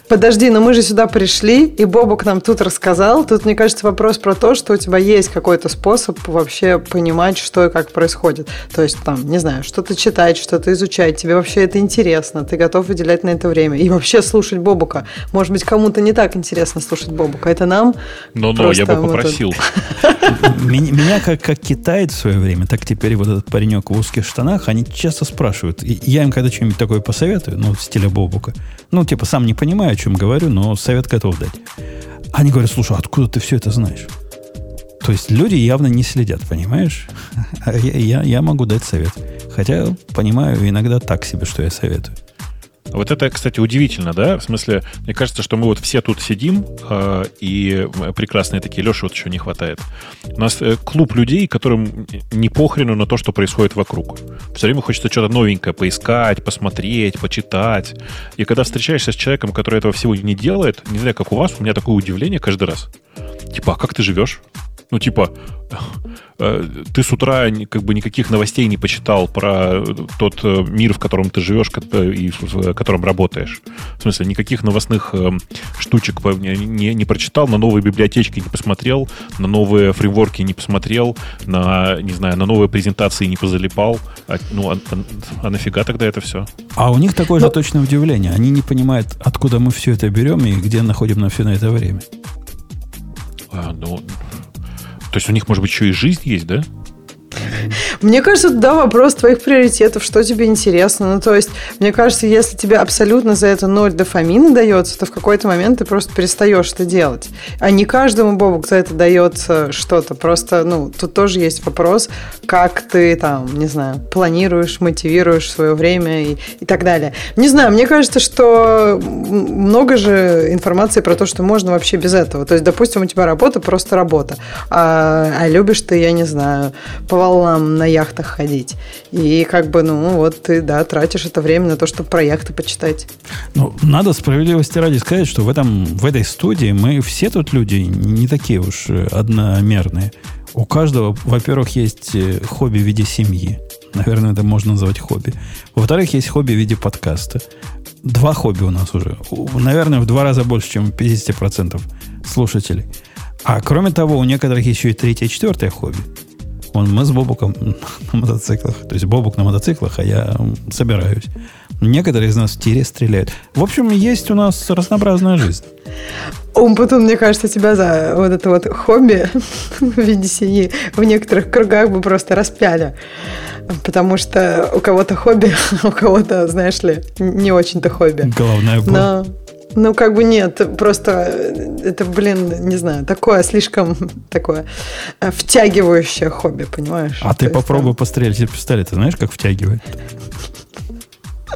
Подожди, но мы же сюда пришли, и Бобок нам тут рассказал. Тут, мне кажется, вопрос про то, что у тебя есть какой-то способ вообще понимать, что и как происходит. То есть, там, не знаю, что-то читать, что-то изучать. Тебе вообще это интересно. Ты готов выделять на это время. И вообще слушать Бобука. Может быть, кому-то не так интересно слушать Бобука. Это нам Но-но, я бы попросил. Меня, как, как китаец в свое время, так теперь вот этот паренек в узких штанах, они часто спрашивают. Я им когда что-нибудь такое посоветую, ну, в стиле Бобука, ну, типа, сам не понимаю, о чем говорю, но совет готов дать. Они говорят, слушай, откуда ты все это знаешь? То есть люди явно не следят, понимаешь? А я, я, я могу дать совет. Хотя понимаю иногда так себе, что я советую. Вот это, кстати, удивительно, да? В смысле, мне кажется, что мы вот все тут сидим, э, и прекрасные такие, Леша вот еще не хватает. У нас э, клуб людей, которым не похрену на то, что происходит вокруг. Все время хочется что-то новенькое поискать, посмотреть, почитать. И когда встречаешься с человеком, который этого всего не делает, не знаю, как у вас, у меня такое удивление каждый раз. Типа, а как ты живешь? Ну, типа, э, ты с утра как бы никаких новостей не почитал про тот э, мир, в котором ты живешь и в котором работаешь. В смысле, никаких новостных э, штучек не, не прочитал, на новые библиотечки не посмотрел, на новые фреймворки не посмотрел, на, не знаю, на новые презентации не позалипал. А, ну, а, а, а нафига тогда это все? А у них такое Но... же ну, точное удивление. Они не понимают, откуда мы все это берем и где находим на все на это время. А, ну, то есть у них, может быть, еще и жизнь есть, да? Мне кажется, да, вопрос твоих приоритетов, что тебе интересно. Ну, то есть, мне кажется, если тебе абсолютно за это ноль дофамина дается, то в какой-то момент ты просто перестаешь это делать. А не каждому Бобук за это дается что-то. Просто, ну, тут тоже есть вопрос, как ты там, не знаю, планируешь, мотивируешь свое время и, и так далее. Не знаю, мне кажется, что много же информации про то, что можно вообще без этого. То есть, допустим, у тебя работа просто работа, а, а любишь ты, я не знаю, по волнам на яхтах ходить. И как бы, ну, вот ты, да, тратишь это время на то, чтобы проекты почитать. Ну, надо справедливости ради сказать, что в, этом, в этой студии мы все тут люди не такие уж одномерные. У каждого, во-первых, есть э, хобби в виде семьи. Наверное, это можно назвать хобби. Во-вторых, есть хобби в виде подкаста. Два хобби у нас уже. Наверное, в два раза больше, чем 50% слушателей. А кроме того, у некоторых еще и третье, четвертое хобби. Он, мы с Бобуком на мотоциклах. То есть Бобук на мотоциклах, а я собираюсь. Некоторые из нас в тире стреляют. В общем, есть у нас разнообразная жизнь. Умпутун, мне кажется, тебя за вот это вот хобби в виде семьи в некоторых кругах бы просто распяли. Потому что у кого-то хобби, у кого-то, знаешь ли, не очень-то хобби. Головная боль. Но ну, как бы нет, просто это, блин, не знаю, такое слишком такое втягивающее хобби, понимаешь? А ты попробуй там... пострелять из пистолета, знаешь, как втягивает?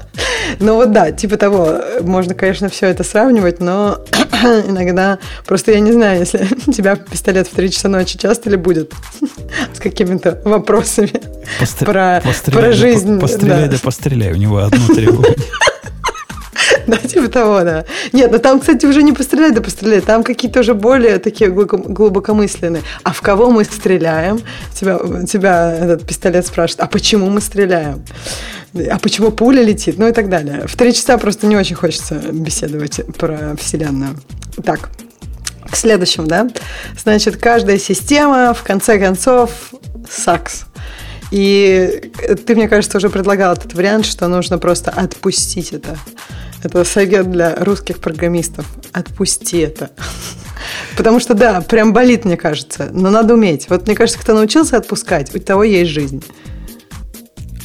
Ну вот да, типа того, можно, конечно, все это сравнивать, но иногда просто я не знаю, если у тебя пистолет в 3 часа ночи часто ли будет с какими-то вопросами Постр... про, про жизнь. Постреляй, да. да постреляй, у него одно требование. Да, типа того, да. Нет, ну там, кстати, уже не пострелять, да пострелять. Там какие-то уже более такие глубокомысленные. А в кого мы стреляем? Тебя, тебя этот пистолет спрашивает, а почему мы стреляем? А почему пуля летит? Ну и так далее. В три часа просто не очень хочется беседовать про Вселенную. Так, к следующему, да? Значит, каждая система, в конце концов, сакс. И ты, мне кажется, уже предлагал этот вариант, что нужно просто отпустить это. Это совет для русских программистов. Отпусти это. Потому что, да, прям болит, мне кажется. Но надо уметь. Вот мне кажется, кто научился отпускать, у того есть жизнь.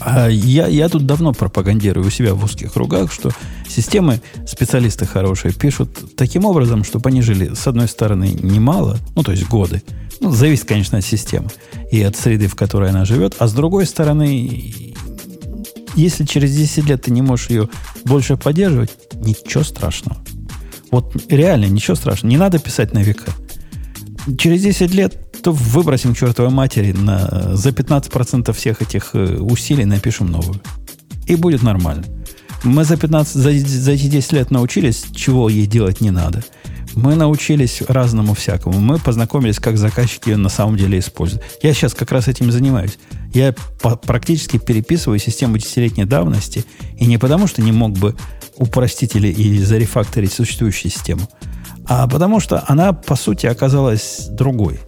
А я, я тут давно пропагандирую у себя в узких кругах, что системы специалисты хорошие пишут таким образом, чтобы они жили, с одной стороны, немало, ну, то есть годы, ну, зависит, конечно, от системы и от среды, в которой она живет. А с другой стороны, если через 10 лет ты не можешь ее больше поддерживать, ничего страшного. Вот реально ничего страшного. Не надо писать на века. Через 10 лет то выбросим чертовой матери на, за 15% всех этих э, усилий напишем новую. И будет нормально. Мы за 15, за, за эти 10 лет научились, чего ей делать не надо – мы научились разному всякому. Мы познакомились, как заказчики ее на самом деле используют. Я сейчас как раз этим занимаюсь. Я практически переписываю систему десятилетней давности, и не потому, что не мог бы упростить или, или зарефакторить существующую систему, а потому что она, по сути, оказалась другой.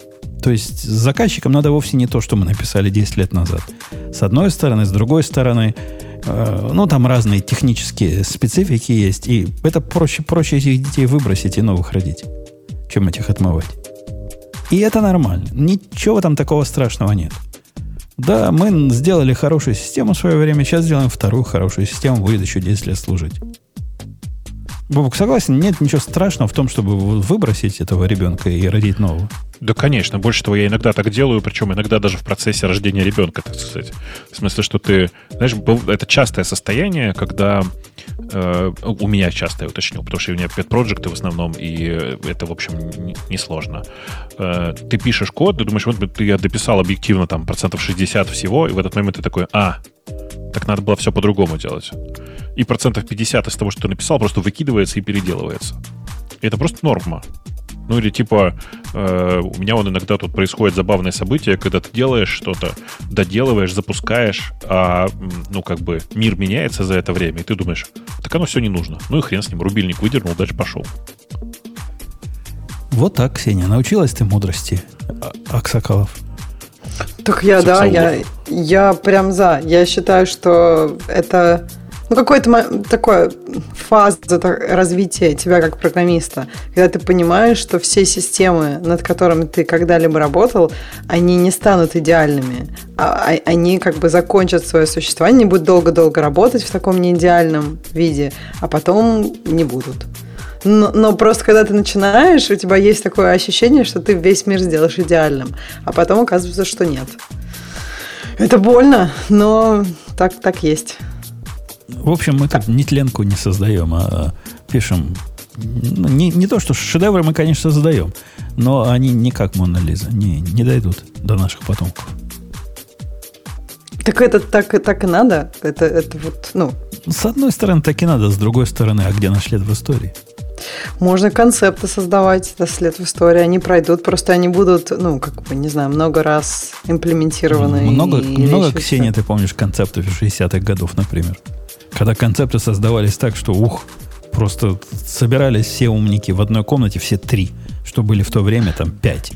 То есть заказчикам надо вовсе не то, что мы написали 10 лет назад. С одной стороны, с другой стороны, Э, ну, там разные технические специфики есть, и это проще, проще этих детей выбросить и новых родить, чем этих отмывать. И это нормально. Ничего там такого страшного нет. Да, мы сделали хорошую систему в свое время, сейчас сделаем вторую хорошую систему, будет еще 10 лет служить. Бобок, согласен, нет ничего страшного в том, чтобы выбросить этого ребенка и родить нового. Да, конечно. Больше того, я иногда так делаю, причем иногда даже в процессе рождения ребенка, так сказать. В смысле, что ты... Знаешь, это частое состояние, когда... Э, у меня частое, уточню, потому что у меня pet проекты в основном, и это, в общем, несложно. Не э, ты пишешь код, ты думаешь, вот ты я дописал объективно там процентов 60 всего, и в этот момент ты такой, а, так надо было все по-другому делать. И процентов 50 из того, что ты написал, просто выкидывается и переделывается. Это просто норма. Ну или типа э, у меня он иногда тут происходит забавное событие, когда ты делаешь что-то, доделываешь, запускаешь, а ну как бы мир меняется за это время, и ты думаешь, так оно все не нужно. Ну и хрен с ним, рубильник выдернул, дальше пошел. Вот так, Ксения, научилась ты мудрости, а, Аксакалов. Так я, да, я, я прям за. Я считаю, что это ну, какое-то такое фаза развития тебя как программиста, когда ты понимаешь, что все системы, над которыми ты когда-либо работал, они не станут идеальными, а, а они как бы закончат свое существование, не будут долго-долго работать в таком неидеальном виде, а потом не будут. Но, но просто когда ты начинаешь, у тебя есть такое ощущение, что ты весь мир сделаешь идеальным, а потом оказывается, что нет. Это больно, но так, так есть. В общем, мы тут нетленку не создаем, а пишем. Ну, не, не то, что шедевры мы, конечно, создаем, но они не как Мона Лиза, не, не дойдут до наших потомков. Так это так, так и надо? Это, это вот, ну... С одной стороны, так и надо, с другой стороны, а где наш след в истории? Можно концепты создавать, это след в истории. Они пройдут, просто они будут, ну, как бы, не знаю, много раз имплементированы. Много, много Ксения, ты помнишь, концептов 60-х годов, например. Когда концепты создавались так, что, ух, просто собирались все умники в одной комнате, все три, что были в то время там пять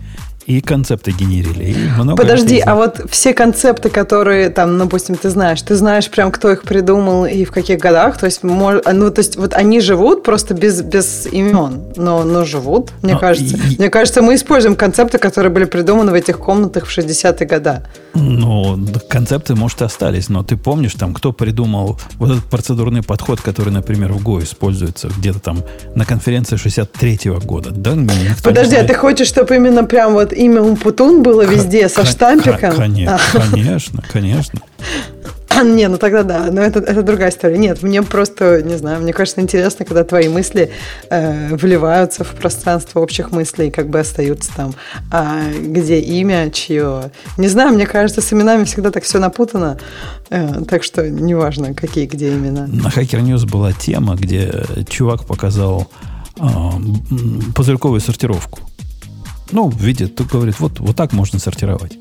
и концепты генерили. И много Подожди, а вот все концепты, которые там, ну, допустим, ты знаешь, ты знаешь прям, кто их придумал и в каких годах, то есть, мож, ну, то есть вот они живут просто без, без имен, но, но живут, мне но кажется. И... Мне кажется, мы используем концепты, которые были придуманы в этих комнатах в 60-е годы. Ну, концепты, может, и остались, но ты помнишь там, кто придумал вот этот процедурный подход, который, например, в Go используется где-то там на конференции 63-го года? Да, Подожди, а ты хочешь, чтобы именно прям вот имя Умпутун было везде со штампиком? Конечно, конечно, конечно. Не, ну тогда да, но это, это другая история. Нет, мне просто, не знаю, мне кажется интересно, когда твои мысли э, вливаются в пространство общих мыслей, как бы остаются там, а где имя, чье. Не знаю, мне кажется, с именами всегда так все напутано, э, так что неважно, какие, где имена. На Hacker News была тема, где чувак показал э, пузырьковую сортировку. Ну, видит, тут говорит, вот, вот так можно сортировать.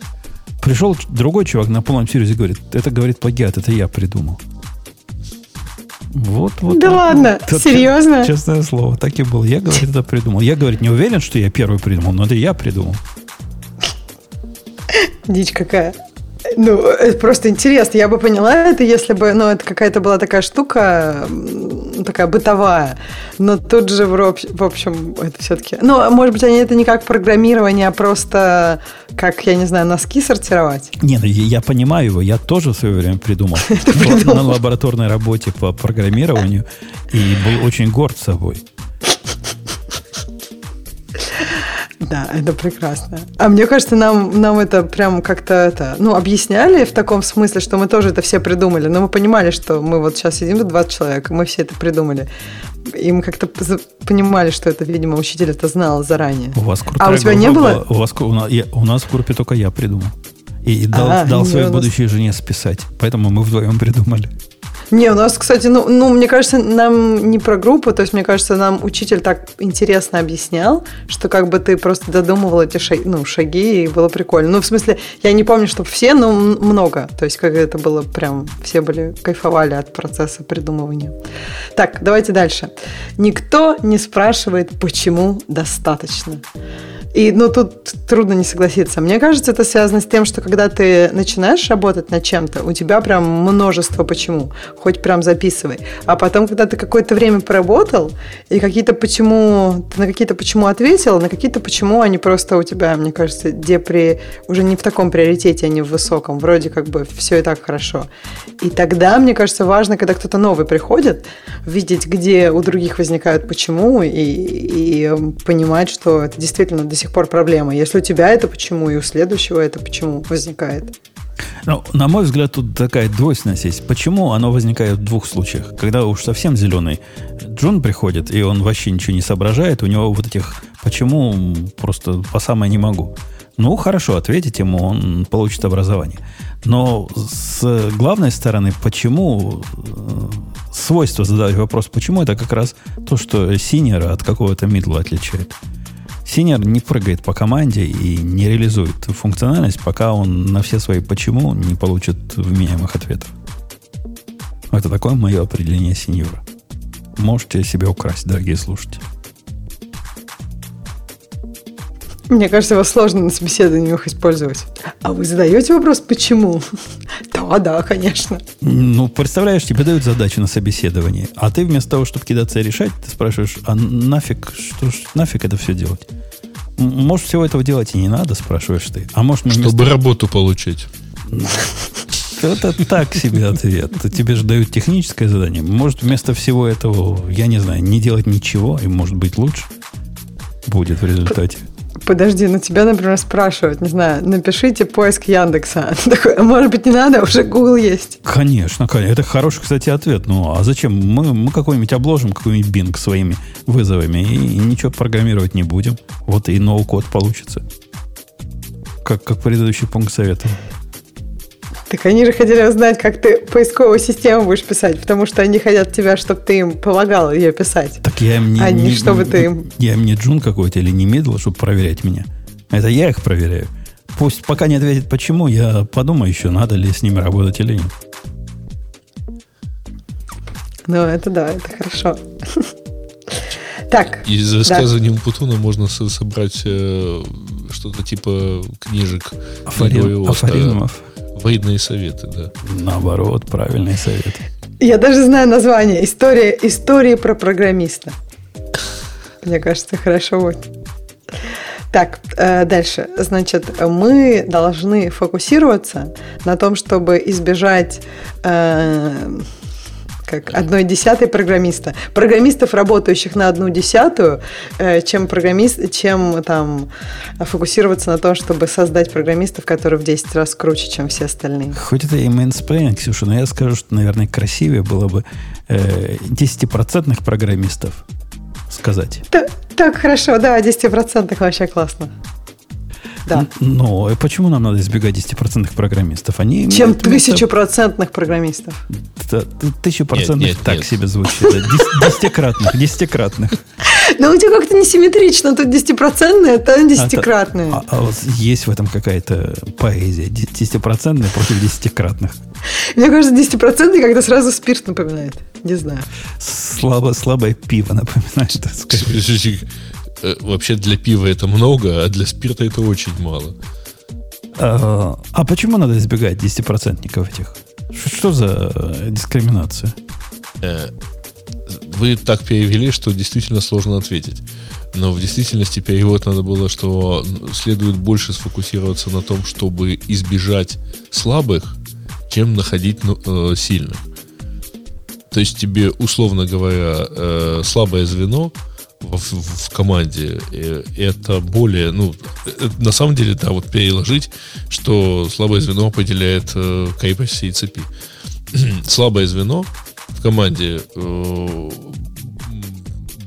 Пришел другой чувак на полном серьезе говорит, это, говорит, плагиат, это я придумал. Вот, вот. Да вот, ладно, вот, серьезно? Честное слово, так и было. Я, говорит, это придумал. Я, говорит, не уверен, что я первый придумал, но это я придумал. Дичь какая. Ну, это просто интересно. Я бы поняла это, если бы, ну, это какая-то была такая штука, такая бытовая. Но тут же, в общем, это все-таки... Ну, может быть, они это не как программирование, а просто как, я не знаю, носки сортировать? Нет, ну, я понимаю его. Я тоже в свое время придумал. На лабораторной работе по программированию и был очень горд собой. Да, это прекрасно. А мне кажется, нам, нам это прям как-то это, ну, объясняли в таком смысле, что мы тоже это все придумали. Но мы понимали, что мы вот сейчас сидим, 20 человек, и мы все это придумали. И мы как-то понимали, что это, видимо, учитель это знал заранее. У вас крутая а у тебя не было? У, вас, у, нас, я, у нас в группе только я придумал. И, и дал, а, дал своей нас... будущей жене списать. Поэтому мы вдвоем придумали. Не, у нас, кстати, ну, ну, мне кажется, нам не про группу, то есть, мне кажется, нам учитель так интересно объяснял, что как бы ты просто додумывал эти шаги, ну, шаги, и было прикольно. Ну, в смысле, я не помню, чтобы все, но много. То есть, как это было прям, все были, кайфовали от процесса придумывания. Так, давайте дальше. Никто не спрашивает, почему достаточно. И, ну, тут трудно не согласиться. Мне кажется, это связано с тем, что когда ты начинаешь работать над чем-то, у тебя прям множество почему. Хоть прям записывай. А потом, когда ты какое-то время поработал, и какие-то почему, ты на какие-то почему ответил, на какие-то почему они просто у тебя, мне кажется, где при, уже не в таком приоритете, а не в высоком. Вроде как бы все и так хорошо. И тогда, мне кажется, важно, когда кто-то новый приходит, видеть, где у других возникают почему, и, и понимать, что это действительно до сих сих пор проблема. Если у тебя это почему, и у следующего это почему возникает. Ну, на мой взгляд, тут такая двойственность есть. Почему оно возникает в двух случаях? Когда уж совсем зеленый Джон приходит, и он вообще ничего не соображает, у него вот этих «почему» просто по самое не могу. Ну, хорошо, ответить ему, он получит образование. Но с главной стороны, почему э, свойство задать вопрос, почему это как раз то, что синера от какого-то мидла отличает. Синер не прыгает по команде и не реализует функциональность, пока он на все свои почему не получит вменяемых ответов. Это такое мое определение синьора. Можете себе украсть, дорогие слушатели. Мне кажется, его сложно на собеседованиях использовать. А вы задаете вопрос, почему? Да, да, конечно. Ну, представляешь, тебе дают задачу на собеседование, а ты вместо того, чтобы кидаться и решать, ты спрашиваешь, а нафиг, что ж, нафиг это все делать? Может, всего этого делать и не надо, спрашиваешь ты. А может, Чтобы вместо... работу получить. Это так себе ответ. Тебе же дают техническое задание. Может, вместо всего этого, я не знаю, не делать ничего, и может быть лучше будет в результате. Подожди, ну тебя, например, спрашивают, не знаю, напишите поиск Яндекса. Такой, а может быть, не надо, уже Google есть. Конечно, конечно. Это хороший, кстати, ответ. Ну, а зачем? Мы, мы какой-нибудь обложим, какой-нибудь Bing своими вызовами и, и ничего программировать не будем. Вот и ноу-код получится. Как, как предыдущий пункт совета. Так они же хотели узнать, как ты поисковую систему будешь писать, потому что они хотят тебя, чтобы ты им помогал ее писать. Так я им не, а не, чтобы ты им... Я им не джун какой-то или не мидл, чтобы проверять меня. Это я их проверяю. Пусть пока не ответит почему, я подумаю еще, надо ли с ними работать или нет. Ну, это да, это хорошо. Так. Из высказывания да. Путуна можно собрать э, что-то типа книжек. Афоризм, афоризмов. Военные советы, да. Наоборот, правильные советы. Я даже знаю название. История, истории про программиста. Мне кажется, хорошо будет. Так, э, дальше. Значит, мы должны фокусироваться на том, чтобы избежать э, как одной десятой программиста. Программистов, работающих на одну десятую, э, чем программист, чем там фокусироваться на том, чтобы создать программистов, которые в 10 раз круче, чем все остальные. Хоть это и mansplain, Ксюша, но я скажу, что, наверное, красивее было бы э, 10% программистов сказать. Так, так хорошо, да, 10% вообще классно. Да. Но почему нам надо избегать 10% программистов? Они Чем тысячепроцентных программистов? Тысячу процентных так нет. себе звучит. Десятикратных, десятикратных. Но у тебя как-то несимметрично. Тут десятипроцентные, это десятикратные. А, а, а вот есть в этом какая-то поэзия. Десятипроцентные против десятикратных. Мне кажется, десятипроцентный когда сразу спирт напоминает. Не знаю. Слабо, слабое пиво напоминает, так сказать. Э, вообще для пива это много, а для спирта это очень мало. А, а почему надо избегать 10% этих? Что за э, дискриминация? Э, вы так перевели, что действительно сложно ответить. Но в действительности перевод надо было, что следует больше сфокусироваться на том, чтобы избежать слабых, чем находить ну, сильных. То есть тебе, условно говоря, слабое звено – в, в команде, это более, ну, на самом деле, да, вот переложить, что слабое звено определяет э, крепость всей цепи. слабое звено в команде э,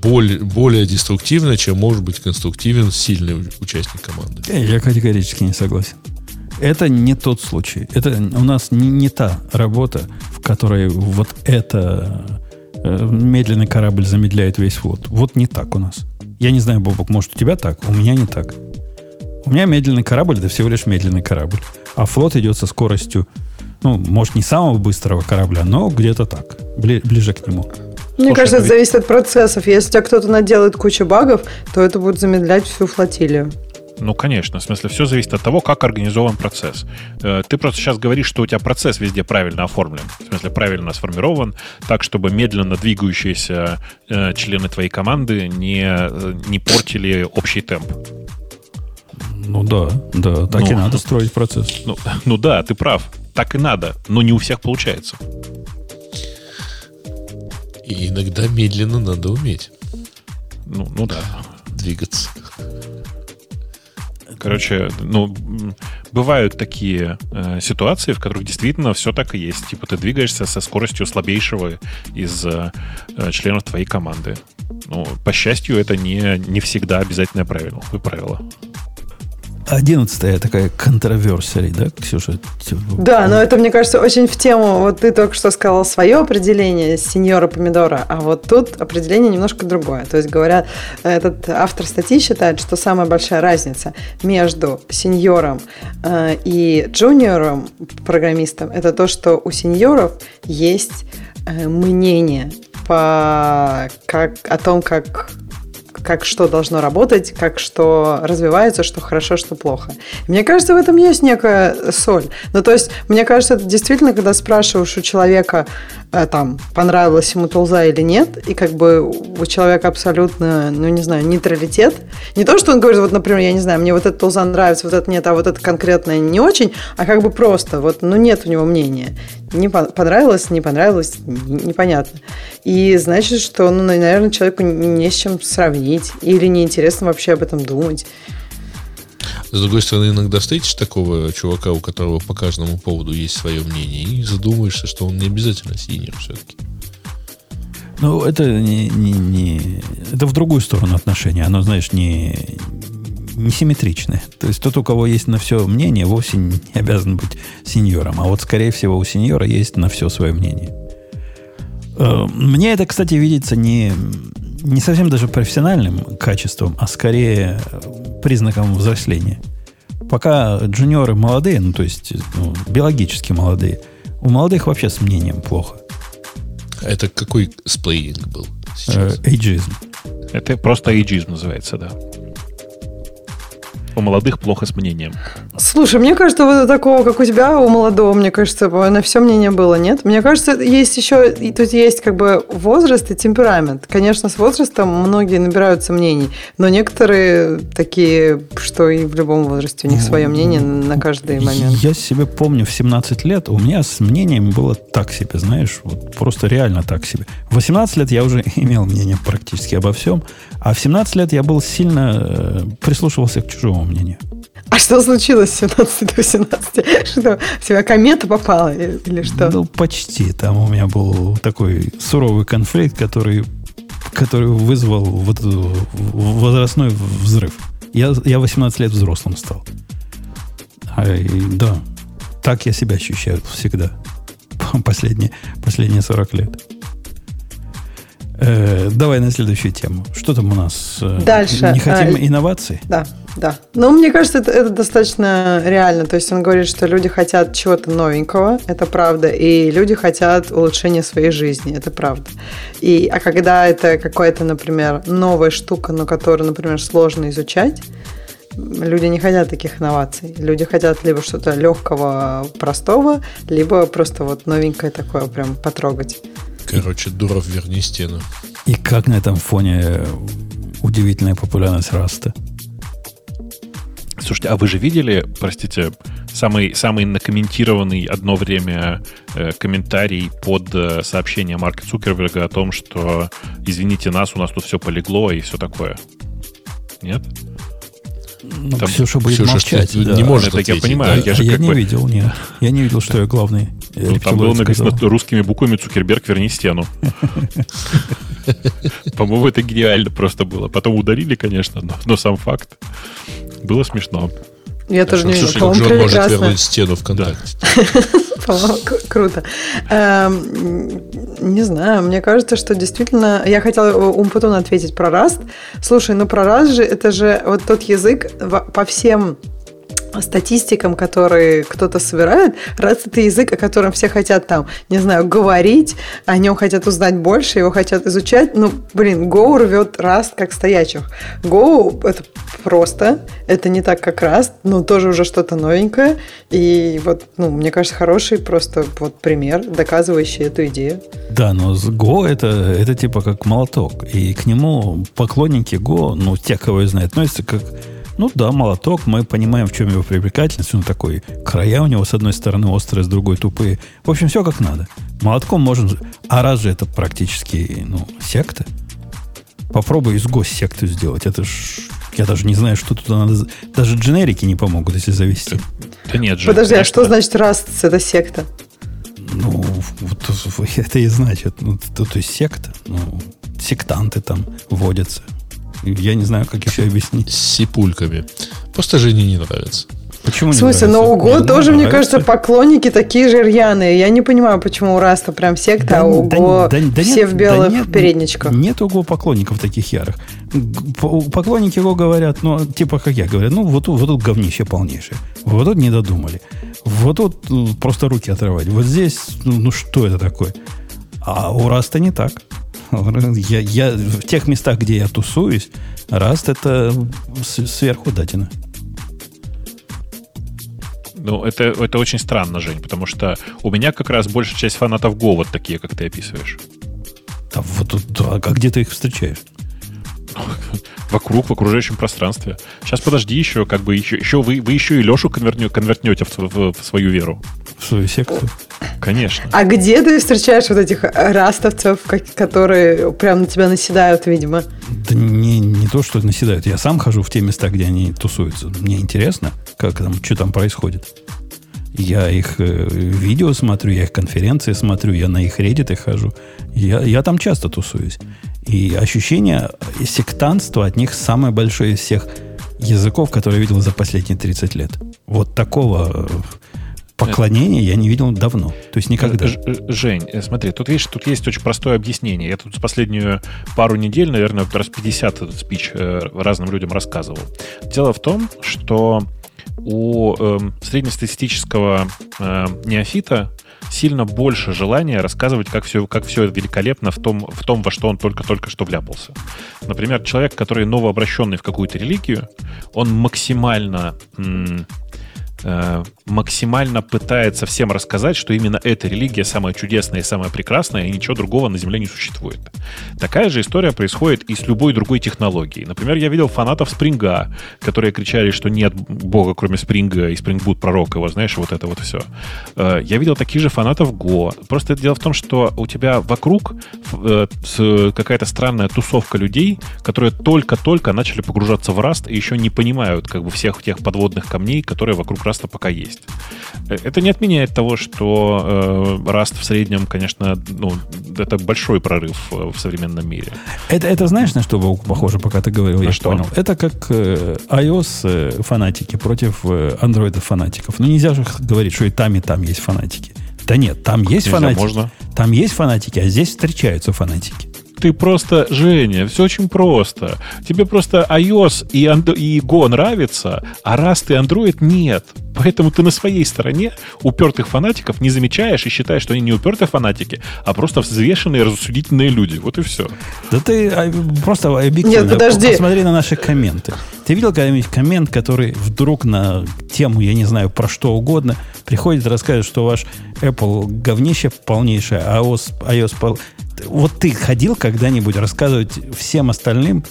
более, более деструктивно, чем может быть конструктивен сильный участник команды. Я категорически не согласен. Это не тот случай. Это у нас не, не та работа, в которой вот это Э, медленный корабль замедляет весь флот. Вот не так у нас. Я не знаю, Бобок, может, у тебя так? У меня не так. У меня медленный корабль, это всего лишь медленный корабль. А флот идет со скоростью, ну, может, не самого быстрого корабля, но где-то так, бли, ближе к нему. Мне Слушай, кажется, это зависит от процессов. Если у тебя кто-то наделает кучу багов, то это будет замедлять всю флотилию. Ну, конечно. В смысле, все зависит от того, как организован процесс. Э, ты просто сейчас говоришь, что у тебя процесс везде правильно оформлен. В смысле, правильно сформирован, так, чтобы медленно двигающиеся э, члены твоей команды не, э, не портили общий темп. Ну да, да, так ну, и надо строить процесс. Ну, ну да, ты прав. Так и надо, но не у всех получается. И иногда медленно надо уметь. Ну, ну да. Двигаться. Короче, ну, бывают такие э, ситуации, в которых действительно все так и есть. Типа ты двигаешься со скоростью слабейшего из э, членов твоей команды. Ну, по счастью, это не, не всегда обязательное правило. правило. Одиннадцатая такая контроверсия, да, Ксюша? Да, но это, мне кажется, очень в тему. Вот ты только что сказал свое определение сеньора помидора, а вот тут определение немножко другое. То есть, говорят, этот автор статьи считает, что самая большая разница между сеньором э, и джуниором программистом это то, что у сеньоров есть э, мнение по, как, о том, как как что должно работать, как что развивается, что хорошо, что плохо. Мне кажется, в этом есть некая соль. Ну, то есть, мне кажется, это действительно, когда спрашиваешь у человека, э, там, понравилась ему тулза или нет, и как бы у человека абсолютно, ну, не знаю, нейтралитет. Не то, что он говорит, вот, например, я не знаю, мне вот эта тулза нравится, вот это нет, а вот это конкретное не очень, а как бы просто, вот, ну, нет у него мнения. Не понравилось, не понравилось, непонятно. И значит, что, ну, наверное, человеку не с чем сравнить или неинтересно вообще об этом думать. С другой стороны, иногда встретишь такого чувака, у которого по каждому поводу есть свое мнение, и задумаешься, что он не обязательно синер все-таки. Ну, это не, не, не... Это в другую сторону отношения. Оно, знаешь, не, не симметричное. То есть тот, у кого есть на все мнение, вовсе не обязан быть сеньором. А вот, скорее всего, у сеньора есть на все свое мнение. Э, мне это, кстати, видится не, не совсем даже профессиональным качеством, а скорее признаком взросления. Пока джуниоры молодые, ну, то есть ну, биологически молодые, у молодых вообще с мнением плохо. Это какой сплейинг был? Э, эйджизм. Это просто эйджизм называется, да. У молодых плохо с мнением. Слушай, мне кажется, вот такого, как у тебя, у молодого, мне кажется, на все мнение было, нет? Мне кажется, есть еще, и тут есть как бы возраст и темперамент. Конечно, с возрастом многие набираются мнений, но некоторые такие, что и в любом возрасте у них свое мнение на каждый момент. Я себе помню, в 17 лет у меня с мнением было так себе, знаешь, вот просто реально так себе. В 18 лет я уже имел мнение практически обо всем, а в 17 лет я был сильно э, прислушивался к чужому мнению. А что случилось с 17 до 18? Что, в тебя комета попала или что? Ну, почти. Там у меня был такой суровый конфликт, который, который вызвал вот возрастной взрыв. Я, я 18 лет взрослым стал. А, и, да, так я себя ощущаю всегда. Последние, последние 40 лет. Э, давай на следующую тему. Что там у нас? Э, Дальше. Не хотим а, инноваций? Да, да. Но мне кажется, это, это достаточно реально. То есть он говорит, что люди хотят чего-то новенького, это правда, и люди хотят улучшения своей жизни, это правда. И, а когда это какая-то, например, новая штука, но которую, например, сложно изучать, люди не хотят таких инноваций. Люди хотят либо что-то легкого, простого, либо просто вот новенькое такое прям потрогать. Короче, Дуров, верни стену. И как на этом фоне удивительная популярность Раста? Слушайте, а вы же видели, простите, самый, самый накомментированный одно время э, комментарий под э, сообщение Марка Цукерберга о том, что извините нас, у нас тут все полегло и все такое? Нет? Ну, Там, Ксюша будет Ксюша молчать. Да. Не может это я понимаю. Да. Я, же я не бы... видел, нет. Я не видел, что я главный. Ну, там было написано сказал. русскими буквами «Цукерберг, верни стену». По-моему, это гениально просто было. Потом ударили, конечно, но сам факт. Было смешно. Я тоже не видела. Слушай, Джон может вернуть стену ВКонтакте. Круто. Эм, не знаю, мне кажется, что действительно... Я хотела Умпутун ответить про Rust. Слушай, ну про Rust же, это же вот тот язык по всем статистикам, которые кто-то собирает, раз это язык, о котором все хотят там, не знаю, говорить, о нем хотят узнать больше, его хотят изучать, ну, блин, Go рвет Rust как стоячих. Go это просто, это не так, как Rust, но тоже уже что-то новенькое, и вот, ну, мне кажется, хороший просто вот пример, доказывающий эту идею. Да, но с Go это, это типа как молоток, и к нему поклонники Go, ну, те, кого я знаю, относятся как ну да, молоток, мы понимаем, в чем его привлекательность. Он такой, края у него с одной стороны острые, с другой тупые. В общем, все как надо. Молотком можно... А раз же это практически, ну, секта, попробуй из госсекту сделать. Это ж... Я даже не знаю, что туда надо... Даже дженерики не помогут, если завести. Да нет же. Подожди, а что значит раз это секта? Ну, вот это и значит. Ну, то, то есть секта. Ну, сектанты там водятся. Я не знаю, как еще объяснить. С сипульками. Просто Жене не нравится. Почему В смысле, не но Уго тоже, мне кажется, поклонники такие же рьяные. Я не понимаю, почему у Раста прям секта, да, а Уго да, да, все нет, в белых да нет, передничках. Нет Уго поклонников таких ярых. Поклонники его говорят, ну, типа, как я говорю, ну, вот, вот тут говнище полнейшее. Вот тут не додумали. Вот тут ну, просто руки отрывать. Вот здесь, ну, ну что это такое? А у Rust а не так. Я, я в тех местах, где я тусуюсь, Rust это сверху датина. Ну, это, это очень странно, Жень, потому что у меня как раз большая часть фанатов Go вот такие, как ты описываешь. Да, вот, да, а где ты их встречаешь? Вокруг, в окружающем пространстве. Сейчас подожди еще, как бы еще, еще вы, вы еще и Лешу конвертнете, конвертнете в, в, в свою веру. В свою секцию. Конечно. А где ты встречаешь вот этих растовцев, которые прям на тебя наседают, видимо? Да не, не то, что наседают. Я сам хожу в те места, где они тусуются. Мне интересно, как там, что там происходит. Я их э, видео смотрю, я их конференции смотрю, я на их реддиты хожу. Я, я там часто тусуюсь. И ощущение сектантства от них самое большое из всех языков, которые я видел за последние 30 лет. Вот такого э, поклонения я не видел давно. То есть никогда. Жень, э, смотри, тут видишь, тут есть очень простое объяснение. Я тут последнюю пару недель, наверное, раз 50 этот спич разным людям рассказывал. Дело в том, что у э, среднестатистического э, неофита сильно больше желания рассказывать, как все, как все великолепно в том, в том, во что он только-только что вляпался. Например, человек, который новообращенный в какую-то религию, он максимально м- Э, максимально пытается всем рассказать, что именно эта религия самая чудесная и самая прекрасная, и ничего другого на Земле не существует. Такая же история происходит и с любой другой технологией. Например, я видел фанатов Спринга, которые кричали, что нет бога, кроме Спринга, и Спринг будет пророк его, знаешь, вот это вот все. Э, я видел таких же фанатов Го. Просто дело в том, что у тебя вокруг э, какая-то странная тусовка людей, которые только-только начали погружаться в раст и еще не понимают как бы всех тех подводных камней, которые вокруг Rust пока есть. Э, это не отменяет того, что э, Rust в среднем, конечно, ну, это большой прорыв э, в современном мире. Это, это знаешь, на что похоже, пока ты говорил, на я что? понял? Это как э, iOS э, фанатики против Android фанатиков. Ну, нельзя же говорить, что и там, и там есть фанатики. Да нет, там есть Нельзя, фанатики. Можно. Там есть фанатики, а здесь встречаются фанатики. Ты просто, Женя, все очень просто. Тебе просто iOS и, и Go нравится, а Rust и Android нет. Поэтому ты на своей стороне упертых фанатиков не замечаешь и считаешь, что они не упертые фанатики, а просто взвешенные, рассудительные люди. Вот и все. Да ты а, просто объективно. Нет, подожди. Посмотри на наши комменты. Ты видел когда-нибудь коммент, который вдруг на тему, я не знаю, про что угодно, приходит и рассказывает, что ваш Apple говнище полнейшее, а iOS, iOS вот ты ходил когда-нибудь рассказывать всем остальным,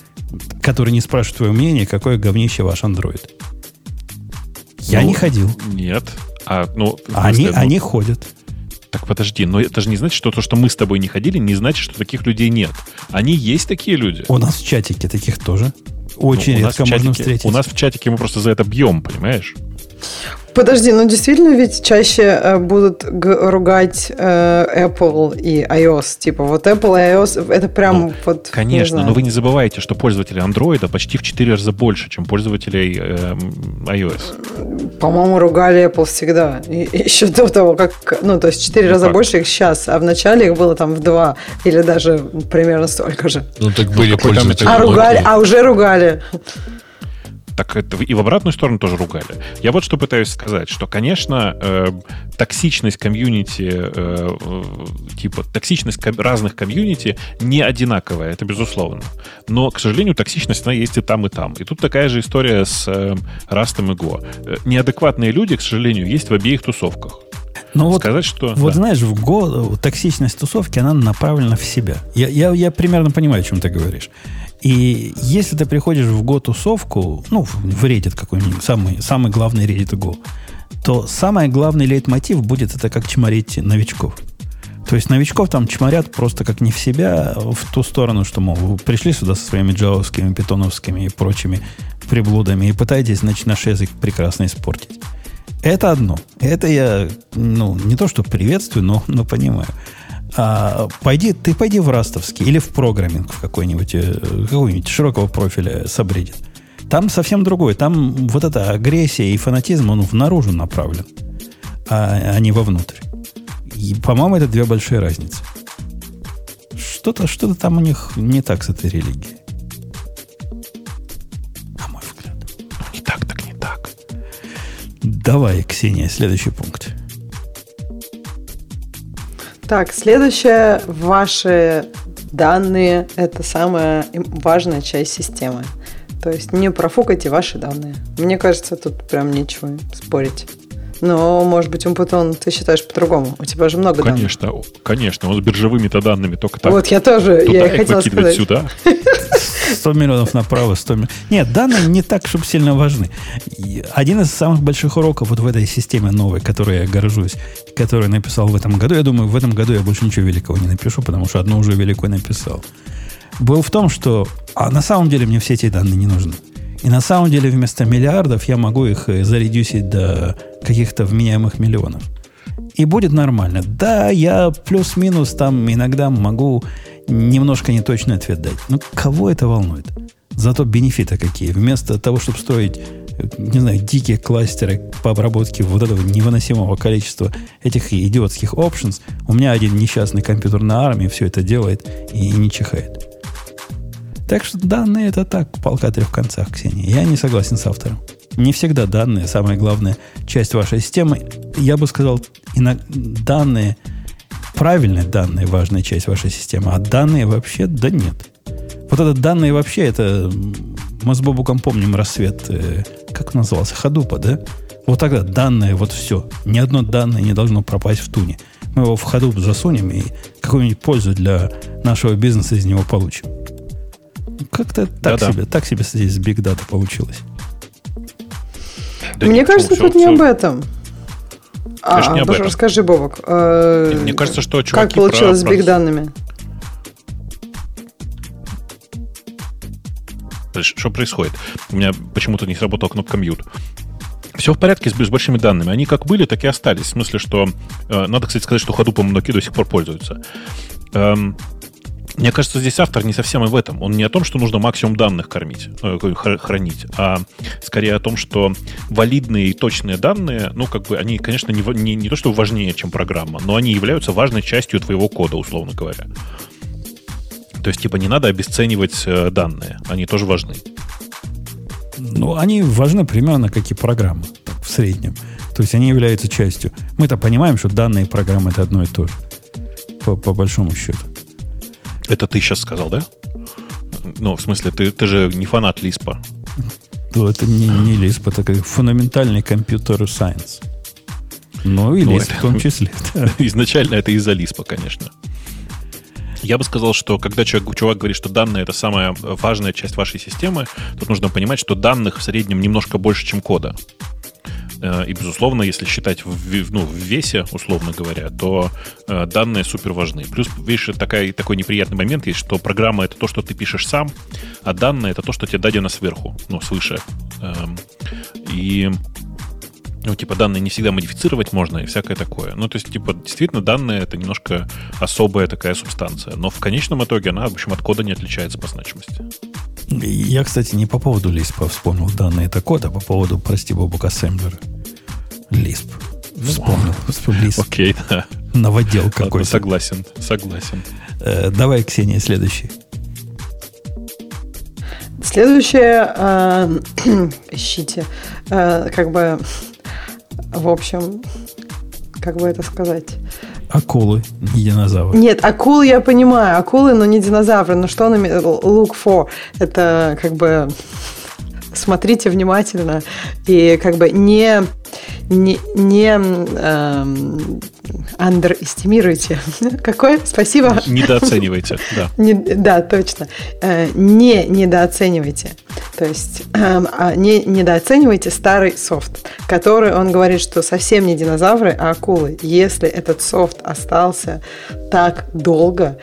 которые не спрашивают твое мнение, какое говнище ваш Android? Я ну, не ходил. Нет. А, ну, они, ну, они ходят. Так подожди, но это же не значит, что то, что мы с тобой не ходили, не значит, что таких людей нет. Они есть такие люди. У нас в чатике таких тоже. Очень ну, редко можно чатике, встретить. У нас в чатике мы просто за это бьем, понимаешь? Подожди, ну действительно ведь чаще э, будут ругать э, Apple и iOS. Типа вот Apple и iOS, это прям ну, вот... Конечно, но вы не забывайте, что пользователи Android почти в 4 раза больше, чем пользователей э, iOS. По-моему, ругали Apple всегда. И, еще до того, как... Ну, то есть в 4 ну, раза как? больше их сейчас, а в начале их было там в 2 или даже примерно столько же. Ну, так были ну, пользователи. А, ругали, а уже ругали так это и в обратную сторону тоже ругали. Я вот что пытаюсь сказать, что, конечно, э, токсичность комьюнити, э, типа токсичность разных комьюнити не одинаковая, это безусловно. Но, к сожалению, токсичность, она есть и там, и там. И тут такая же история с э, Растом и Го. Э, неадекватные люди, к сожалению, есть в обеих тусовках. Ну вот, Сказать, что... Вот да. знаешь, в Go токсичность тусовки, она направлена в себя. Я, я, я примерно понимаю, о чем ты говоришь. И если ты приходишь в Go-тусовку, ну, в Reddit какой-нибудь, самый, самый главный Reddit Go, то самый главный лейтмотив будет это как чморить новичков. То есть новичков там чморят просто как не в себя, в ту сторону, что, мол, вы пришли сюда со своими джавовскими, питоновскими и прочими приблудами и пытаетесь, значит, наш язык прекрасно испортить. Это одно. Это я, ну, не то, что приветствую, но, но понимаю а, пойди, ты пойди в растовский или в программинг в какой-нибудь, э, какой-нибудь широкого профиля сабреддит. Там совсем другое. Там вот эта агрессия и фанатизм, он наружу направлен, а, а не вовнутрь. И, по-моему, это две большие разницы. Что-то что там у них не так с этой религией. На мой взгляд. Не так, так не так. Давай, Ксения, следующий пункт. Так, следующее ваши данные – это самая важная часть системы. То есть не профукайте ваши данные. Мне кажется, тут прям нечего спорить. Но, может быть, Умпутон, ты считаешь по-другому. У тебя же много конечно, данных. Конечно, конечно. Он с биржевыми-то данными только так. Вот я тоже, я и хотела сказать. сюда. 100 миллионов направо, 100 миллионов. Нет, данные не так, чтобы сильно важны. Один из самых больших уроков вот в этой системе новой, которой я горжусь, которую написал в этом году, я думаю, в этом году я больше ничего великого не напишу, потому что одно уже великое написал, был в том, что а на самом деле мне все эти данные не нужны. И на самом деле вместо миллиардов я могу их э, заредюсить до каких-то вменяемых миллионов. И будет нормально. Да, я плюс-минус там иногда могу немножко неточный ответ дать. Но кого это волнует? Зато бенефиты какие. Вместо того, чтобы строить, не знаю, дикие кластеры по обработке вот этого невыносимого количества этих идиотских options, у меня один несчастный компьютер на армии все это делает и не чихает. Так что данные это так, полка трех концах, Ксения. Я не согласен с автором. Не всегда данные самая главная часть вашей системы. Я бы сказал, данные правильные данные важная часть вашей системы, а данные вообще, да нет. Вот это данные вообще, это мы с Бобуком помним рассвет, э, как назывался, Ходупа, да? Вот тогда данные, вот все. Ни одно данное не должно пропасть в туне. Мы его в Hadoop засунем и какую-нибудь пользу для нашего бизнеса из него получим. Как-то так Да-да. себе, так себе здесь с Big Data получилось. Да Мне кажется, тут все, не все. об этом. Конечно, а, не об этом. Расскажи, Бобок. Э, Мне кажется, что Как получилось про, с биг данными? Что происходит? У меня почему-то не сработала кнопка mute. Все в порядке с, с большими данными. Они как были, так и остались. В смысле, что... Э, надо, кстати, сказать, что ходупом многие до сих пор пользуются. Эм, мне кажется, здесь автор не совсем и в этом. Он не о том, что нужно максимум данных кормить, э, хранить, а скорее о том, что валидные и точные данные, ну, как бы, они, конечно, не, не, не то, что важнее, чем программа, но они являются важной частью твоего кода, условно говоря. То есть, типа, не надо обесценивать э, данные. Они тоже важны. Ну, они важны примерно как и программы, в среднем. То есть они являются частью. Мы-то понимаем, что данные и программы это одно и то же. По, по большому счету. Это ты сейчас сказал, да? Ну, в смысле, ты, ты же не фанат Лиспа. Ну, это не, не Лисп, это как фундаментальный компьютер сайенс. Ну, и ну, Лисп в том числе. Изначально это из-за Лиспа, конечно. Я бы сказал, что когда человек, чувак говорит, что данные это самая важная часть вашей системы, тут нужно понимать, что данных в среднем немножко больше, чем кода. Э, и, безусловно, если считать в, ну, в весе, условно говоря, то э, данные супер важны. Плюс, видишь, такая, такой неприятный момент есть, что программа — это то, что ты пишешь сам, а данные — это то, что тебе дадено сверху, ну, свыше. Эм, и ну, типа, данные не всегда модифицировать можно и всякое такое. Ну, то есть, типа, действительно, данные — это немножко особая такая субстанция. Но в конечном итоге она, в общем, от кода не отличается по значимости. Я, кстати, не по поводу Lisp вспомнил данные это код, а по поводу, прости, Бобук Ассемблера. Lisp. Вспомнил. Lisp. Окей, да. Новодел какой-то. Согласен, согласен. Э, давай, Ксения, следующий. Следующее, э, ищите, э, как бы, в общем, как бы это сказать? Акулы, не динозавры. Нет, акулы я понимаю, акулы, но не динозавры. Но что он look for? Это как бы смотрите внимательно и как бы не не, не эм, underestimируйте. Какое? Спасибо. Недооценивайте, да. Не, да, точно. Э, не недооценивайте. То есть э, не недооценивайте старый софт, который, он говорит, что совсем не динозавры, а акулы. Если этот софт остался так долго,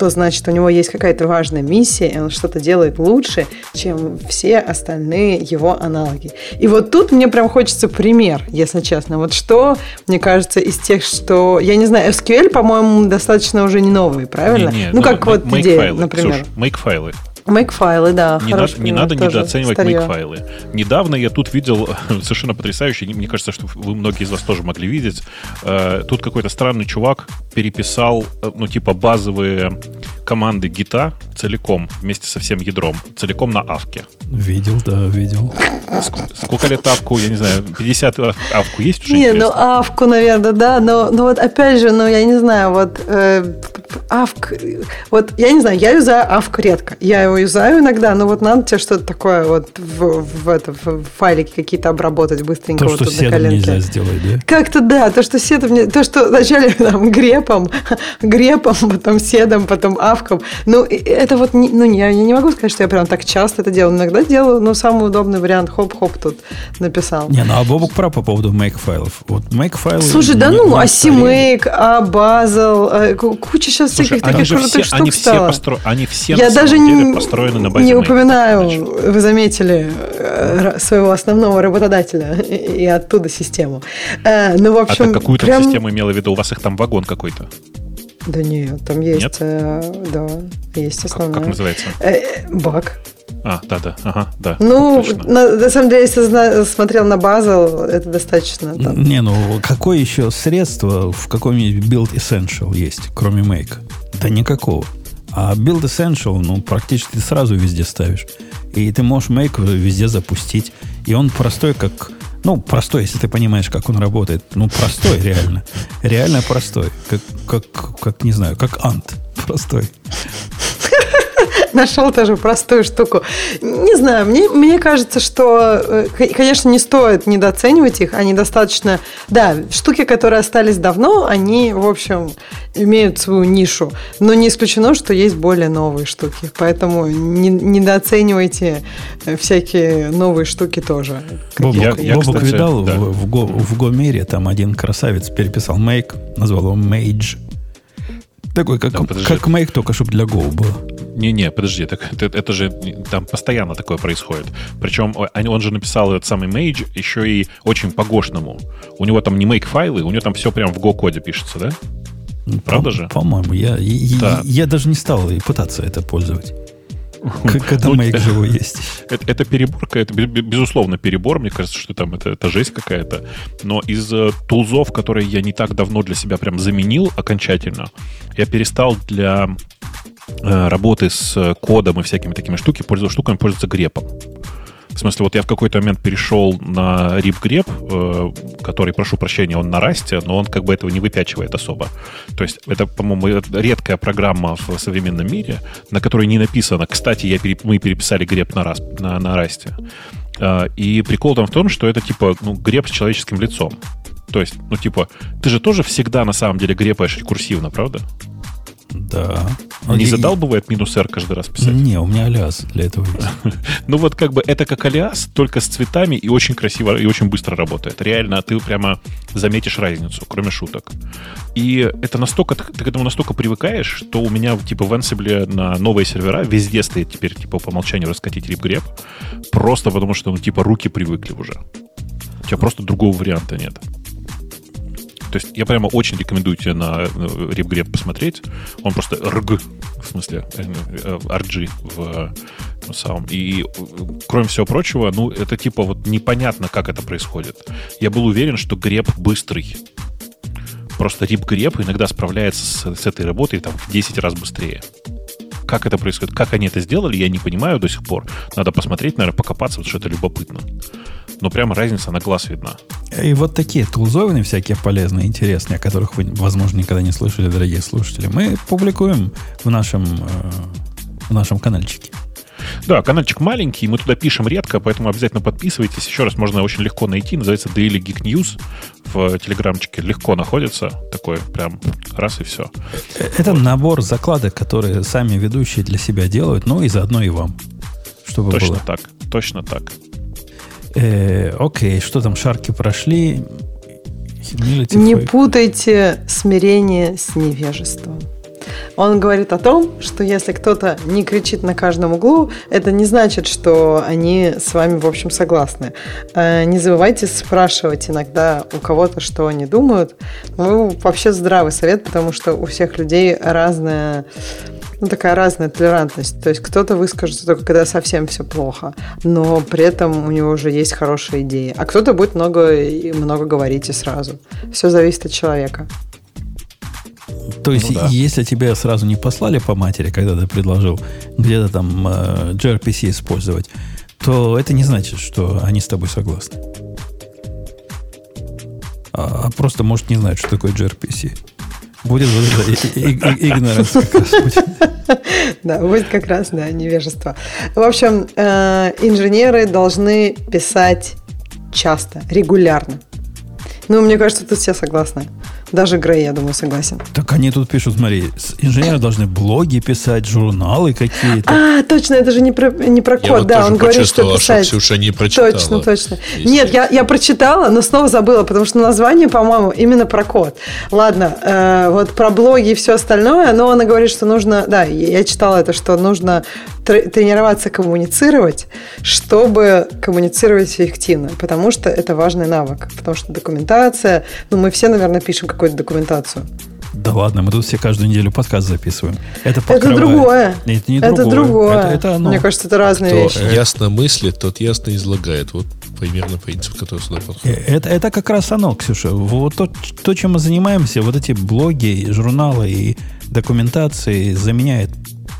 то значит у него есть какая-то важная миссия, и он что-то делает лучше, чем все остальные его аналоги. И вот тут мне прям хочется пример, если честно. Вот что, мне кажется, из тех, что... Я не знаю, SQL, по-моему, достаточно уже не новый, правильно? Не, не, ну, как вот идея, например. Make-файлы. Make-файлы, да. Не, на, не надо недооценивать make-файлы. Недавно я тут видел совершенно потрясающий, мне кажется, что вы многие из вас тоже могли видеть. Э, тут какой-то странный чувак переписал, э, ну, типа, базовые команды гита целиком, вместе со всем ядром, целиком на авке. Видел, да, видел. Сколько, сколько лет авку, я не знаю, 50 авку есть уже? Не, ну авку, наверное, да, но, но вот опять же, ну я не знаю, вот э, Авк, вот я не знаю, я юзаю Авк редко. Я юзаю иногда, но вот надо тебе что-то такое вот в, в, это, в файлике какие-то обработать быстренько. То, вот что тут седом нельзя сделать, да? Как-то да, то, что седом, то, что вначале там грепом, грепом, потом седом, потом авком. Ну, это вот, ну, я, я не могу сказать, что я прям так часто это делаю. Иногда делаю, но самый удобный вариант хоп-хоп тут написал. Не, ну а Бобук прав по поводу make файлов. Вот make файлы... Слушай, да ну, а CMake, а Bazel, куча сейчас Слушай, всяких таких крутых все, штук они стало. Все постро... Они все я даже не, построены на базе не упоминаю, вы заметили, э, своего основного работодателя и оттуда систему. Э, ну, в общем, а какую-то прям... систему имела в виду? У вас их там вагон какой-то? Да нет, там есть, нет? Э, да, есть основная. Как, как называется? Э, баг. А, да, да, ага, да. Ну, на, на самом деле, если зна- смотрел на Bazel, это достаточно. Там. Не, ну какое еще средство в каком-нибудь Build Essential есть, кроме Make? Да никакого. А Build Essential, ну, практически ты сразу везде ставишь. И ты можешь Make везде запустить. И он простой, как... Ну, простой, если ты понимаешь, как он работает. Ну, простой, реально. Реально простой. Как, как, как не знаю, как Ант. Простой. нашел тоже простую штуку. Не знаю, мне, мне кажется, что, э, конечно, не стоит недооценивать их. Они достаточно... Да, штуки, которые остались давно, они, в общем, имеют свою нишу. Но не исключено, что есть более новые штуки. Поэтому не, недооценивайте э, всякие новые штуки тоже. Бобок, я, я, Бобок кстати, видал да. в, в, Го, в Гомере, там один красавец переписал Make, назвал его Mage. Такой, как, да, как Make, только чтобы для Go было. Не-не, подожди, так, это, это же там постоянно такое происходит. Причем он же написал этот самый Mage еще и очень по-гошному. У него там не make файлы, у него там все прям в Go-коде пишется, да? Правда по, же? По-моему, я, да. я, я даже не стал пытаться это пользовать. Когда ну, Make живой есть. Это, это переборка, это безусловно перебор. Мне кажется, что там это, это жесть какая-то. Но из э, тулзов, которые я не так давно для себя прям заменил окончательно, я перестал для Э, работы с кодом и всякими такими штуками, пользоваться, штуками пользоваться грепом. В смысле, вот я в какой-то момент перешел на RipGrep, э, который, прошу прощения, он на расте, но он как бы этого не выпячивает особо. То есть это, по-моему, редкая программа в современном мире, на которой не написано. Кстати, я переп... мы переписали греп на, рас... на, на расте. Э, и прикол там в том, что это типа ну, греб с человеческим лицом. То есть, ну, типа, ты же тоже всегда на самом деле грепаешь рекурсивно, правда? Да. Не задал бывает минус R каждый раз писать? Не, у меня алиас для этого есть. ну вот как бы это как алиас, только с цветами и очень красиво и очень быстро работает. Реально, ты прямо заметишь разницу, кроме шуток. И это настолько, ты, ты к этому настолько привыкаешь, что у меня типа в Ansible на новые сервера везде стоит теперь типа по умолчанию раскатить рипгреб, просто потому что ну типа руки привыкли уже. У тебя просто другого варианта нет. То есть я прямо очень рекомендую тебе на RipGrep э, посмотреть. Он просто RG, в смысле, RG э, в ну, самом. И кроме всего прочего, ну, это типа вот непонятно, как это происходит. Я был уверен, что греб быстрый. Просто RipGrep иногда справляется с, с этой работой там в 10 раз быстрее как это происходит, как они это сделали, я не понимаю до сих пор. Надо посмотреть, наверное, покопаться, потому что это любопытно но прямо разница на глаз видна. И вот такие тулзовины всякие полезные, интересные, о которых вы, возможно, никогда не слышали, дорогие слушатели, мы публикуем в нашем, э, в нашем каналчике. Да, каналчик маленький, мы туда пишем редко, поэтому обязательно подписывайтесь. Еще раз можно очень легко найти. Называется Daily Geek News в телеграмчике. Легко находится. Такой прям раз и все. Это вот. набор закладок, которые сами ведущие для себя делают, ну и заодно и вам. Чтобы точно было. так, точно так. Э, окей, что там, шарки прошли? Не путайте смирение с невежеством. Он говорит о том, что если кто-то не кричит на каждом углу, это не значит, что они с вами, в общем, согласны. Э, не забывайте спрашивать иногда у кого-то, что они думают. Ну, вообще здравый совет, потому что у всех людей разная ну, такая разная толерантность. То есть кто-то выскажется только когда совсем все плохо, но при этом у него уже есть хорошие идеи. А кто-то будет много, много говорить и сразу. Все зависит от человека. То есть, ну, да. если тебя сразу не послали по матери, когда ты предложил где-то там э, gRPC использовать, то это не значит, что они с тобой согласны. А, а просто, может, не знают, что такое gRPC. Будет вот это игноранс как раз будет. Да, будет как раз, да, невежество. В общем, э, инженеры должны писать часто, регулярно. Ну, мне кажется, тут все согласны. Даже Грей, я думаю, согласен. Так они тут пишут, смотри, инженеры должны блоги писать, журналы какие-то. А, точно, это же не про, не про код, я вот да, он говорит, что писать. Что Ксюша не прочитала. Точно, точно. Если... Нет, я, я прочитала, но снова забыла, потому что название, по-моему, именно про код. Ладно, э, вот про блоги и все остальное, но она говорит, что нужно, да, я читала это, что нужно тренироваться коммуницировать, чтобы коммуницировать эффективно, потому что это важный навык, потому что документация, ну, мы все, наверное, пишем какую-то документацию. Да ладно, мы тут все каждую неделю подкаст записываем. Это, это другое. Нет, это не это другое. другое. Это, это оно. Мне кажется, это разные Кто вещи. ясно мыслит, тот ясно излагает. Вот примерно принцип, который сюда подходит. Э, это, это как раз оно, Ксюша. Вот то, то, чем мы занимаемся, вот эти блоги, журналы и документации заменяет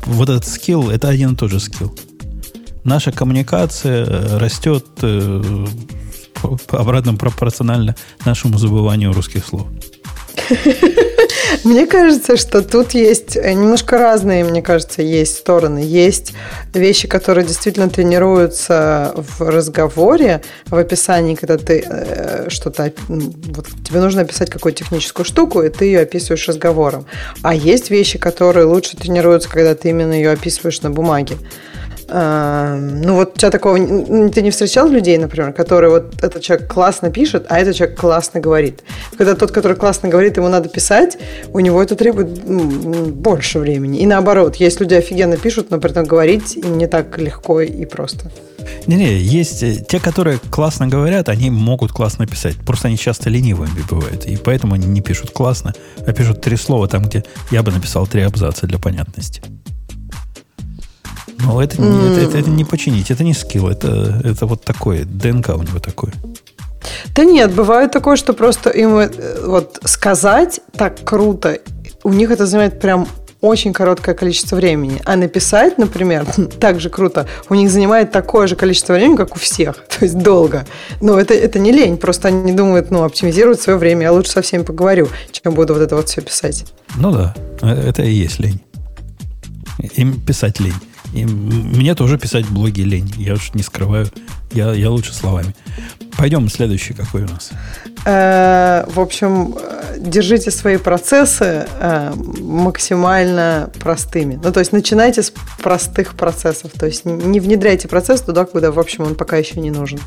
вот этот скилл, это один и тот же скилл. Наша коммуникация э, растет э, обратно пропорционально нашему забыванию русских слов. Мне кажется, что тут есть э, немножко разные, мне кажется, есть стороны. Есть вещи, которые действительно тренируются в разговоре, в описании, когда ты э, что-то... Вот, тебе нужно описать какую-то техническую штуку, и ты ее описываешь разговором. А есть вещи, которые лучше тренируются, когда ты именно ее описываешь на бумаге. Эм, ну, вот у тебя такого... Ты не встречал людей, например, которые вот этот человек классно пишет, а этот человек классно говорит. Когда тот, который классно говорит, ему надо писать, у него это требует больше времени. И наоборот, есть люди офигенно пишут, но при этом говорить им не так легко и просто. Не-не, есть э, те, которые классно говорят, они могут классно писать. Просто они часто ленивыми бывают. И поэтому они не пишут классно, а пишут три слова там, где я бы написал три абзаца для понятности. Но это, не, это, это, это не починить, это не скилл, это, это вот такое, ДНК у него такое. Да нет, бывает такое, что просто им э, вот сказать так круто, у них это занимает прям очень короткое количество времени. А написать, например, так же круто, у них занимает такое же количество времени, как у всех. То есть долго. Но это, это не лень, просто они думают, ну, оптимизировать свое время. Я лучше со всеми поговорю, чем буду вот это вот все писать. Ну да, э, это и есть лень. Им писать лень. И мне тоже писать блоги лень. Я уж не скрываю. Я, я лучше словами. Пойдем следующий какой у нас. Э, в общем, держите свои процессы э, максимально простыми. Ну, то есть начинайте с простых процессов. То есть не внедряйте процесс туда, куда, в общем, он пока еще не нужен.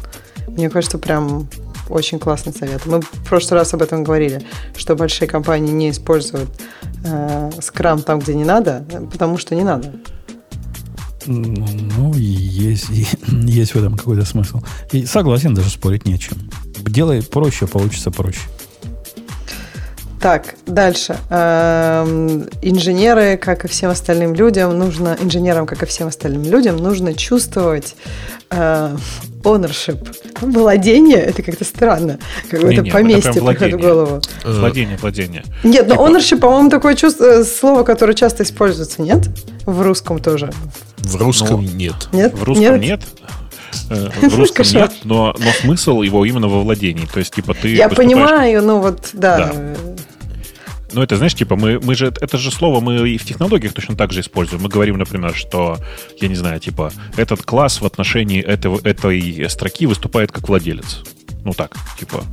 Мне кажется, прям очень классный совет. Мы в прошлый раз об этом говорили, что большие компании не используют э, скрам там, где не надо, потому что не надо. Ну, есть, есть в этом какой-то смысл. И согласен, даже спорить не о чем. Делай проще, получится проще. Так, дальше. Эм, инженеры, как и всем остальным людям, нужно, инженерам, как и всем остальным людям, нужно чувствовать э, ownership. Владение, это как-то странно. Какое-то поместье приходит в голову. Владение, владение. Нет, но типа ownership, по-моему, такое чувство, э, слово, которое часто используется, нет? В русском тоже. В русском ну, нет. Нет? В русском нет. нет. Э, в русском нет, но, но смысл его именно во владении. То есть, типа, ты. Я понимаю, ну вот, да. да. Ну, это, знаешь, типа, мы, мы же, это же слово мы и в технологиях точно так же используем. Мы говорим, например, что, я не знаю, типа, этот класс в отношении этого, этой строки выступает как владелец. Ну так, типа,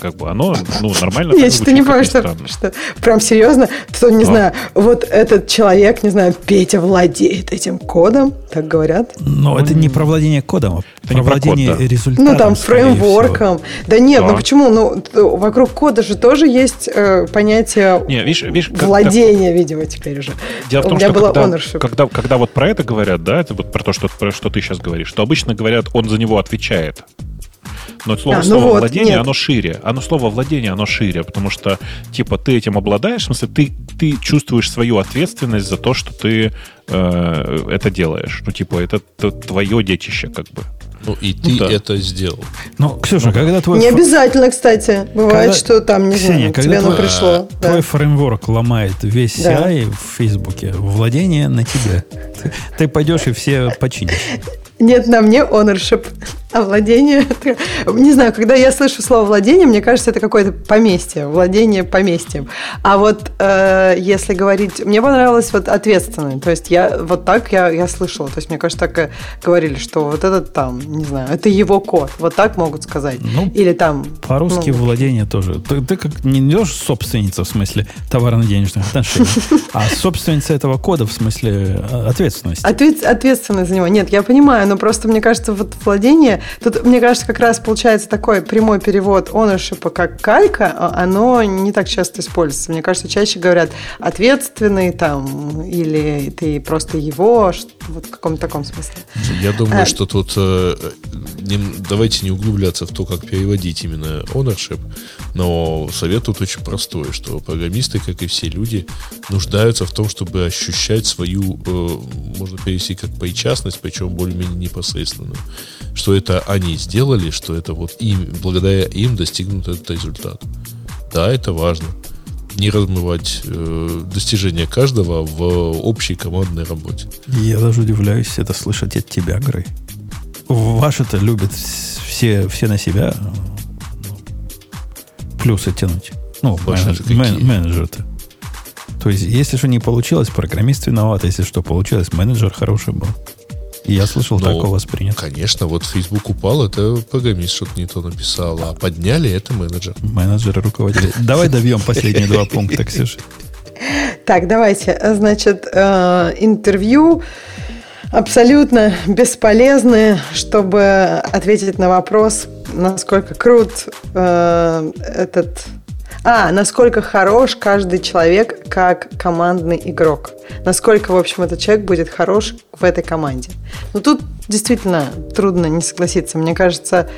как бы оно, ну, нормально. Я что-то не понимаю, что, что прям серьезно, кто, не Но. знаю, вот этот человек, не знаю, Петя владеет этим кодом, так говорят. Но это не про владение кодом, а это про владение код, да. результатом. Ну, там, фреймворком. Да нет, ну да. ну почему? Ну, вокруг кода же тоже есть э, понятие не, видишь, видишь, владения, как, видимо, теперь уже. Дело в том, У меня что было когда, когда, когда вот про это говорят, да, это вот про то, что, про что ты сейчас говоришь, то обычно говорят, он за него отвечает. Но слово, а, ну слово вот, владение, нет. оно шире. Оно слово владение, оно шире, потому что, типа, ты этим обладаешь, в смысле, ты, ты чувствуешь свою ответственность за то, что ты э, это делаешь. Ну, типа, это, это твое детище, как бы. Ну, и ты ну, да. это сделал. Ну, Ксюша, ну, когда твой... Не обязательно, кстати. Бывает, когда... что там, не Ксения, знаю, тебе твой... оно пришло. Твой да. фреймворк ломает весь да. CI в Фейсбуке. Владение на тебе. Ты, ты пойдешь и все починишь. Нет, на мне ownership. А владение, не знаю, когда я слышу слово владение, мне кажется, это какое-то поместье, владение поместьем. А вот э, если говорить, мне понравилось вот ответственное, то есть я вот так я, я слышала, то есть мне кажется, так говорили, что вот этот там, не знаю, это его код, вот так могут сказать. Ну, Или там... По-русски ну, владение тоже. Ты, ты как не идешь собственница в смысле товарно-денежных отношений, а собственница этого кода в смысле э, ответственности. Ответ, ответственность за него. Нет, я понимаю, но просто мне кажется, вот владение Тут, мне кажется, как раз получается такой прямой перевод ownership как калька, а оно не так часто используется. Мне кажется, чаще говорят ответственный там, или ты просто его, вот в каком-то таком смысле. Я думаю, а, что тут э, не, давайте не углубляться в то, как переводить именно ownership, но совет тут очень простой, что программисты, как и все люди, нуждаются в том, чтобы ощущать свою, э, можно перевести как причастность, причем более-менее непосредственно. Что это это они сделали, что это вот им, благодаря им достигнут этот результат. Да, это важно. Не размывать э, достижения каждого в общей командной работе. Я даже удивляюсь это слышать от тебя, Грей. Ваши-то любят все, все на себя ну, плюсы тянуть. Ну, менеджер, мен, менеджер-то. То есть, если что не получилось, программист виноват. Если что получилось, менеджер хороший был. Я слышал, Но, так у вас принято. Конечно, вот Facebook упал, это программист что-то не то написал, а подняли это менеджер. Менеджер и руководитель. Давай добьем последние два пункта, Ксюша. Так, давайте. Значит, э, интервью абсолютно бесполезны, чтобы ответить на вопрос, насколько крут э, этот а, насколько хорош каждый человек как командный игрок. Насколько, в общем, этот человек будет хорош в этой команде. Ну, тут действительно трудно не согласиться. Мне кажется,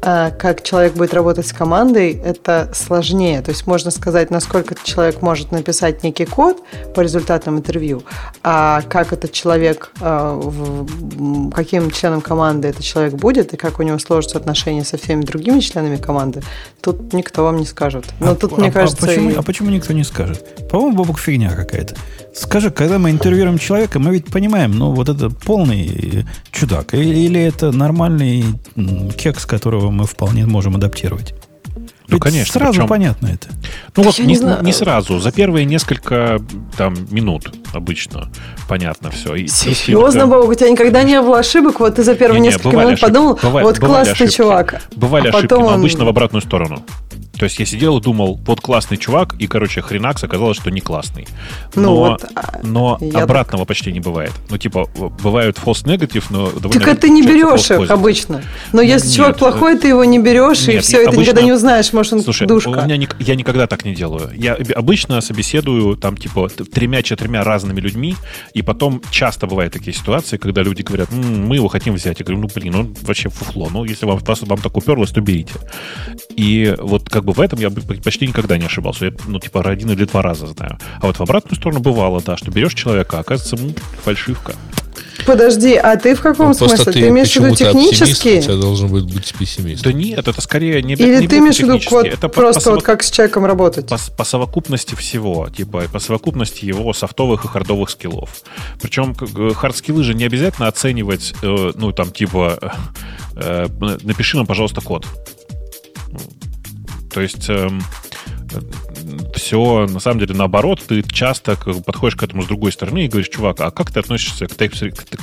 как человек будет работать с командой, это сложнее. То есть можно сказать, насколько человек может написать некий код по результатам интервью, а как этот человек, а, каким членом команды этот человек будет, и как у него сложатся отношения со всеми другими членами команды, тут никто вам не скажет. Но а, тут, а, мне кажется... А почему, и... а почему никто не скажет? По-моему, бабок фигня какая-то. Скажи, когда мы интервьюируем человека, мы ведь понимаем, ну, вот это полный чудак, или это нормальный кекс, которого мы вполне можем адаптировать. Ну, Ведь конечно. Сразу причем, понятно это. Ну, вот не, не, не сразу. За первые несколько там, минут обычно понятно все. И Серьезно, Бог, у тебя никогда не было ошибок? Вот ты за первые не, несколько минут ошибки. подумал, бывали, вот классный ошибки. чувак. Бывали а ошибки, но он... обычно в обратную сторону. То есть я сидел и думал, вот классный чувак, и, короче, хренакс оказалось, что не классный. Ну но, вот, а, но обратного так... почти не бывает. Ну, типа, бывают false negative, но довольно... Так это не берешь их обычно. Но если нет, чувак плохой, ты его не берешь, нет, и все, обычно... ты никогда не узнаешь, может, он Слушай, душка. У меня не, я никогда так не делаю. Я обычно собеседую там, типа, тремя-четырьмя разными людьми, и потом часто бывают такие ситуации, когда люди говорят, М, мы его хотим взять. Я говорю, ну, блин, он вообще фуфло. Ну, если вам, вам так уперлось, то берите. И вот как бы в этом я почти никогда не ошибался. Я, ну, типа, один или два раза знаю. А вот в обратную сторону бывало, да, что берешь человека, а оказывается, ну, фальшивка. Подожди, а ты в каком ну, смысле? Ты, ты имеешь в виду технически? У тебя должен быть, быть пессимист. Да нет, это скорее не Или не ты имеешь в виду вот это просто по, вот как с человеком работать? По, по совокупности всего, типа по совокупности его софтовых и хардовых скиллов. Причем хард-скиллы же не обязательно оценивать, э, ну там типа э, э, напиши нам, пожалуйста, код. То есть э, все на самом деле наоборот. Ты часто подходишь к этому с другой стороны и говоришь, чувак, а как ты относишься к, TypeScript,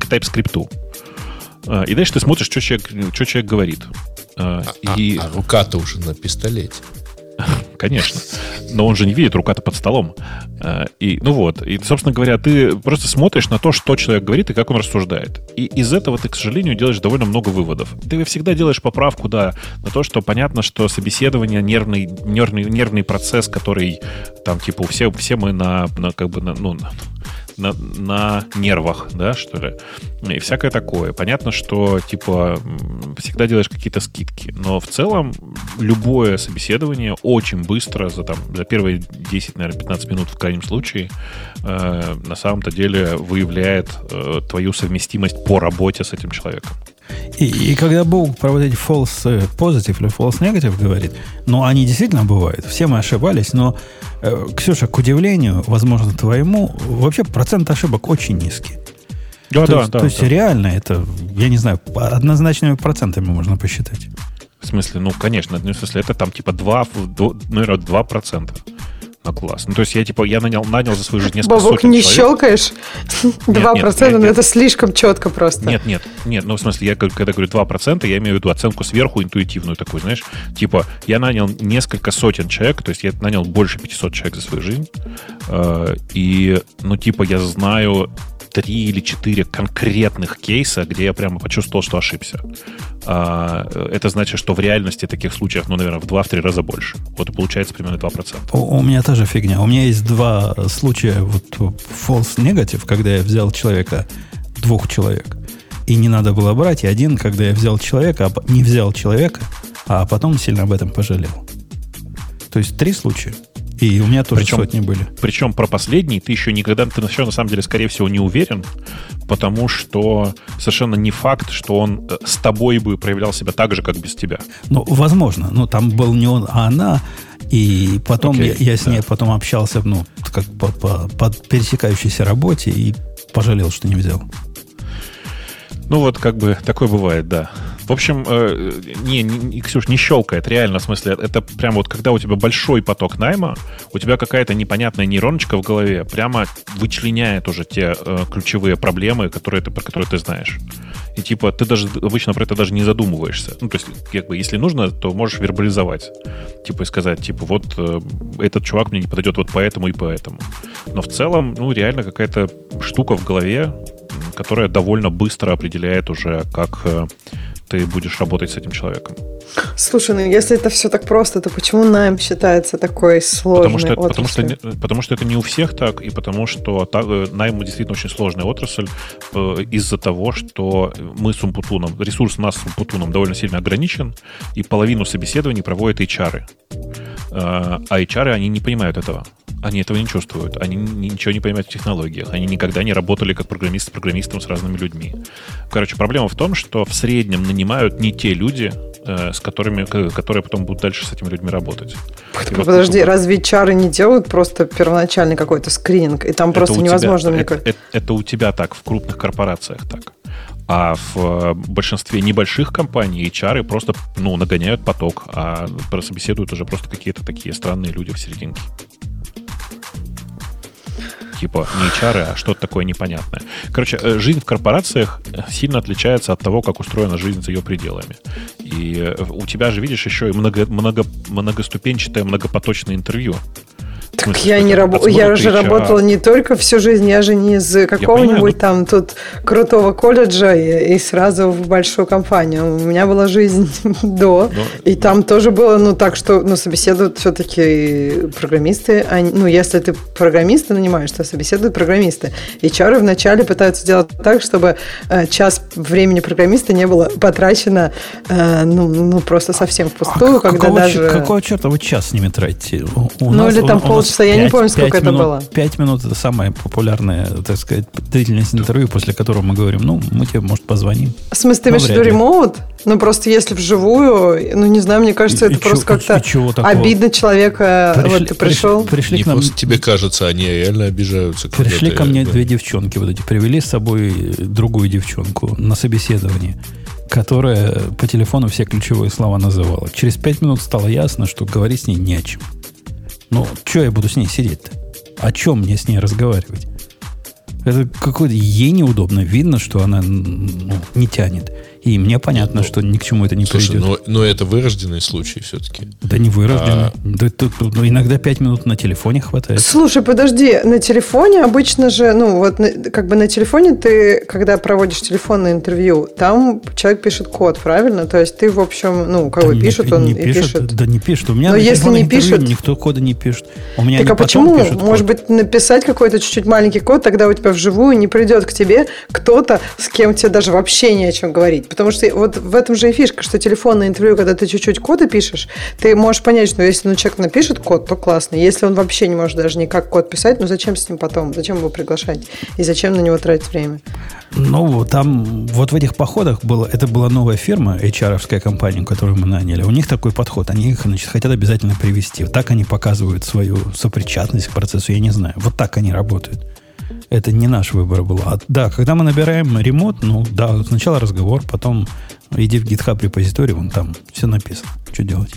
к TypeScript? Э, и дальше ты смотришь, что человек, что человек говорит. Э, а, и... а, а рука-то уже на пистолете. Конечно. Но он же не видит, рука-то под столом. Э, и, ну вот. И, собственно говоря, ты просто смотришь на то, что человек говорит и как он рассуждает. И из этого ты, к сожалению, делаешь довольно много выводов. Ты всегда делаешь поправку, да, на то, что понятно, что собеседование нервный, нервный, нервный процесс, который там, типа, все, все мы на, на как бы, на, ну, на, на нервах, да, что ли, и всякое такое. Понятно, что, типа, всегда делаешь какие-то скидки, но в целом любое собеседование очень быстро, за, там, за первые 10, наверное, 15 минут в крайнем случае, э, на самом-то деле выявляет э, твою совместимость по работе с этим человеком. И, и когда Бог про вот эти false э, positive или false negative говорит, ну, они действительно бывают. Все мы ошибались, но, Ксюша, к удивлению, возможно, твоему, вообще процент ошибок очень низкий. Да, то, да, есть, да. То есть да. реально это, я не знаю, однозначными процентами можно посчитать. В смысле, ну, конечно, ну, в смысле, это там типа 2, наверное, 2% на класс. Ну, то есть я, типа, я нанял, нанял за свою жизнь несколько Бабок, сотен не человек. щелкаешь? 2%, ну это слишком четко просто. Нет, нет, нет, ну, в смысле, я когда говорю 2%, я имею в виду оценку сверху интуитивную такую, знаешь, типа, я нанял несколько сотен человек, то есть я нанял больше 500 человек за свою жизнь, э, и, ну, типа, я знаю три или четыре конкретных кейса, где я прямо почувствовал, что ошибся. А, это значит, что в реальности таких случаев, ну, наверное, в 2-3 раза больше. Вот и получается примерно 2%. У, у меня тоже фигня. У меня есть два случая вот false negative, когда я взял человека, двух человек, и не надо было брать, и один, когда я взял человека, а не взял человека, а потом сильно об этом пожалел. То есть три случая. И у меня тоже причем, сотни были. Причем про последний ты еще никогда, ты еще на самом деле, скорее всего, не уверен, потому что совершенно не факт, что он э, с тобой бы проявлял себя так же, как без тебя. Ну, возможно. Ну, там был не он, а она. И потом okay, я, я с ней да. потом общался, ну, как по, по, по пересекающейся работе и пожалел, что не взял. Ну, вот как бы такое бывает, да. В общем, э, не, не, Ксюш, не щелкает, реально, в смысле, это прям вот когда у тебя большой поток найма, у тебя какая-то непонятная нейроночка в голове прямо вычленяет уже те э, ключевые проблемы, которые ты, про которые ты знаешь. И типа ты даже обычно про это даже не задумываешься. Ну, то есть, как бы, если нужно, то можешь вербализовать. Типа и сказать, типа, вот э, этот чувак мне не подойдет вот поэтому и поэтому. Но в целом, ну, реально какая-то штука в голове, которая довольно быстро определяет уже, как э, ты будешь работать с этим человеком. Слушай, ну если это все так просто, то почему найм считается такой сложной потому что, потому что, потому что это не у всех так, и потому что э, найм действительно очень сложная отрасль э, из-за того, что мы с Умпутуном, ресурс нас с Умпутуном довольно сильно ограничен, и половину собеседований проводят HR. Э, а HR, они не понимают этого. Они этого не чувствуют. Они ничего не понимают в технологиях. Они никогда не работали как программист с программистом с разными людьми. Короче, проблема в том, что в среднем нанимают не те люди, э, с которыми, которые потом будут дальше с этими людьми работать. Подожди, вот, разве чары не делают просто первоначальный какой-то скрининг? И там просто невозможно, тебя, мне. Это, это, это у тебя так, в крупных корпорациях так. А в э, большинстве небольших компаний HR просто ну, нагоняют поток, а собеседуют уже просто какие-то такие странные люди в серединке типа не HR, а что-то такое непонятное. Короче, э, жизнь в корпорациях сильно отличается от того, как устроена жизнь за ее пределами. И э, у тебя же, видишь, еще и много, много, многоступенчатое, многопоточное интервью. Так я не работаю, я уже работала не только всю жизнь, я же не из какого-нибудь там тут крутого колледжа и, и сразу в большую компанию. У меня была жизнь до, Но, и там тоже было, ну так что, ну собеседуют все-таки программисты, они, ну если ты программиста нанимаешь, то собеседуют программисты. И чары вначале пытаются сделать так, чтобы э, час времени программиста не было потрачено, э, ну, ну просто совсем впустую, а когда какого, даже... Какого черта вы час с ними тратите? У ну нас, или там пол полчаса, я не помню, сколько это минут, было. Пять минут это самая популярная, так сказать, длительность интервью, после которого мы говорим, ну, мы тебе, может, позвоним. В смысле, ты имеешь в виду ремоут? Ну, просто если вживую, ну, не знаю, мне кажется, это и просто как-то обидно человека. Пришли, вот ты пришел. Пришли не к нам, просто тебе кажется, они реально обижаются. Пришли ко мне две девчонки вот эти, привели с собой другую девчонку на собеседование которая по телефону все ключевые слова называла. Через пять минут стало ясно, что говорить с ней не о чем. Ну, что я буду с ней сидеть-то? О чем мне с ней разговаривать? Это какое-то ей неудобно. Видно, что она ну, не тянет. И мне понятно, ну, что ни к чему это не слушай, придет. Но, но это вырожденный случай все-таки. Да не вырожденный. А... Да, тут, ну, иногда пять минут на телефоне хватает. Слушай, подожди, на телефоне обычно же, ну вот как бы на телефоне ты, когда проводишь телефонное интервью, там человек пишет код, правильно? То есть ты, в общем, ну, как бы пишет, не, он не и пишет, пишет. Да не пишет. У меня но если не пишет... Никто кода не пишет. У меня так а почему? Может быть, написать какой-то чуть-чуть маленький код, тогда у тебя вживую не придет к тебе кто-то, с кем тебе даже вообще не о чем говорить. Потому что вот в этом же и фишка, что телефонное интервью, когда ты чуть-чуть коды пишешь, ты можешь понять, что если ну, человек напишет код, то классно. Если он вообще не может даже никак код писать, ну зачем с ним потом? Зачем его приглашать? И зачем на него тратить время? Ну, там вот в этих походах было, это была новая фирма, HR-овская компания, которую мы наняли. У них такой подход. Они их, значит, хотят обязательно привести. Так они показывают свою сопричастность к процессу, я не знаю. Вот так они работают. Это не наш выбор был. А, да, когда мы набираем ремонт, ну да, сначала разговор, потом иди в GitHub репозиторий, вон там все написано. Что делать?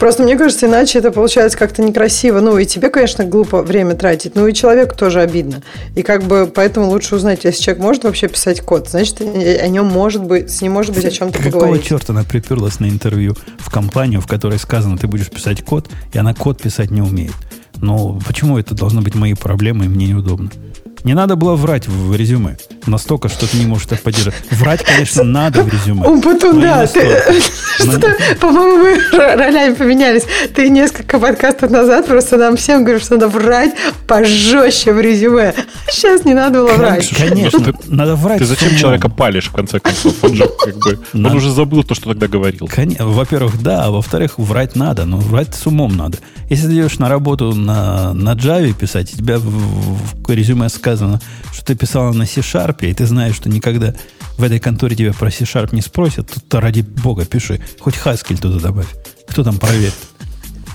Просто мне кажется, иначе это получается как-то некрасиво. Ну, и тебе, конечно, глупо время тратить, ну и человеку тоже обидно. И как бы поэтому лучше узнать, если человек может вообще писать код, значит, о нем может быть, с ним может быть о чем-то Какого поговорить. Какого черта она приперлась на интервью в компанию, в которой сказано, ты будешь писать код, и она код писать не умеет? Но почему это должно быть мои проблемы, и мне неудобно? Не надо было врать в, резюме. Настолько, что ты не можешь это поддержать. Врать, конечно, надо в резюме. Умпутун, да. По-моему, мы ролями поменялись. Ты несколько подкастов назад просто нам всем говоришь, что надо врать пожестче в резюме. Сейчас не надо было врать. Конечно, надо врать. Ты зачем человека палишь, в конце концов? Он же как бы... Он уже забыл то, что тогда говорил. Во-первых, да. А во-вторых, врать надо. Но врать с умом надо. Если ты идешь на работу на, на Java писать, тебя в, в резюме сказано, что ты писала на C-Sharp, и ты знаешь, что никогда в этой конторе тебя про C-Sharp не спросят, то ради бога пиши. Хоть Haskell туда добавь. Кто там проверит?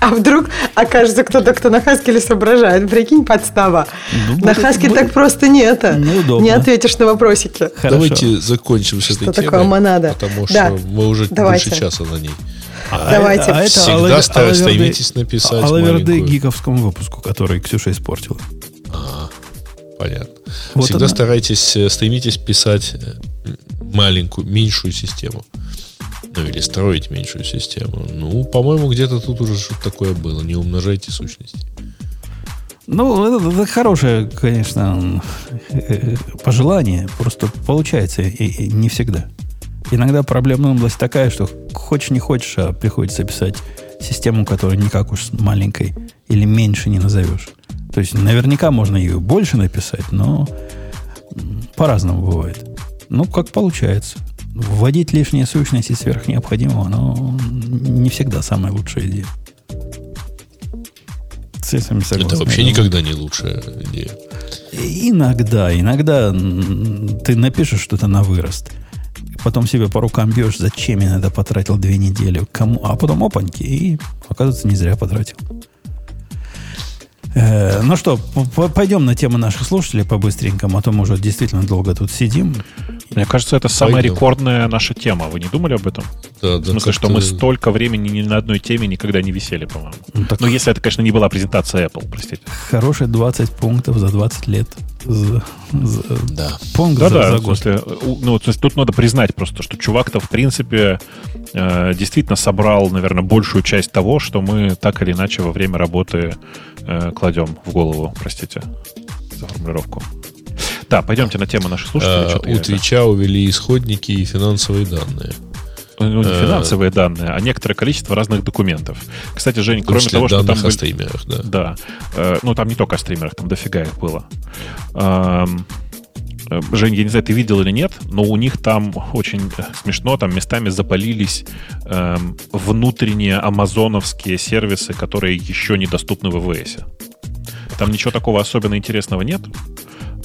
А вдруг окажется кто-то, кто на Хаскеле соображает. Прикинь, подстава. Ну, на Хаскеле так просто не это. Неудобно. Не ответишь на вопросики. Хорошо. Давайте закончим с этой Что темой. такое монада? Потому что да. мы уже Давайте. больше часа на ней. А, Давайте. А, а это Всегда алавер, стремитесь написать Алаверды гиковскому выпуску, который Ксюша испортила. А, понятно. Вот Всегда она. старайтесь, э, стремитесь писать э, маленькую, меньшую систему. Ну, или строить меньшую систему. Ну, по-моему, где-то тут уже что-то такое было. Не умножайте сущности. Ну, это, это хорошее, конечно, э, пожелание. Просто получается и, и не всегда. Иногда проблемная область такая, что хочешь не хочешь, а приходится писать систему, которую никак уж маленькой или меньше не назовешь. То есть наверняка можно ее больше написать, но по-разному бывает. Ну, как получается. Вводить лишние сущности сверх необходимого, но не всегда самая лучшая идея. С этим согласен. Это вообще никогда не лучшая идея. Иногда, иногда ты напишешь что-то на вырост – потом себе по рукам бьешь, зачем я на это потратил две недели, кому, а потом опаньки, и, оказывается, не зря потратил. Э, ну что, пойдем на тему наших слушателей по-быстренькому, а то мы уже действительно долго тут сидим. Мне кажется, это самая Пойдем. рекордная наша тема. Вы не думали об этом? Да, да, В смысле, что мы столько времени ни на одной теме никогда не висели, по-моему. Ну, так... ну, если это, конечно, не была презентация Apple, простите. Хорошие 20 пунктов за 20 лет. За, за, да. Пункт да, за, да, за год. Смысле, ну, то есть тут надо признать просто, что чувак-то, в принципе, э, действительно собрал, наверное, большую часть того, что мы так или иначе во время работы э, кладем в голову, простите за формулировку. Да, пойдемте на тему наших слушателей. А, у Твича увели исходники и финансовые данные. Ну, не э, финансовые а, данные, а некоторое количество разных документов. Кстати, Жень, кроме того, что там... Были... о стримерах, да. Да. Э, ну, там не только о стримерах, там дофига их было. Э, Жень, я не знаю, ты видел или нет, но у них там очень смешно, там местами запалились э, внутренние амазоновские сервисы, которые еще недоступны в ВВС. Там ничего такого особенно интересного нет.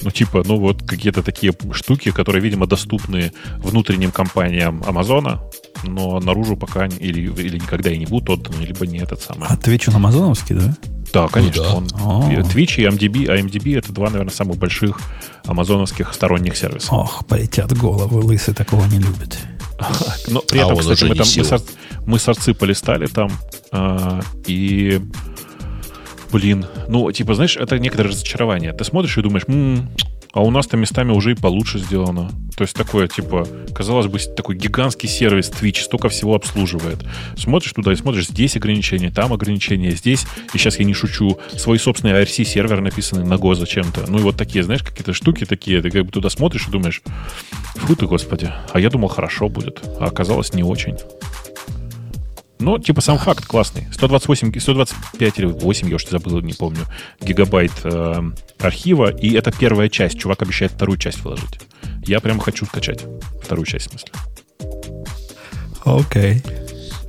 Ну, типа, ну вот какие-то такие штуки, которые, видимо, доступны внутренним компаниям Амазона, но наружу пока или, или никогда и не будут отданы, либо не этот самый. А Twitch он амазоновский, да? Да, конечно. Ну, да. Он, Twitch и MDB, а MDB это два, наверное, самых больших амазоновских сторонних сервисов. Ох, полетят головы, лысы такого не любят. Но при а этом, кстати, мы, там, мы, сор, мы сорцы полистали там, э, и блин, ну, типа, знаешь, это некоторое разочарование. Ты смотришь и думаешь, м-м, а у нас-то местами уже и получше сделано. То есть такое, типа, казалось бы, такой гигантский сервис Twitch столько всего обслуживает. Смотришь туда и смотришь, здесь ограничения, там ограничения, здесь, и сейчас я не шучу, свой собственный IRC-сервер написанный на Go зачем-то. Ну и вот такие, знаешь, какие-то штуки такие, ты как бы туда смотришь и думаешь, фу ты, господи, а я думал, хорошо будет, а оказалось не очень. Но, типа, сам факт классный. 128, 125 или 8, я уж забыл, не помню, гигабайт э, архива. И это первая часть. Чувак обещает вторую часть вложить. Я прям хочу скачать. Вторую часть, в смысле. Окей. Okay.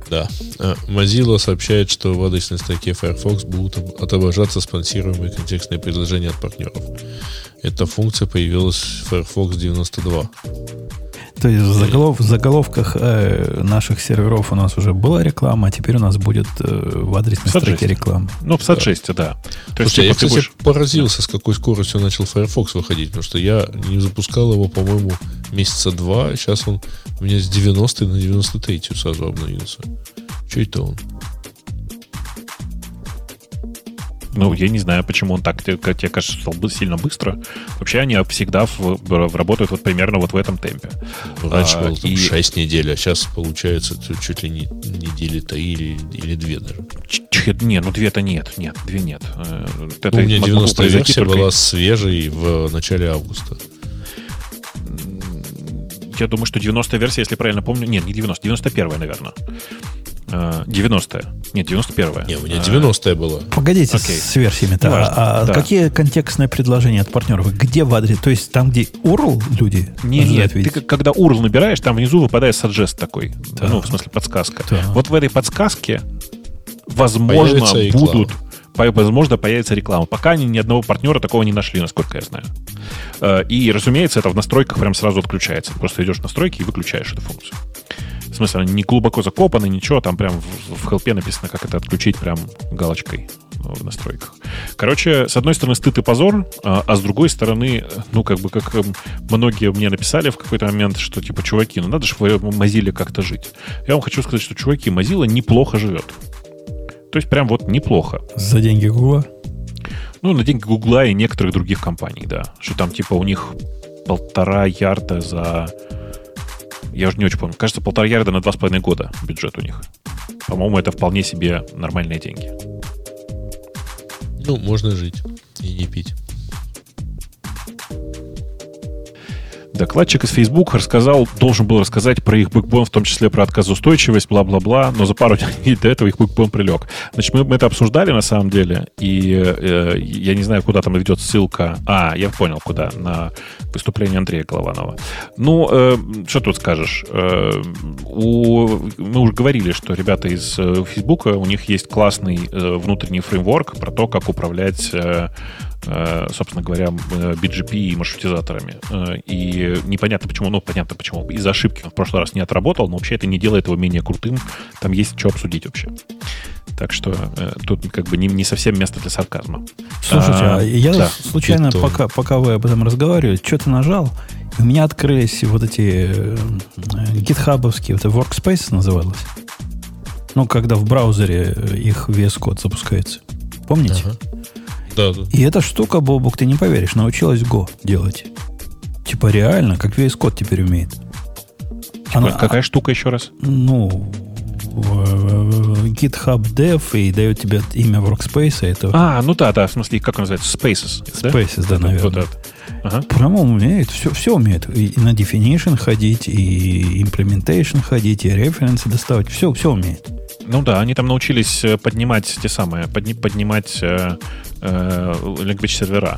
Да. А, Mozilla сообщает, что в адресной строке Firefox будут отображаться спонсируемые контекстные предложения от партнеров. Эта функция появилась в Firefox 92. То есть в, заголов, в заголовках э, наших серверов у нас уже была реклама, а теперь у нас будет э, в адресной строке реклама. Ну, в SAT6, да. То есть, Слушайте, я, кстати, будешь... поразился, с какой скоростью начал Firefox выходить, потому что я не запускал его, по-моему, месяца два. Сейчас он у меня с 90 на 93 сразу обновился. Что это он? Ну, я не знаю, почему он так, тебе, кажется, стал сильно быстро. Вообще они всегда в, в, работают вот примерно вот в этом темпе. Ну, раньше а, было там и... 6 недель, а сейчас получается чуть ли не недели 3 или, или 2 даже. Ч, не, ну 2-то нет, нет, 2 нет. Э, это ну, у меня 90 версия только... была свежей в начале августа. Я думаю, что 90 версия, если правильно помню... Нет, не 90, 91 наверное. 90-е. Э, Нет, 91-е. Не, у меня 90-е было. Погодите Окей. с версиями-то. Важно, а да. какие контекстные предложения от партнеров? Где в адресе? То есть там, где URL люди не, Нет, видеть? ты когда URL набираешь, там внизу выпадает suggest такой. Да. Ну, в смысле, подсказка. Да. Вот в этой подсказке, возможно, будут возможно, появится реклама. Пока они ни одного партнера такого не нашли, насколько я знаю. Э, и, разумеется, это в настройках прям сразу отключается. Просто идешь в настройки и выключаешь эту функцию. В смысле, они не глубоко закопаны, ничего, там прям в, в хелпе написано, как это отключить прям галочкой в настройках. Короче, с одной стороны, стыд и позор, а, а с другой стороны, ну, как бы, как эм, многие мне написали в какой-то момент, что, типа, чуваки, ну, надо же в Mozilla как-то жить. Я вам хочу сказать, что, чуваки, Mozilla неплохо живет. То есть, прям вот неплохо. За деньги Гугла? Ну, на деньги Гугла и некоторых других компаний, да. Что там, типа, у них полтора ярда за я уже не очень помню. Кажется, полтора ярда на два с половиной года бюджет у них. По-моему, это вполне себе нормальные деньги. Ну, можно жить и не пить. Докладчик из Facebook рассказал, должен был рассказать про их бэкбон, в том числе про отказоустойчивость, бла-бла-бла, но за пару дней до этого их бэкбон прилег. Значит, мы, мы это обсуждали на самом деле, и э, я не знаю, куда там ведет ссылка. А, я понял, куда, на выступление Андрея Голованова. Ну, э, что тут скажешь? Э, у, мы уже говорили, что ребята из э, Facebook, у них есть классный э, внутренний фреймворк про то, как управлять э, собственно говоря, BGP и маршрутизаторами. Э, и непонятно почему, ну, понятно почему. Из-за ошибки он в прошлый раз не отработал, но вообще это не делает его менее крутым. Там есть что обсудить вообще. Так что э, тут как бы не, не совсем место для сарказма. Слушайте, а, а я да. случайно, пока, пока вы об этом разговаривали, что-то нажал, у меня открылись вот эти э, гитхабовские, это Workspace называлось. Ну, когда в браузере их VS Code запускается. Помните? Ага. Да, да. И эта штука, Бобук, ты не поверишь, научилась Go делать. Типа реально, как весь код теперь умеет. Типа, Она, какая штука еще раз? Ну, GitHub Dev и дает тебе имя workspace. Это... А, ну да, да, в смысле, как он называется? Spaces. Spaces, да, да наверное. Вот это. Ага. Прямо умеет, все, все умеет. И на definition ходить, и implementation ходить, и референсы доставать. Все, все умеет. Ну да, они там научились э, поднимать те самые, подни, поднимать э, э, language сервера.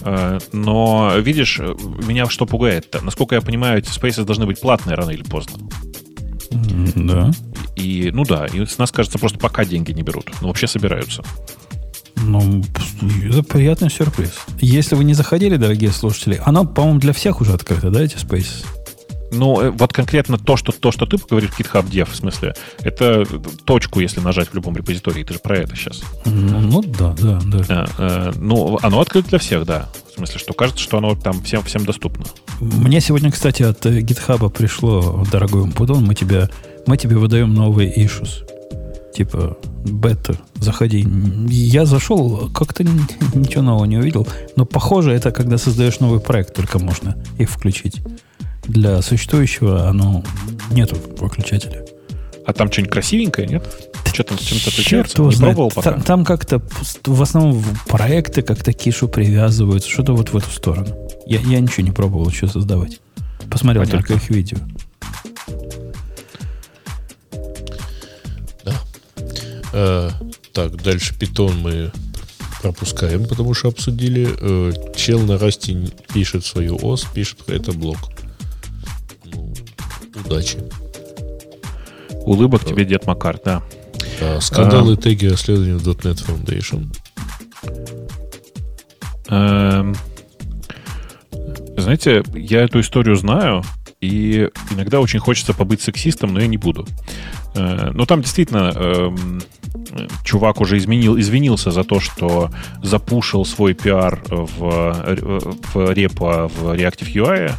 Э, но, видишь, меня что пугает-то? Насколько я понимаю, эти spaces должны быть платные рано или поздно. Да. И, ну да, и с нас, кажется, просто пока деньги не берут. Но вообще собираются. Ну, это приятный сюрприз. Если вы не заходили, дорогие слушатели, оно, по-моему, для всех уже открыто, да, эти Spaces? Ну, э, вот конкретно то, что, то, что ты говоришь, GitHub Dev, в смысле, это точку, если нажать в любом репозитории. Ты же про это сейчас. Ну, да, да, да. А, а, ну, оно открыто для всех, да. В смысле, что кажется, что оно там всем, всем доступно. Мне сегодня, кстати, от GitHub пришло, дорогой Умпудон, мы тебе, мы тебе выдаем новые issues. Типа, бета, заходи. Я зашел, как-то ничего нового не увидел. Но похоже, это когда создаешь новый проект, только можно их включить для существующего оно нету выключателя. А там что-нибудь красивенькое, нет? Что-то чем-то отличается? Не знает. пробовал пока? Там, там как-то в основном проекты как-то кишу привязываются, что-то вот в эту сторону. Я, я ничего не пробовал еще создавать. Посмотрел Понятно. только их видео. Да. Э, так, дальше питон мы пропускаем, потому что обсудили. Э, чел на расте пишет свою ос, пишет про это блок. Удачи. Улыбок тебе, Дед Макар, да. да скандалы а, теги расследования в .NET Foundation. Эм, знаете, я эту историю знаю, И иногда очень хочется побыть сексистом, но я не буду. Э, но там действительно эм, чувак уже изменил, извинился за то, что запушил свой пиар в, в репо в Reactive UI,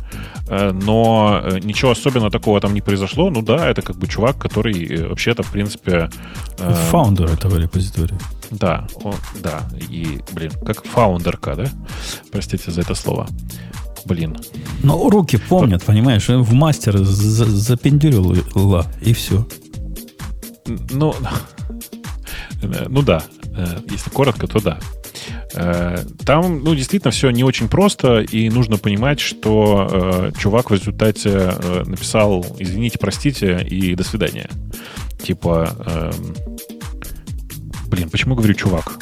э, но ничего особенно такого там не произошло. Ну да, это как бы чувак, который вообще-то, в принципе... Фаундер этого репозитория. Да, он, да. И, блин, как фаундерка, да? Простите за это слово. Блин. Но руки помнят, понимаешь, в мастер запендюрила, и все. Ну, ну да. Э, если коротко, то да. Э, там, ну, действительно, все не очень просто, и нужно понимать, что э, чувак в результате э, написал «извините, простите» и «до свидания». Типа, э, блин, почему говорю «чувак»?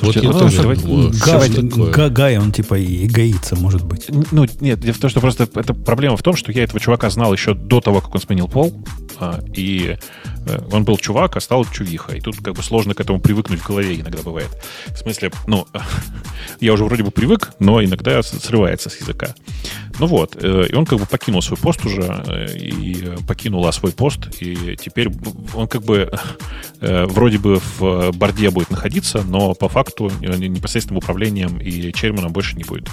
Вот я тоже что Гай, он типа и эгоится, может быть. Ну, нет, дело в том, что просто это проблема в том, что я этого чувака знал еще до того, как он сменил пол, а, и э, он был чувак, а стал чувиха. И тут как бы сложно к этому привыкнуть в голове иногда бывает. В смысле, ну, я уже вроде бы привык, но иногда срывается с языка. Ну вот, э, и он как бы покинул свой пост уже, э, и покинула свой пост, и теперь он как бы вроде бы в борде будет находиться, но по факту непосредственным управлением и черменом больше не будет.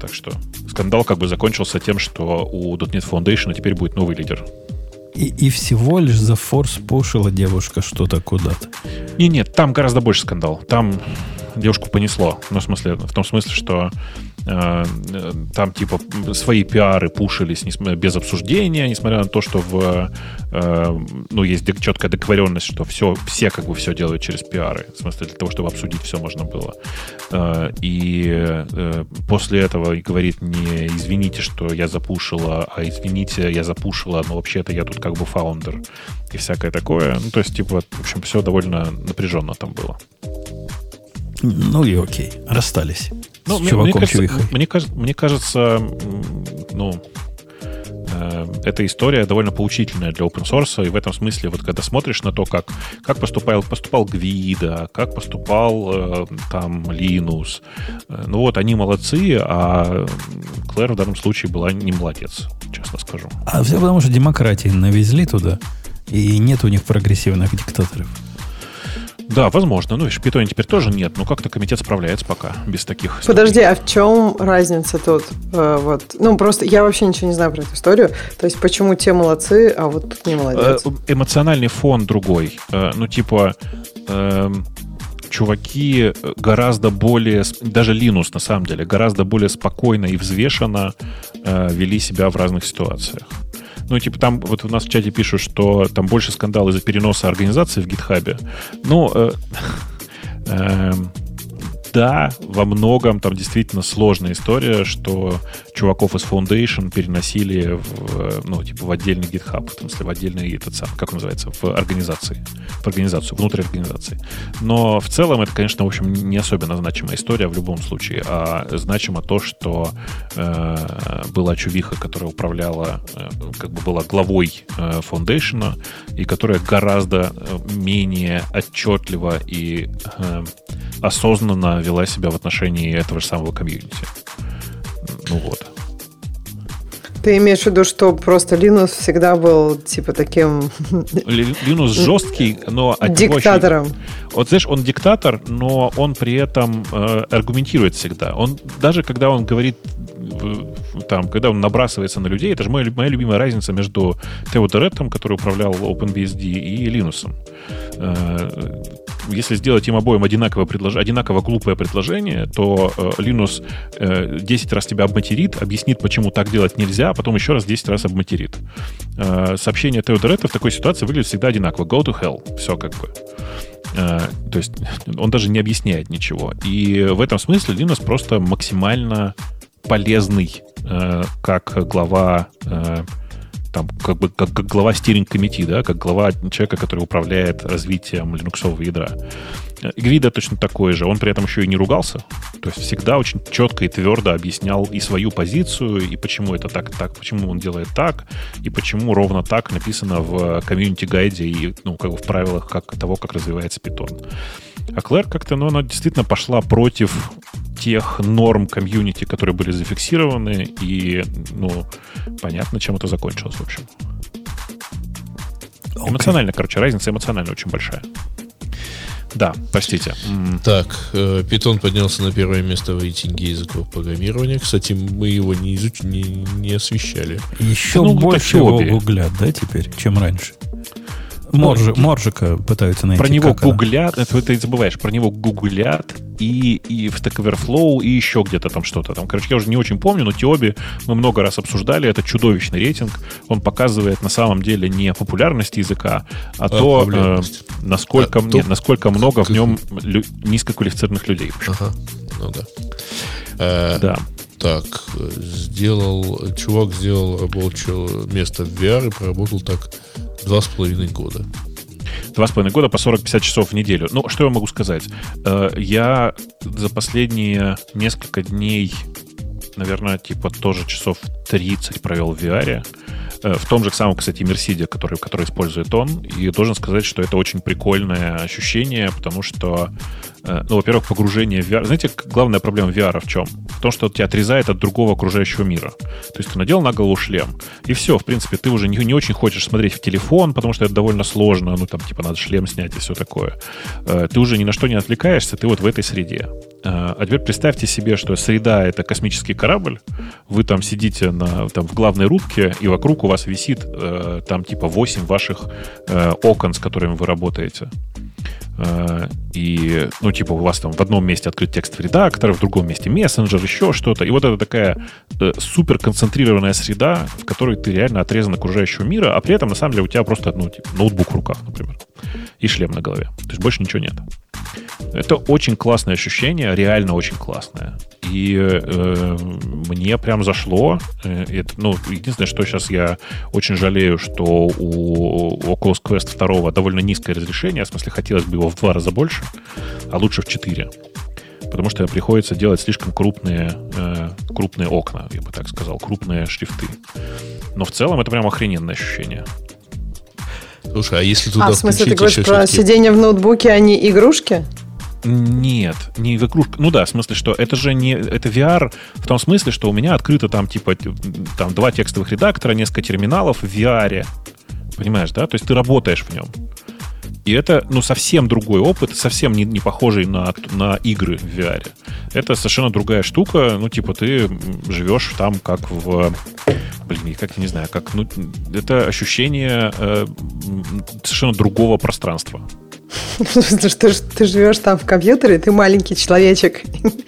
Так что скандал как бы закончился тем, что у .NET Foundation теперь будет новый лидер. И, и всего лишь за форс пушила девушка что-то куда-то. Не, нет, там гораздо больше скандал. Там девушку понесло. Ну, в смысле, в том смысле, что Э, там типа свои пиары пушились без обсуждения, несмотря на то, что в, э, ну, есть четкая договоренность, что все, все как бы все делают через пиары. В смысле, для того, чтобы обсудить все можно было. Э, и после этого говорит не извините, что я запушила, а извините, я запушила, но вообще-то я тут как бы фаундер и всякое такое. Ну, то есть, типа, в общем, все довольно напряженно там было. Ну и окей, расстались. Ну, с мне, чуваком мне кажется, мне, кажется, мне кажется, ну, э, эта история довольно поучительная для open source, и в этом смысле, вот когда смотришь на то, как, как поступал, поступал Гвида, как поступал э, там Linux, э, ну вот, они молодцы, а Клэр в данном случае была не молодец, честно скажу. А все потому, что демократии навезли туда, и нет у них прогрессивных диктаторов. Да, возможно. Ну, питоне теперь тоже нет, но как-то комитет справляется пока без таких... Подожди, а в чем разница тут? Э, вот, ну, просто я вообще ничего не знаю про эту историю. То есть, почему те молодцы, а вот тут не молодец? Э, эмоциональный фон другой. Э, ну, типа... Эм, чуваки гораздо более, даже Linux на самом деле, гораздо более спокойно и взвешенно э, вели себя в разных ситуациях. Ну, типа, там вот у нас в чате пишут, что там больше скандал из-за переноса организации в гитхабе. Ну, э, э, да, во многом там действительно сложная история, что чуваков из Foundation переносили в, ну, типа в отдельный GitHub, в смысле, в отдельный этот сам, как называется, в организации, в организацию, внутрь организации. Но в целом это, конечно, в общем, не особенно значимая история в любом случае, а значимо то, что э, была чувиха, которая управляла, э, как бы была главой э, Foundation, и которая гораздо э, менее отчетливо и э, осознанно вела себя в отношении этого же самого комьюнити. Ну вот. Ты имеешь в виду, что просто Линус всегда был типа таким... Линус жесткий, но... Диктатором. Очень... Вот знаешь, он диктатор, но он при этом э, аргументирует всегда. Он даже когда он говорит там, когда он набрасывается на людей, это же моя, моя любимая разница между Тео Дереттом, который управлял OpenBSD, и Линусом. Э, если сделать им обоим одинаково, предлож... одинаково глупое предложение, то э, Linux э, 10 раз тебя обматерит, объяснит, почему так делать нельзя, а потом еще раз 10 раз обматерит. Э, сообщение Теодоретта в такой ситуации выглядит всегда одинаково. Go to hell. Все как бы. Э, то есть он даже не объясняет ничего. И в этом смысле Linux просто максимально полезный э, как глава э, там, как бы как, как глава стиринг комитета, да, как глава человека, который управляет развитием линуксового ядра. Гвида точно такой же. Он при этом еще и не ругался. То есть всегда очень четко и твердо объяснял и свою позицию, и почему это так, так, почему он делает так, и почему ровно так написано в комьюнити гайде и ну, как бы в правилах как, того, как развивается питон. А Клэр как-то, ну, она действительно пошла против тех норм комьюнити, которые были зафиксированы, и, ну, понятно, чем это закончилось, в общем. Okay. Эмоционально, короче, разница эмоционально очень большая. Да, простите. Так, Python э, поднялся на первое место в рейтинге языков программирования. Кстати, мы его не, изуч... не, не освещали. Еще ну, больше его гуглят, да, теперь, чем раньше? Моржи, Моржика пытаются найти. Про него гуглят, это ты забываешь, про него гуглят и, и в Stack Overflow, и еще где-то там что-то. Там, короче, я уже не очень помню, но Тиоби мы много раз обсуждали. Это чудовищный рейтинг. Он показывает на самом деле не популярность языка, а, а то, э, насколько, а, нет, насколько много в нем лю- низкоквалифицированных людей. Ага, ну да. Э, да. Так, сделал, чувак сделал рабочее место в VR и проработал так Два с половиной года. Два с половиной года по 40-50 часов в неделю. Ну, что я могу сказать? Э, я за последние несколько дней, наверное, типа тоже часов 30 провел в VR. Э, в том же самом, кстати, Мерсиде, который, который использует он. И должен сказать, что это очень прикольное ощущение, потому что ну, во-первых, погружение в VR. Знаете, главная проблема VR в чем? В том, что тебя отрезает от другого окружающего мира. То есть ты надел на голову шлем, и все, в принципе, ты уже не, не очень хочешь смотреть в телефон, потому что это довольно сложно, ну, там, типа, надо шлем снять и все такое. Э, ты уже ни на что не отвлекаешься, ты вот в этой среде. Э, а теперь представьте себе, что среда — это космический корабль, вы там сидите на, там, в главной рубке, и вокруг у вас висит там, типа, 8 ваших окон, с которыми вы работаете. Э, и, ну, типа, у вас там в одном месте открыт текстовый редактор, в другом месте мессенджер, еще что-то. И вот это такая э, супер концентрированная среда, в которой ты реально отрезан от окружающего мира, а при этом, на самом деле, у тебя просто, ну, типа, ноутбук в руках, например, и шлем на голове. То есть больше ничего нет. Это очень классное ощущение, реально очень классное. И э, мне прям зашло. Э, это, ну, единственное, что сейчас я очень жалею, что у Oculus Quest 2 довольно низкое разрешение. В смысле, хотелось бы его в два раза больше, а лучше в 4. Потому что приходится делать слишком крупные, э, крупные окна, я бы так сказал, крупные шрифты. Но в целом это прям охрененное ощущение. Слушай, а если туда А, в смысле, ты говоришь про сидение в ноутбуке, а не игрушки? Нет, не в игрушку. Ну да, в смысле, что это же не... Это VR в том смысле, что у меня открыто там типа там два текстовых редактора, несколько терминалов в VR. Понимаешь, да? То есть ты работаешь в нем. И это, ну, совсем другой опыт, совсем не, не похожий на, на игры в VR. Это совершенно другая штука. Ну, типа, ты живешь там как в... Блин, как я не знаю, как... Ну, это ощущение э, совершенно другого пространства. Что ты, ты живешь там в компьютере, ты маленький человечек.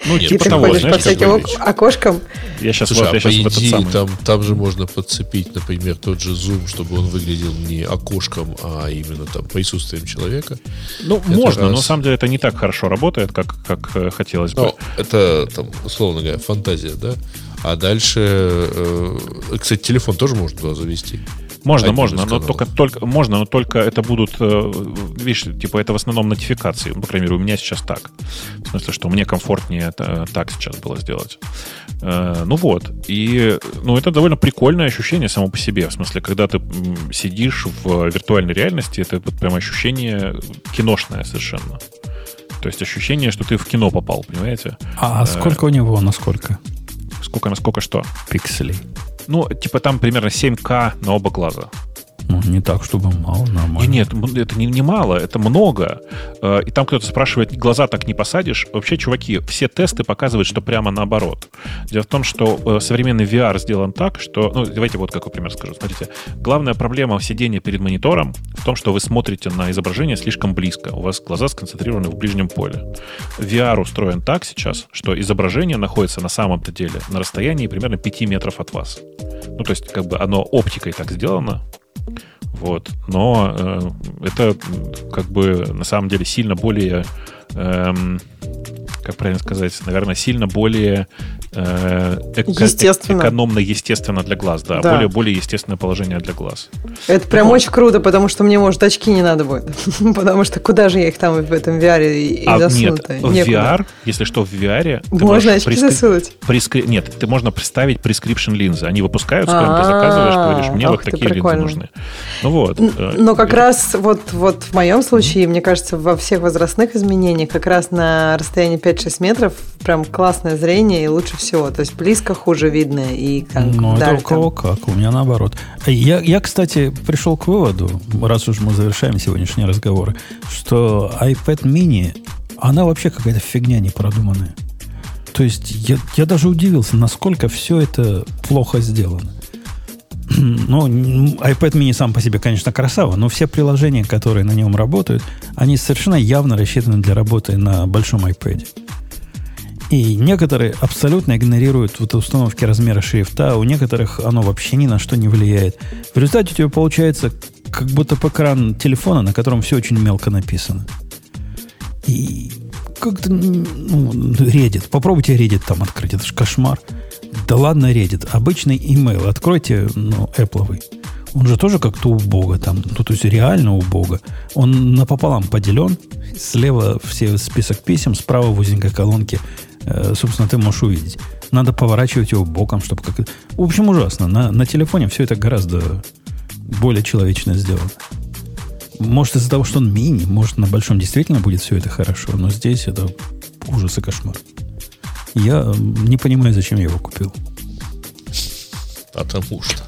Ну, нет, и ты того, ходишь знаешь, по всяким окошкам. Я сейчас, Слушай, вот, а я по сейчас идее, самый... там, там же можно подцепить, например, тот же зум, чтобы он выглядел не окошком, а именно там присутствием человека. Ну, это можно, раз... но на самом деле это не так хорошо работает, как, как э, хотелось бы. Ну, это, там, условно говоря, фантазия, да? А дальше, э, кстати, телефон тоже можно туда завести. Можно, Один можно, но только, только, можно, но только это будут, э, видишь, типа это в основном нотификации. По крайней мере, у меня сейчас так. В смысле, что мне комфортнее это так сейчас было сделать. Э, ну вот. И ну, это довольно прикольное ощущение само по себе. В смысле, когда ты сидишь в виртуальной реальности, это вот прям ощущение киношное совершенно. То есть ощущение, что ты в кино попал, понимаете? А, а сколько у него, насколько? Сколько, насколько что? Пикселей. Ну, типа там примерно 7К на оба глаза. Ну, не так, чтобы мало, нормально. Нет, нет это не, не мало, это много. Э, и там кто-то спрашивает, глаза так не посадишь. Вообще, чуваки, все тесты показывают, что прямо наоборот. Дело в том, что э, современный VR сделан так, что... Ну, давайте вот какой пример скажу. Смотрите, главная проблема сидения перед монитором в том, что вы смотрите на изображение слишком близко. У вас глаза сконцентрированы в ближнем поле. VR устроен так сейчас, что изображение находится на самом-то деле на расстоянии примерно 5 метров от вас. Ну, то есть, как бы оно оптикой так сделано, вот. Но э, это как бы на самом деле сильно более, эм, как правильно сказать, наверное, сильно более э, эко- Естественно. экономно, естественно для глаз, да, Да. Более, более естественное положение для глаз. Это прям очень круто, потому что мне, может, очки не надо будет. Потому что куда же я их там в этом VR и, а засуну-то? нет, в. VR, если что, в VR Можно очки прескри- засунуть? прескри- Нет, ты можно представить prescription линзы. Они выпускаются, когда ты заказываешь, говоришь, мне вот такие линзы нужны. Ну вот. Э, Но как раз вот, вот в моем случае, мне кажется, во всех возрастных изменениях, как раз на расстоянии 5-6 метров прям классное зрение и лучше всего. То есть близко хуже видно и как Ну, это у кого там. как, у меня наоборот. Я, я, кстати, пришел к выводу, раз уж мы завершаем сегодняшние разговоры, что iPad mini, она вообще какая-то фигня непродуманная. То есть я, я даже удивился, насколько все это плохо сделано. Ну, iPad mini сам по себе, конечно, красава, но все приложения, которые на нем работают, они совершенно явно рассчитаны для работы на большом iPad. И некоторые абсолютно игнорируют вот установки размера шрифта, у некоторых оно вообще ни на что не влияет. В результате у тебя получается как будто по экран телефона, на котором все очень мелко написано. И как-то, ну, Reddit. Попробуйте Reddit там открыть, это же кошмар. Да ладно Reddit, обычный email откройте, ну, Apple. Он же тоже как-то убого там, ну, то есть реально убого. Он напополам поделен, слева все список писем, справа в узенькой колонке, собственно, ты можешь увидеть. Надо поворачивать его боком, чтобы как В общем, ужасно. На, на телефоне все это гораздо более человечно сделано. Может, из-за того, что он мини, может, на большом действительно будет все это хорошо, но здесь это ужас и кошмар. Я не понимаю, зачем я его купил. Потому что.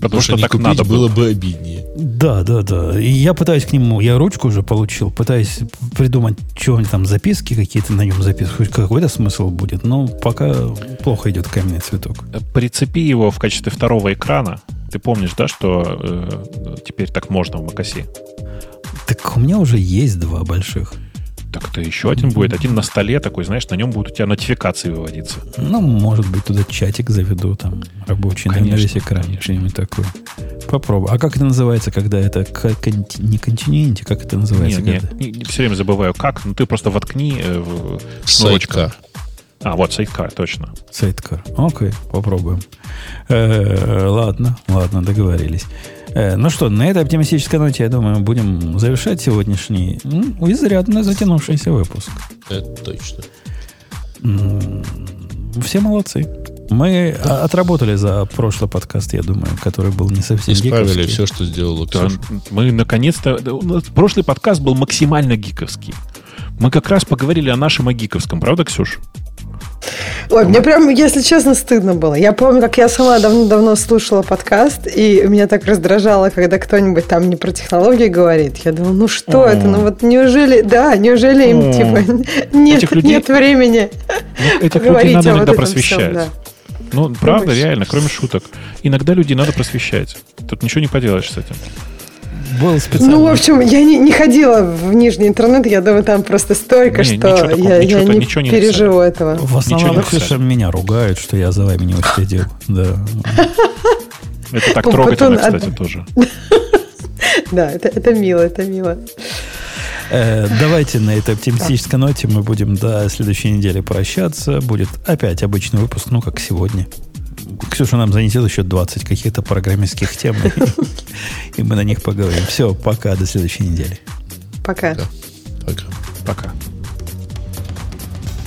Потому что не так купить надо было было. бы обиднее. Да, да, да. И я пытаюсь к нему, я ручку уже получил, пытаюсь придумать, что там записки какие-то на нем записывать, хоть какой-то смысл будет, но пока плохо идет каменный цветок. Прицепи его в качестве второго экрана. Ты помнишь, да, что э, теперь так можно в Макаси? Так у меня уже есть два больших. Так это еще один будет. Один на столе такой, знаешь, на нем будут у тебя нотификации выводиться. Ну, может быть, туда чатик заведу, там, рабочий, на- на Конечно, весь экран, конечно. что-нибудь такое. Попробуй. А как это называется, когда это не континенте, как это называется? Не, когда- не, не, все время забываю как. Ну ты просто воткни э, в шнурочком. Сайдкар. А, вот, сайткар, точно. Сайткар. Окей, попробуем. Э, ладно, ладно, договорились. Э, ну что, на этой оптимистической ноте, я думаю, будем завершать сегодняшний м, изрядно затянувшийся выпуск. Это точно. Все молодцы. Мы а, отработали за прошлый подкаст, я думаю, который был не совсем Исправили гиковский. все, что сделала Да, Ксюша. мы наконец-то... да, у нас Прошлый подкаст был максимально гиковский. Мы как раз поговорили о нашем о гиковском, правда, Ксюш? Ой, мне прям, если честно, стыдно было. Я помню, как я сама давно-давно слушала подкаст, и меня так раздражало, когда кто-нибудь там не про технологии говорит. Я думала, ну что это? Ну вот неужели, да, неужели им типа нет, нет времени Ну, этих людей надо иногда просвещать. Ну, правда, реально, кроме шуток. Иногда людей надо просвещать. Тут ничего не поделаешь с этим. Был специально. Ну, в общем, я не, не ходила в нижний интернет, я думаю, там просто столько, Не, что ничего такого, я, ничего я не ничего не переживу этого. в основном ничего не Ксюша меня ругают, что я за вами не уследил. Да. Это так трогательно, кстати, тоже. Да, это, это мило, это мило. Э, Давайте на этой оптимистической ноте мы будем до следующей недели прощаться. Будет опять обычный выпуск, ну, как сегодня. Ксюша нам занесет еще 20 каких-то программистских тем, и мы на них поговорим. Все, пока, до следующей недели. Пока. Пока. Пока.